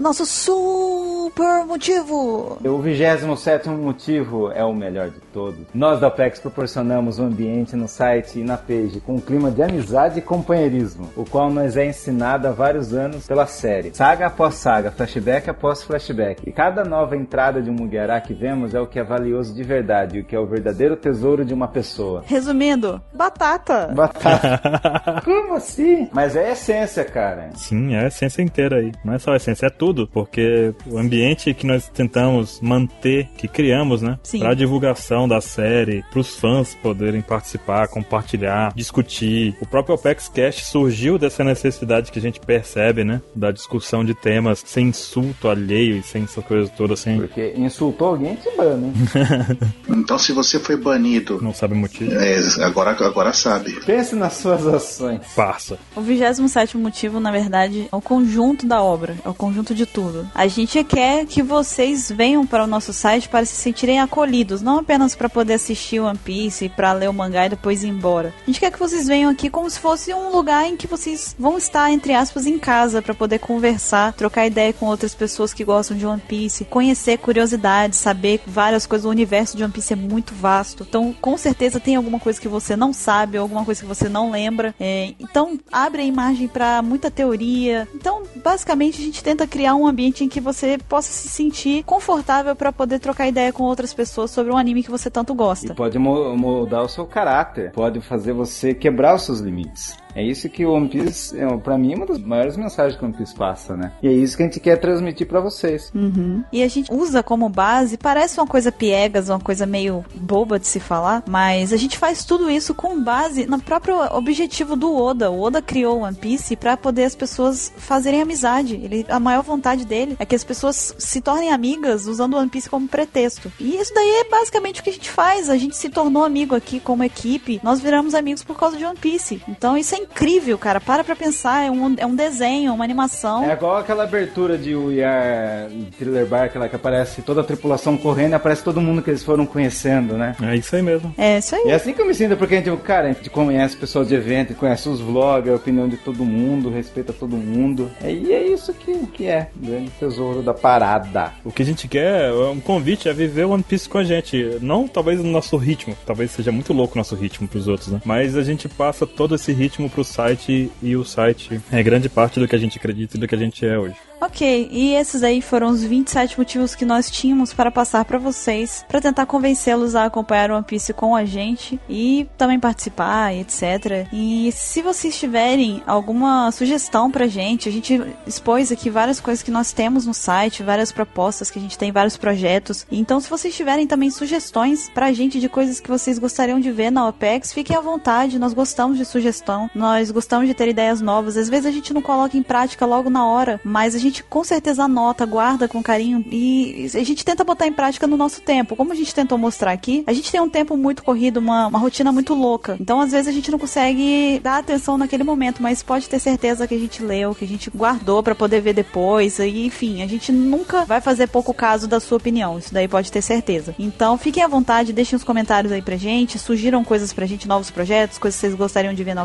O nosso super motivo! O 27 motivo é o melhor de todos. Nós da OPEX proporcionamos um ambiente no site e na page com um clima de amizade e companheirismo, o qual nos é ensinado há vários anos pela série. Saga após saga, flashback após flashback. E cada nova entrada de um Mugiará que vemos é o que é valioso de verdade, e o que é o verdadeiro tesouro de uma pessoa. Resumindo, batata! Batata. Como assim? Mas é a essência, cara. Sim, é a essência inteira aí. Não é só a essência, é tudo. Porque o ambiente que nós tentamos manter, que criamos, né? Sim. Pra divulgação da série, pros fãs poderem participar, compartilhar, discutir. O próprio Opex Cast surgiu dessa necessidade que a gente percebe, né? Da discussão de temas sem insulto alheio e sem essa coisa toda, assim. Porque insultou alguém, te bana, hein? Então, se você foi banido, Não sabe o motivo. é, agora, agora sabe. Pense nas suas ações. Passa. O 27 motivo, na verdade, é o conjunto da obra, é o conjunto de tudo. A gente quer que vocês venham para o nosso site para se sentirem acolhidos, não apenas para poder assistir One Piece, para ler o mangá e depois ir embora. A gente quer que vocês venham aqui como se fosse um lugar em que vocês vão estar, entre aspas, em casa, para poder conversar, trocar ideia com outras pessoas que gostam de One Piece, conhecer curiosidades, saber várias coisas. O universo de One Piece é muito vasto. Então, com certeza tem alguma coisa que você não sabe, alguma coisa que você não lembra. É, então, abre a imagem para muita teoria. Então, basicamente, a gente tenta criar um ambiente em que você possa se sentir confortável para poder trocar ideia com outras pessoas sobre um anime que você tanto E gosta. pode mo- moldar o seu caráter. Pode fazer você quebrar os seus limites. É isso que o One Piece, é, pra mim, é uma das maiores mensagens que o One Piece passa, né? E é isso que a gente quer transmitir pra vocês. Uhum. E a gente usa como base, parece uma coisa piegas, uma coisa meio boba de se falar, mas a gente faz tudo isso com base no próprio objetivo do Oda. O Oda criou o One Piece pra poder as pessoas fazerem amizade. Ele, a maior vontade dele é que as pessoas se tornem amigas usando o One Piece como pretexto. E isso daí é basicamente o que a gente faz. A gente se tornou amigo aqui como equipe. Nós viramos amigos por causa de One Piece. Então isso é incrível, cara. Para pra pensar. É um, é um desenho, uma animação. É igual aquela abertura de We Are Thriller Bark lá que aparece toda a tripulação correndo e aparece todo mundo que eles foram conhecendo, né? É isso aí mesmo. É isso aí. E é assim que eu me sinto, porque a gente, cara, a gente conhece pessoas de evento, conhece os vlogs, a opinião de todo mundo, respeita todo mundo. E é isso que, que é, o grande tesouro da parada. O que a gente quer é um convite a viver One Piece com a gente. Não talvez no nosso ritmo, talvez seja muito louco o nosso ritmo pros outros, né? Mas a gente passa todo esse ritmo pro site e o site é grande parte do que a gente acredita e do que a gente é hoje. Ok, e esses aí foram os 27 motivos que nós tínhamos para passar para vocês, para tentar convencê-los a acompanhar o One Piece com a gente e também participar, etc. E se vocês tiverem alguma sugestão pra gente, a gente expôs aqui várias coisas que nós temos no site, várias propostas que a gente tem, vários projetos. Então, se vocês tiverem também sugestões pra gente de coisas que vocês gostariam de ver na OPEX, fiquem à vontade, nós gostamos de sugestão, nós gostamos de ter ideias novas. Às vezes a gente não coloca em prática logo na hora, mas a gente com certeza anota, guarda com carinho e a gente tenta botar em prática no nosso tempo. Como a gente tentou mostrar aqui, a gente tem um tempo muito corrido, uma, uma rotina muito louca. Então, às vezes, a gente não consegue dar atenção naquele momento, mas pode ter certeza que a gente leu, que a gente guardou para poder ver depois. E, enfim, a gente nunca vai fazer pouco caso da sua opinião. Isso daí pode ter certeza. Então, fiquem à vontade, deixem os comentários aí pra gente, sugiram coisas pra gente, novos projetos, coisas que vocês gostariam de ver no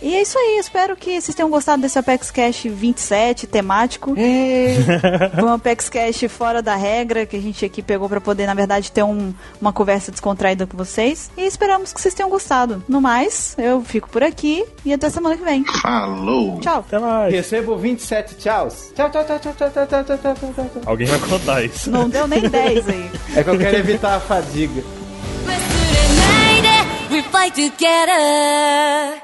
e é isso aí, espero que vocês tenham gostado desse Apex Cash 27 temático. um Apex Cash fora da regra que a gente aqui pegou para poder, na verdade, ter um, uma conversa descontraída com vocês. E esperamos que vocês tenham gostado. No mais, eu fico por aqui e até semana que vem. Falou! Tchau! Até mais! Recebo 27 tchau. Tchau, tchau, tchau, tchau, tchau, tchau, tchau, tchau, tchau, tchau. Alguém vai contar isso. Não deu nem 10 aí. é que eu quero evitar a fadiga. we fight together.